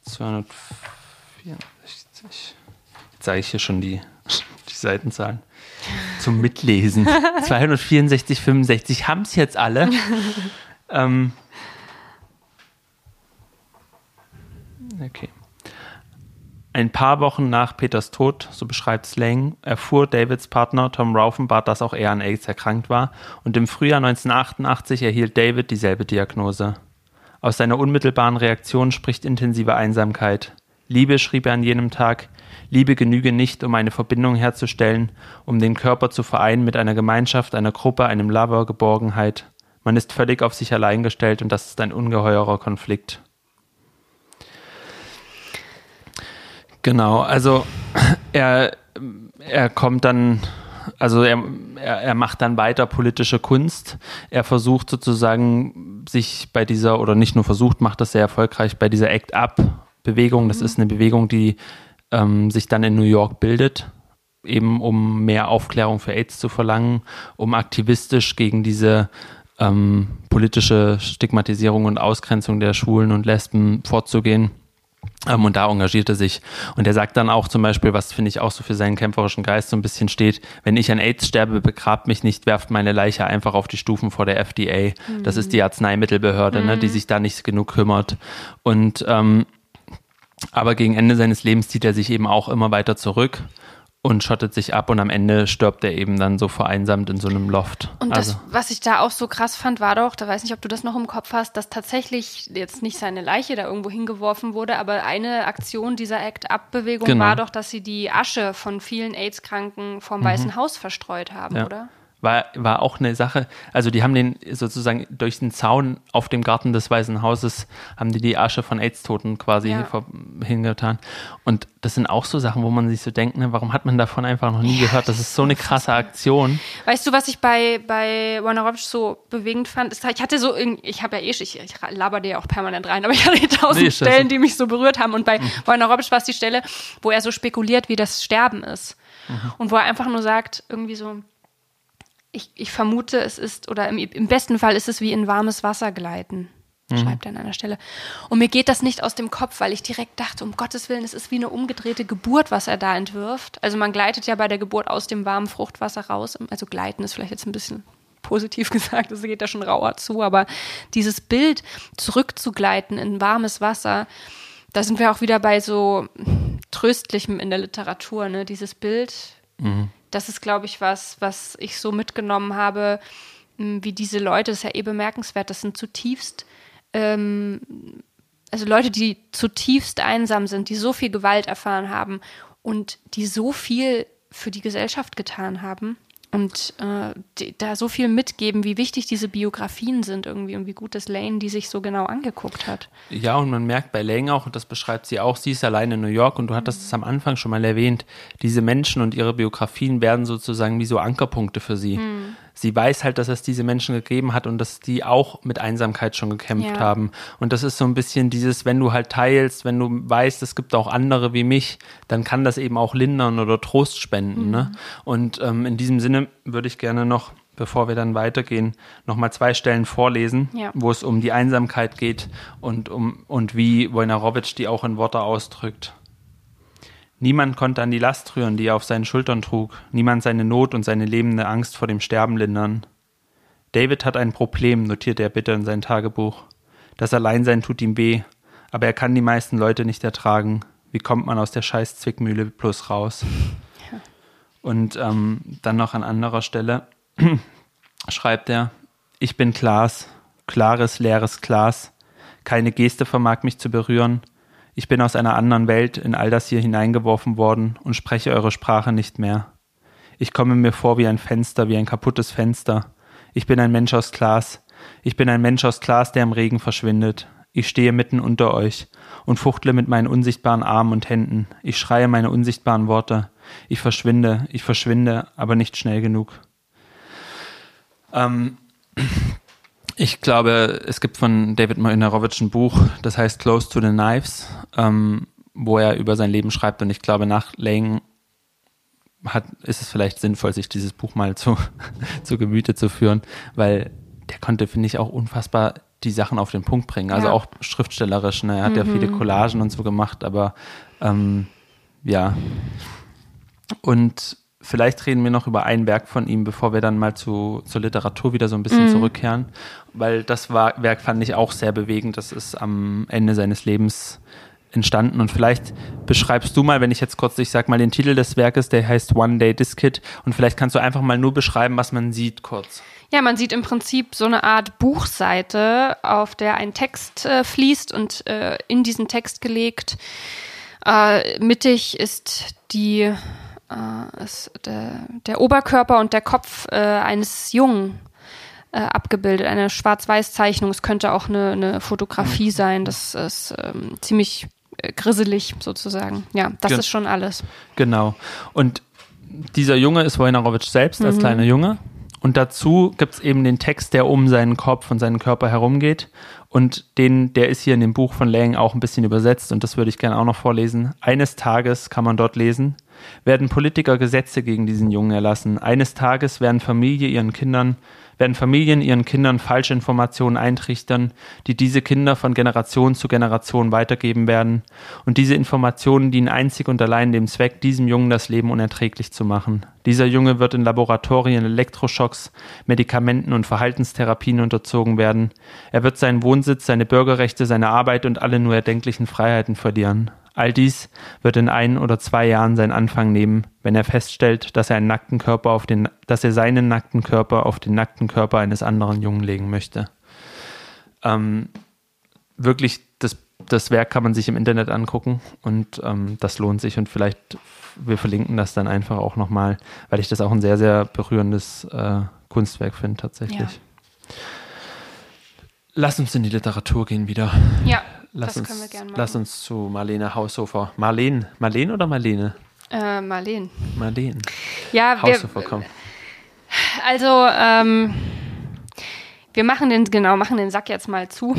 264. Jetzt sage ich hier schon die, die Seitenzahlen. Zum Mitlesen. 264, 65 haben es jetzt alle. ähm, okay. Ein paar Wochen nach Peters Tod, so beschreibt Slang, erfuhr Davids Partner Tom Raufenbart, dass auch er an AIDS erkrankt war, und im Frühjahr 1988 erhielt David dieselbe Diagnose. Aus seiner unmittelbaren Reaktion spricht intensive Einsamkeit. Liebe, schrieb er an jenem Tag, Liebe genüge nicht, um eine Verbindung herzustellen, um den Körper zu vereinen mit einer Gemeinschaft, einer Gruppe, einem Lover, Geborgenheit. Man ist völlig auf sich allein gestellt und das ist ein ungeheurer Konflikt. Genau, also er, er kommt dann, also er, er, macht dann weiter politische Kunst. Er versucht sozusagen sich bei dieser, oder nicht nur versucht, macht das sehr erfolgreich, bei dieser Act-Up-Bewegung, das mhm. ist eine Bewegung, die ähm, sich dann in New York bildet, eben um mehr Aufklärung für AIDS zu verlangen, um aktivistisch gegen diese ähm, politische Stigmatisierung und Ausgrenzung der Schwulen und Lesben vorzugehen. Ähm, und da engagiert er sich. Und er sagt dann auch zum Beispiel, was finde ich auch so für seinen kämpferischen Geist so ein bisschen steht, wenn ich an AIDS sterbe, begrabt mich nicht, werft meine Leiche einfach auf die Stufen vor der FDA. Mhm. Das ist die Arzneimittelbehörde, mhm. ne, die mhm. sich da nicht genug kümmert. Und ähm, aber gegen Ende seines Lebens zieht er sich eben auch immer weiter zurück und schottet sich ab und am Ende stirbt er eben dann so vereinsamt in so einem Loft. Und also. das, was ich da auch so krass fand, war doch, da weiß nicht, ob du das noch im Kopf hast, dass tatsächlich jetzt nicht seine Leiche da irgendwo hingeworfen wurde, aber eine Aktion dieser Act-Up-Bewegung genau. war doch, dass sie die Asche von vielen AIDS-Kranken vom mhm. Weißen Haus verstreut haben, ja. oder? War, war auch eine Sache, also die haben den sozusagen durch den Zaun auf dem Garten des Weißen Hauses, haben die die Asche von AIDS-Toten quasi ja. hingetan. Und das sind auch so Sachen, wo man sich so denkt, ne, warum hat man davon einfach noch nie gehört? Das ist so eine krasse Aktion. Weißt du, was ich bei, bei Warner Robsch so bewegend fand? Ich hatte so, ich habe ja eh, ich, ich laber dir ja auch permanent rein, aber ich hatte tausend nee, Stellen, die mich so berührt haben. Und bei mhm. Warner Robsch war es die Stelle, wo er so spekuliert, wie das Sterben ist. Mhm. Und wo er einfach nur sagt, irgendwie so, ich, ich vermute, es ist, oder im, im, besten Fall ist es wie in warmes Wasser gleiten, mhm. schreibt er an einer Stelle. Und mir geht das nicht aus dem Kopf, weil ich direkt dachte, um Gottes Willen, es ist wie eine umgedrehte Geburt, was er da entwirft. Also man gleitet ja bei der Geburt aus dem warmen Fruchtwasser raus. Also gleiten ist vielleicht jetzt ein bisschen positiv gesagt, es geht da schon rauer zu, aber dieses Bild zurückzugleiten in warmes Wasser, da sind wir auch wieder bei so tröstlichem in der Literatur, ne? Dieses Bild, mhm das ist, glaube ich, was, was ich so mitgenommen habe, hm, wie diese Leute, das ist ja eh bemerkenswert, das sind zutiefst, ähm, also Leute, die zutiefst einsam sind, die so viel Gewalt erfahren haben und die so viel für die Gesellschaft getan haben und äh, die, da so viel mitgeben, wie wichtig diese Biografien sind irgendwie und wie gut das Lane die sich so genau angeguckt hat. Ja, und man merkt bei Lane auch, und das beschreibt sie auch, sie ist alleine in New York und du hattest es am Anfang schon mal erwähnt, diese Menschen und ihre Biografien werden sozusagen wie so Ankerpunkte für sie. Mhm sie weiß halt, dass es diese Menschen gegeben hat und dass die auch mit Einsamkeit schon gekämpft ja. haben. Und das ist so ein bisschen dieses, wenn du halt teilst, wenn du weißt, es gibt auch andere wie mich, dann kann das eben auch lindern oder Trost spenden. Ne? Mhm. Ne? Und ähm, in diesem Sinne würde ich gerne noch bevor wir dann weitergehen, nochmal zwei Stellen vorlesen, ja. wo es um die Einsamkeit geht und um und wie Wojnarowitsch die auch in Worte ausdrückt. Niemand konnte an die Last rühren, die er auf seinen Schultern trug, niemand seine Not und seine lebende Angst vor dem Sterben lindern. David hat ein Problem, notiert er bitte in sein Tagebuch. Das Alleinsein tut ihm weh, aber er kann die meisten Leute nicht ertragen. Wie kommt man aus der scheiß Zwickmühle plus raus? Ja. Und ähm, dann noch an anderer Stelle schreibt er, ich bin Glas, klares, leeres Glas. Keine Geste vermag mich zu berühren. Ich bin aus einer anderen Welt in all das hier hineingeworfen worden und spreche eure Sprache nicht mehr. Ich komme mir vor wie ein Fenster, wie ein kaputtes Fenster. Ich bin ein Mensch aus Glas. Ich bin ein Mensch aus Glas, der im Regen verschwindet. Ich stehe mitten unter euch und fuchtle mit meinen unsichtbaren Armen und Händen. Ich schreie meine unsichtbaren Worte. Ich verschwinde, ich verschwinde, aber nicht schnell genug. Ähm, ich glaube, es gibt von David Mojnarowitsch ein Buch, das heißt Close to the Knives, ähm, wo er über sein Leben schreibt. Und ich glaube, nach Lang hat, ist es vielleicht sinnvoll, sich dieses Buch mal zu, zu Gemüte zu führen, weil der konnte, finde ich, auch unfassbar die Sachen auf den Punkt bringen. Also ja. auch schriftstellerisch. Ne? Er hat mhm. ja viele mhm. Collagen und so gemacht, aber ähm, ja. Und vielleicht reden wir noch über ein Werk von ihm, bevor wir dann mal zu, zur Literatur wieder so ein bisschen mhm. zurückkehren, weil das war, Werk fand ich auch sehr bewegend. Das ist am Ende seines Lebens entstanden und vielleicht beschreibst du mal, wenn ich jetzt kurz, ich sag mal den Titel des Werkes, der heißt One Day Diskit und vielleicht kannst du einfach mal nur beschreiben, was man sieht kurz. Ja, man sieht im Prinzip so eine Art Buchseite, auf der ein Text äh, fließt und äh, in diesen Text gelegt. Äh, mittig ist die äh, ist der, der, Oberkörper und der Kopf äh, eines Jungen äh, abgebildet, eine Schwarz-Weiß-Zeichnung. Es könnte auch eine, eine Fotografie mhm. sein. Das ist ähm, ziemlich äh, grisselig sozusagen. Ja, das Gen ist schon alles. Genau. Und dieser Junge ist Wojnarowitsch selbst als mhm. kleiner Junge und dazu gibt es eben den Text, der um seinen Kopf und seinen Körper herumgeht. Und den, der ist hier in dem Buch von Lang auch ein bisschen übersetzt und das würde ich gerne auch noch vorlesen. Eines Tages kann man dort lesen, werden Politiker Gesetze gegen diesen Jungen erlassen. Eines Tages werden Familie ihren Kindern werden Familien ihren Kindern falsche Informationen eintrichtern, die diese Kinder von Generation zu Generation weitergeben werden. Und diese Informationen dienen einzig und allein dem Zweck, diesem Jungen das Leben unerträglich zu machen. Dieser Junge wird in Laboratorien Elektroschocks, Medikamenten und Verhaltenstherapien unterzogen werden. Er wird seinen Wohnsitz, seine Bürgerrechte, seine Arbeit und alle nur erdenklichen Freiheiten verlieren. All dies wird in ein oder zwei Jahren seinen Anfang nehmen, wenn er feststellt, dass er einen nackten Körper auf den, dass er seinen nackten Körper auf den nackten Körper eines anderen Jungen legen möchte. Ähm, wirklich, das, das Werk kann man sich im Internet angucken und ähm, das lohnt sich und vielleicht, wir verlinken das dann einfach auch nochmal, weil ich das auch ein sehr, sehr berührendes äh, Kunstwerk finde tatsächlich. Ja. Lass uns in die Literatur gehen wieder. Ja. Lass das uns, können wir gerne machen. Lass uns zu Marlene Haushofer. Marlene, Marlene oder Marlene? Äh, Marlene. Marlene. Ja, Haushofer, wir, komm. Also, ähm, wir machen den, genau, machen den Sack jetzt mal zu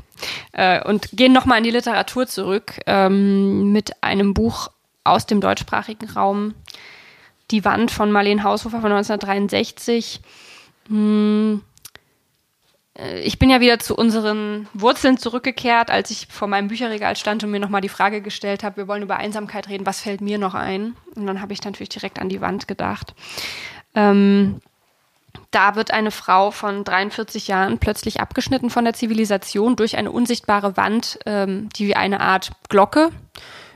äh, und gehen nochmal in die Literatur zurück ähm, mit einem Buch aus dem deutschsprachigen Raum. Die Wand von Marlene Haushofer von 1963. Hm, ich bin ja wieder zu unseren Wurzeln zurückgekehrt, als ich vor meinem Bücherregal stand und mir nochmal die Frage gestellt habe, wir wollen über Einsamkeit reden, was fällt mir noch ein? Und dann habe ich natürlich direkt an die Wand gedacht. Ähm, da wird eine Frau von 43 Jahren plötzlich abgeschnitten von der Zivilisation durch eine unsichtbare Wand, ähm, die wie eine Art Glocke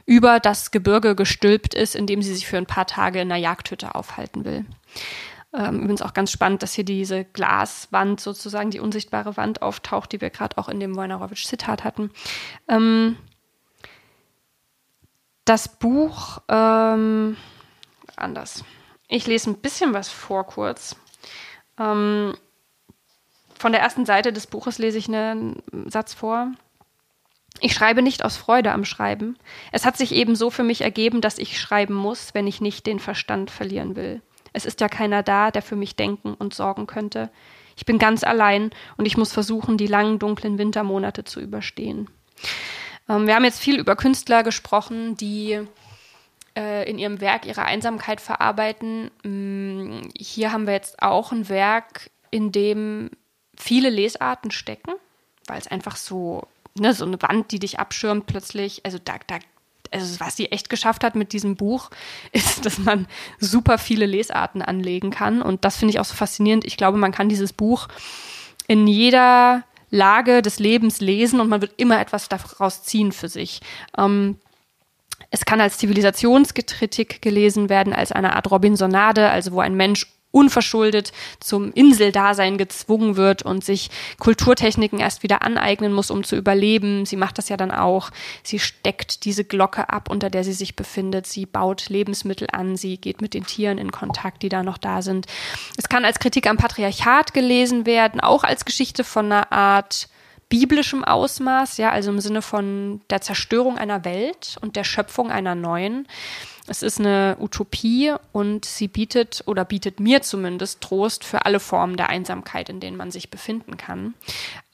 über das Gebirge gestülpt ist, in dem sie sich für ein paar Tage in einer Jagdhütte aufhalten will. Ähm, übrigens auch ganz spannend, dass hier diese Glaswand sozusagen, die unsichtbare Wand auftaucht, die wir gerade auch in dem Wojnarowitsch-Zitat hatten. Ähm, das Buch, ähm, anders. Ich lese ein bisschen was vor kurz. Ähm, von der ersten Seite des Buches lese ich einen Satz vor. Ich schreibe nicht aus Freude am Schreiben. Es hat sich eben so für mich ergeben, dass ich schreiben muss, wenn ich nicht den Verstand verlieren will. Es ist ja keiner da, der für mich denken und sorgen könnte. Ich bin ganz allein und ich muss versuchen, die langen, dunklen Wintermonate zu überstehen. Ähm, wir haben jetzt viel über Künstler gesprochen, die äh, in ihrem Werk ihre Einsamkeit verarbeiten. Ähm, hier haben wir jetzt auch ein Werk, in dem viele Lesarten stecken, weil es einfach so, ne, so eine Wand, die dich abschirmt plötzlich, also da, da also was sie echt geschafft hat mit diesem Buch, ist, dass man super viele Lesarten anlegen kann. Und das finde ich auch so faszinierend. Ich glaube, man kann dieses Buch in jeder Lage des Lebens lesen und man wird immer etwas daraus ziehen für sich. Ähm, es kann als Zivilisationskritik gelesen werden, als eine Art Robinsonade, also wo ein Mensch unverschuldet zum Inseldasein gezwungen wird und sich Kulturtechniken erst wieder aneignen muss, um zu überleben. Sie macht das ja dann auch. Sie steckt diese Glocke ab, unter der sie sich befindet. Sie baut Lebensmittel an. Sie geht mit den Tieren in Kontakt, die da noch da sind. Es kann als Kritik am Patriarchat gelesen werden, auch als Geschichte von einer Art biblischem Ausmaß, ja, also im Sinne von der Zerstörung einer Welt und der Schöpfung einer neuen. Es ist eine Utopie und sie bietet oder bietet mir zumindest Trost für alle Formen der Einsamkeit, in denen man sich befinden kann.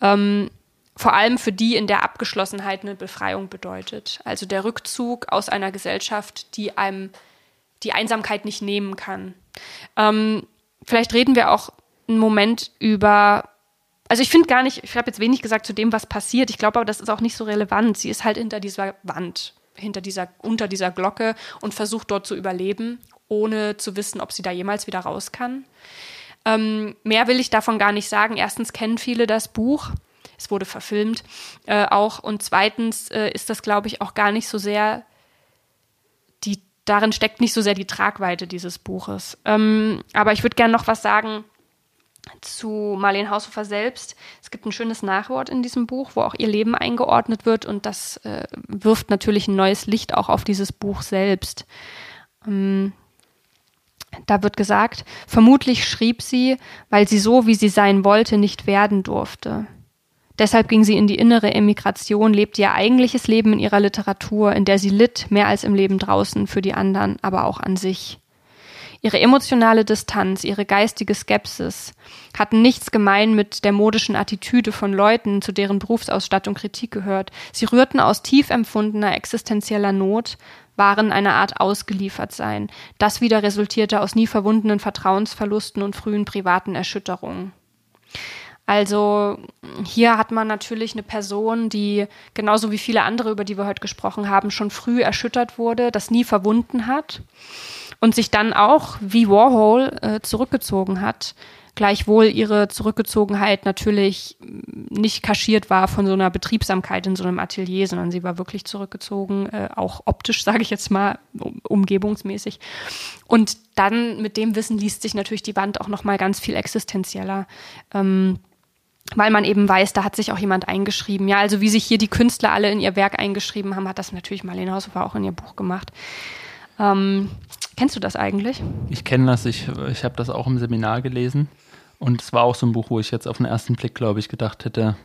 Ähm, vor allem für die, in der Abgeschlossenheit eine Befreiung bedeutet. Also der Rückzug aus einer Gesellschaft, die einem die Einsamkeit nicht nehmen kann. Ähm, vielleicht reden wir auch einen Moment über also ich finde gar nicht, ich habe jetzt wenig gesagt zu dem, was passiert. Ich glaube aber, das ist auch nicht so relevant. Sie ist halt hinter dieser Wand hinter dieser, unter dieser Glocke und versucht dort zu überleben, ohne zu wissen, ob sie da jemals wieder raus kann. Ähm, mehr will ich davon gar nicht sagen. Erstens kennen viele das Buch. Es wurde verfilmt äh, auch. Und zweitens äh, ist das, glaube ich, auch gar nicht so sehr die, darin steckt nicht so sehr die Tragweite dieses Buches. Ähm, aber ich würde gerne noch was sagen zu Marlene Haushofer selbst. Es gibt ein schönes Nachwort in diesem Buch, wo auch ihr Leben eingeordnet wird und das äh, wirft natürlich ein neues Licht auch auf dieses Buch selbst. Ähm, da wird gesagt, vermutlich schrieb sie, weil sie so, wie sie sein wollte, nicht werden durfte. Deshalb ging sie in die innere Emigration, lebte ihr eigentliches Leben in ihrer Literatur, in der sie litt, mehr als im Leben draußen für die anderen, aber auch an sich. Ihre emotionale Distanz, ihre geistige Skepsis hatten nichts gemein mit der modischen Attitüde von Leuten, zu deren Berufsausstattung Kritik gehört. Sie rührten aus tief empfundener existenzieller Not, waren eine Art Ausgeliefertsein. Das wieder resultierte aus nie verwundenen Vertrauensverlusten und frühen privaten Erschütterungen. Also hier hat man natürlich eine Person, die genauso wie viele andere, über die wir heute gesprochen haben, schon früh erschüttert wurde, das nie verwunden hat und sich dann auch wie Warhol äh, zurückgezogen hat. Gleichwohl ihre Zurückgezogenheit natürlich nicht kaschiert war von so einer Betriebsamkeit in so einem Atelier, sondern sie war wirklich zurückgezogen, äh, auch optisch, sage ich jetzt mal, um, umgebungsmäßig. Und dann mit dem Wissen liest sich natürlich die Wand auch noch mal ganz viel existenzieller. Ähm, weil man eben weiß, da hat sich auch jemand eingeschrieben. Ja, also wie sich hier die Künstler alle in ihr Werk eingeschrieben haben, hat das natürlich Marlene Haushofer auch in ihr Buch gemacht. Ähm, kennst du das eigentlich? Ich kenne das, ich, ich habe das auch im Seminar gelesen. Und es war auch so ein Buch, wo ich jetzt auf den ersten Blick, glaube ich, gedacht hätte,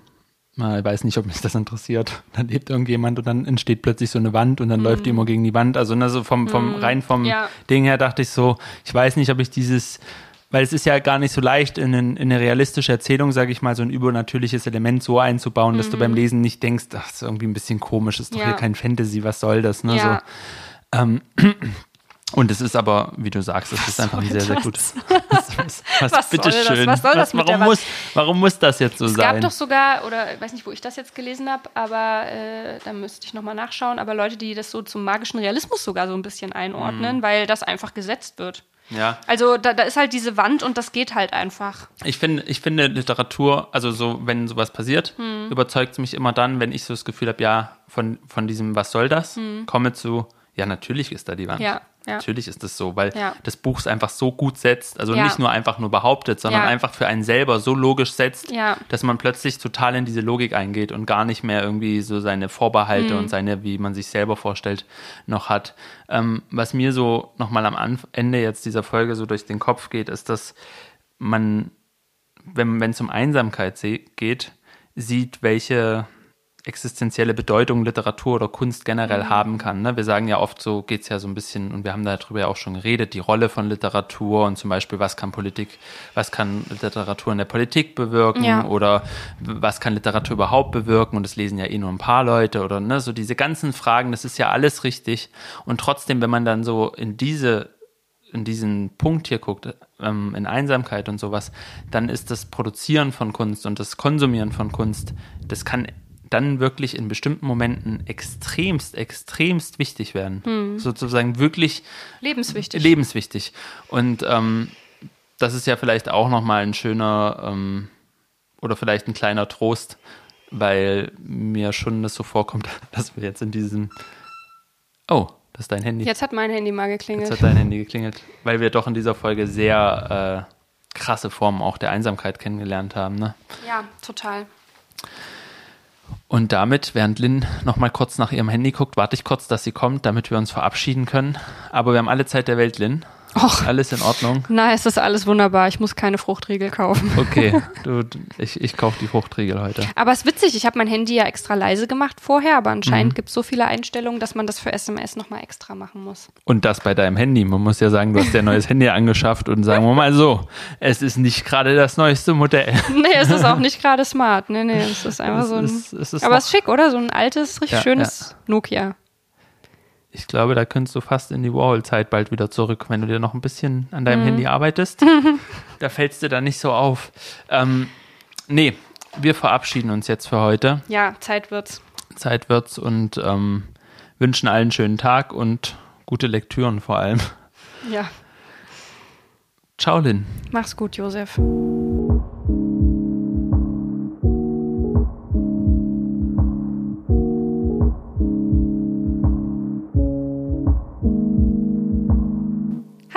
ich weiß nicht, ob mich das interessiert. Dann lebt irgendjemand und dann entsteht plötzlich so eine Wand und dann mm. läuft die immer gegen die Wand. Also ne, so vom, vom mm. rein vom ja. Ding her dachte ich so, ich weiß nicht, ob ich dieses weil es ist ja gar nicht so leicht, in, in eine realistische Erzählung, sage ich mal, so ein übernatürliches Element so einzubauen, dass du beim mhm. Lesen nicht denkst, ach, das ist irgendwie ein bisschen komisch, das ist doch ja. hier kein Fantasy, was soll das, ne? Ja. So, ähm, und es ist aber, wie du sagst, es ist einfach ein sehr, sehr gutes. Was, was, was, was bitteschön. Was soll das? warum, muss, warum muss das jetzt so es sein? Es gab doch sogar, oder ich weiß nicht, wo ich das jetzt gelesen habe, aber äh, da müsste ich nochmal nachschauen, aber Leute, die das so zum magischen Realismus sogar so ein bisschen einordnen, mhm. weil das einfach gesetzt wird. Ja. Also da, da ist halt diese Wand und das geht halt einfach. Ich finde, ich finde Literatur, also so, wenn sowas passiert, hm. überzeugt es mich immer dann, wenn ich so das Gefühl habe, ja, von, von diesem Was soll das, hm. komme zu, ja, natürlich ist da die Wand. Ja. Ja. Natürlich ist das so, weil ja. das Buch es einfach so gut setzt, also nicht nur einfach nur behauptet, sondern einfach für einen selber so logisch setzt, dass man plötzlich total in diese Logik eingeht und gar nicht mehr irgendwie so seine Vorbehalte mhm. und seine, wie man sich selber vorstellt, noch hat. Ähm, was mir so nochmal am Ende jetzt dieser Folge so durch den Kopf geht, ist, dass man, wenn es um Einsamkeit geht, sieht, welche existenzielle Bedeutung Literatur oder Kunst generell mhm. haben kann. Ne? Wir sagen ja oft, so geht es ja so ein bisschen, und wir haben darüber ja auch schon geredet, die Rolle von Literatur und zum Beispiel, was kann Politik, was kann Literatur in der Politik bewirken ja. oder was kann Literatur überhaupt bewirken und das lesen ja eh nur ein paar Leute oder ne, so diese ganzen Fragen, das ist ja alles richtig. Und trotzdem, wenn man dann so in diese in diesen Punkt hier guckt, ähm, in Einsamkeit und sowas, dann ist das Produzieren von Kunst und das Konsumieren von Kunst, das kann dann wirklich in bestimmten Momenten extremst, extremst wichtig werden. Hm. Sozusagen wirklich lebenswichtig. Lebenswichtig. Und ähm, das ist ja vielleicht auch nochmal ein schöner ähm, oder vielleicht ein kleiner Trost, weil mir schon das so vorkommt, dass wir jetzt in diesem. Oh, das ist dein Handy. Jetzt hat mein Handy mal geklingelt. Jetzt hat dein Handy geklingelt, weil wir doch in dieser Folge sehr äh, krasse Formen auch der Einsamkeit kennengelernt haben. Ne? Ja, total. Und damit, während Lynn noch mal kurz nach ihrem Handy guckt, warte ich kurz, dass sie kommt, damit wir uns verabschieden können. Aber wir haben alle Zeit der Welt, Lynn. Och. Alles in Ordnung? Nein, es ist alles wunderbar. Ich muss keine Fruchtriegel kaufen. Okay, du, ich, ich kaufe die Fruchtriegel heute. Aber es ist witzig, ich habe mein Handy ja extra leise gemacht vorher, aber anscheinend mhm. gibt es so viele Einstellungen, dass man das für SMS nochmal extra machen muss. Und das bei deinem Handy. Man muss ja sagen, du hast ja ein neues Handy angeschafft und sagen wir mal so, es ist nicht gerade das neueste Modell. Nee, es ist auch nicht gerade smart. Nee, nee, es ist einfach es so ein. Ist, es ist aber es ist schick, oder? So ein altes, richtig ja, schönes ja. Nokia ich glaube, da könntest du fast in die Warhol-Zeit bald wieder zurück, wenn du dir noch ein bisschen an deinem mhm. Handy arbeitest. da fällst du da nicht so auf. Ähm, nee, wir verabschieden uns jetzt für heute. Ja, Zeit wird's. Zeit wird's und ähm, wünschen allen einen schönen Tag und gute Lektüren vor allem. Ja. Ciao, Lynn. Mach's gut, Josef.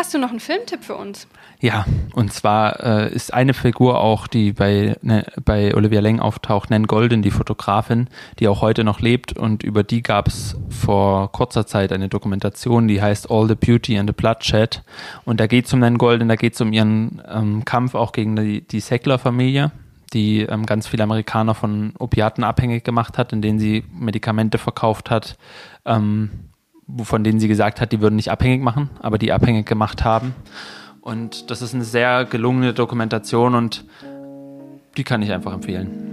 Hast du noch einen Filmtipp für uns? Ja, und zwar äh, ist eine Figur auch, die bei, ne, bei Olivia Leng auftaucht, Nan Golden, die Fotografin, die auch heute noch lebt. Und über die gab es vor kurzer Zeit eine Dokumentation, die heißt All the Beauty and the Bloodshed. Und da geht es um Nan Golden, da geht es um ihren ähm, Kampf auch gegen die, die Sackler-Familie die ähm, ganz viele Amerikaner von Opiaten abhängig gemacht hat, in denen sie Medikamente verkauft hat, ähm, von denen sie gesagt hat, die würden nicht abhängig machen, aber die abhängig gemacht haben. Und das ist eine sehr gelungene Dokumentation und die kann ich einfach empfehlen.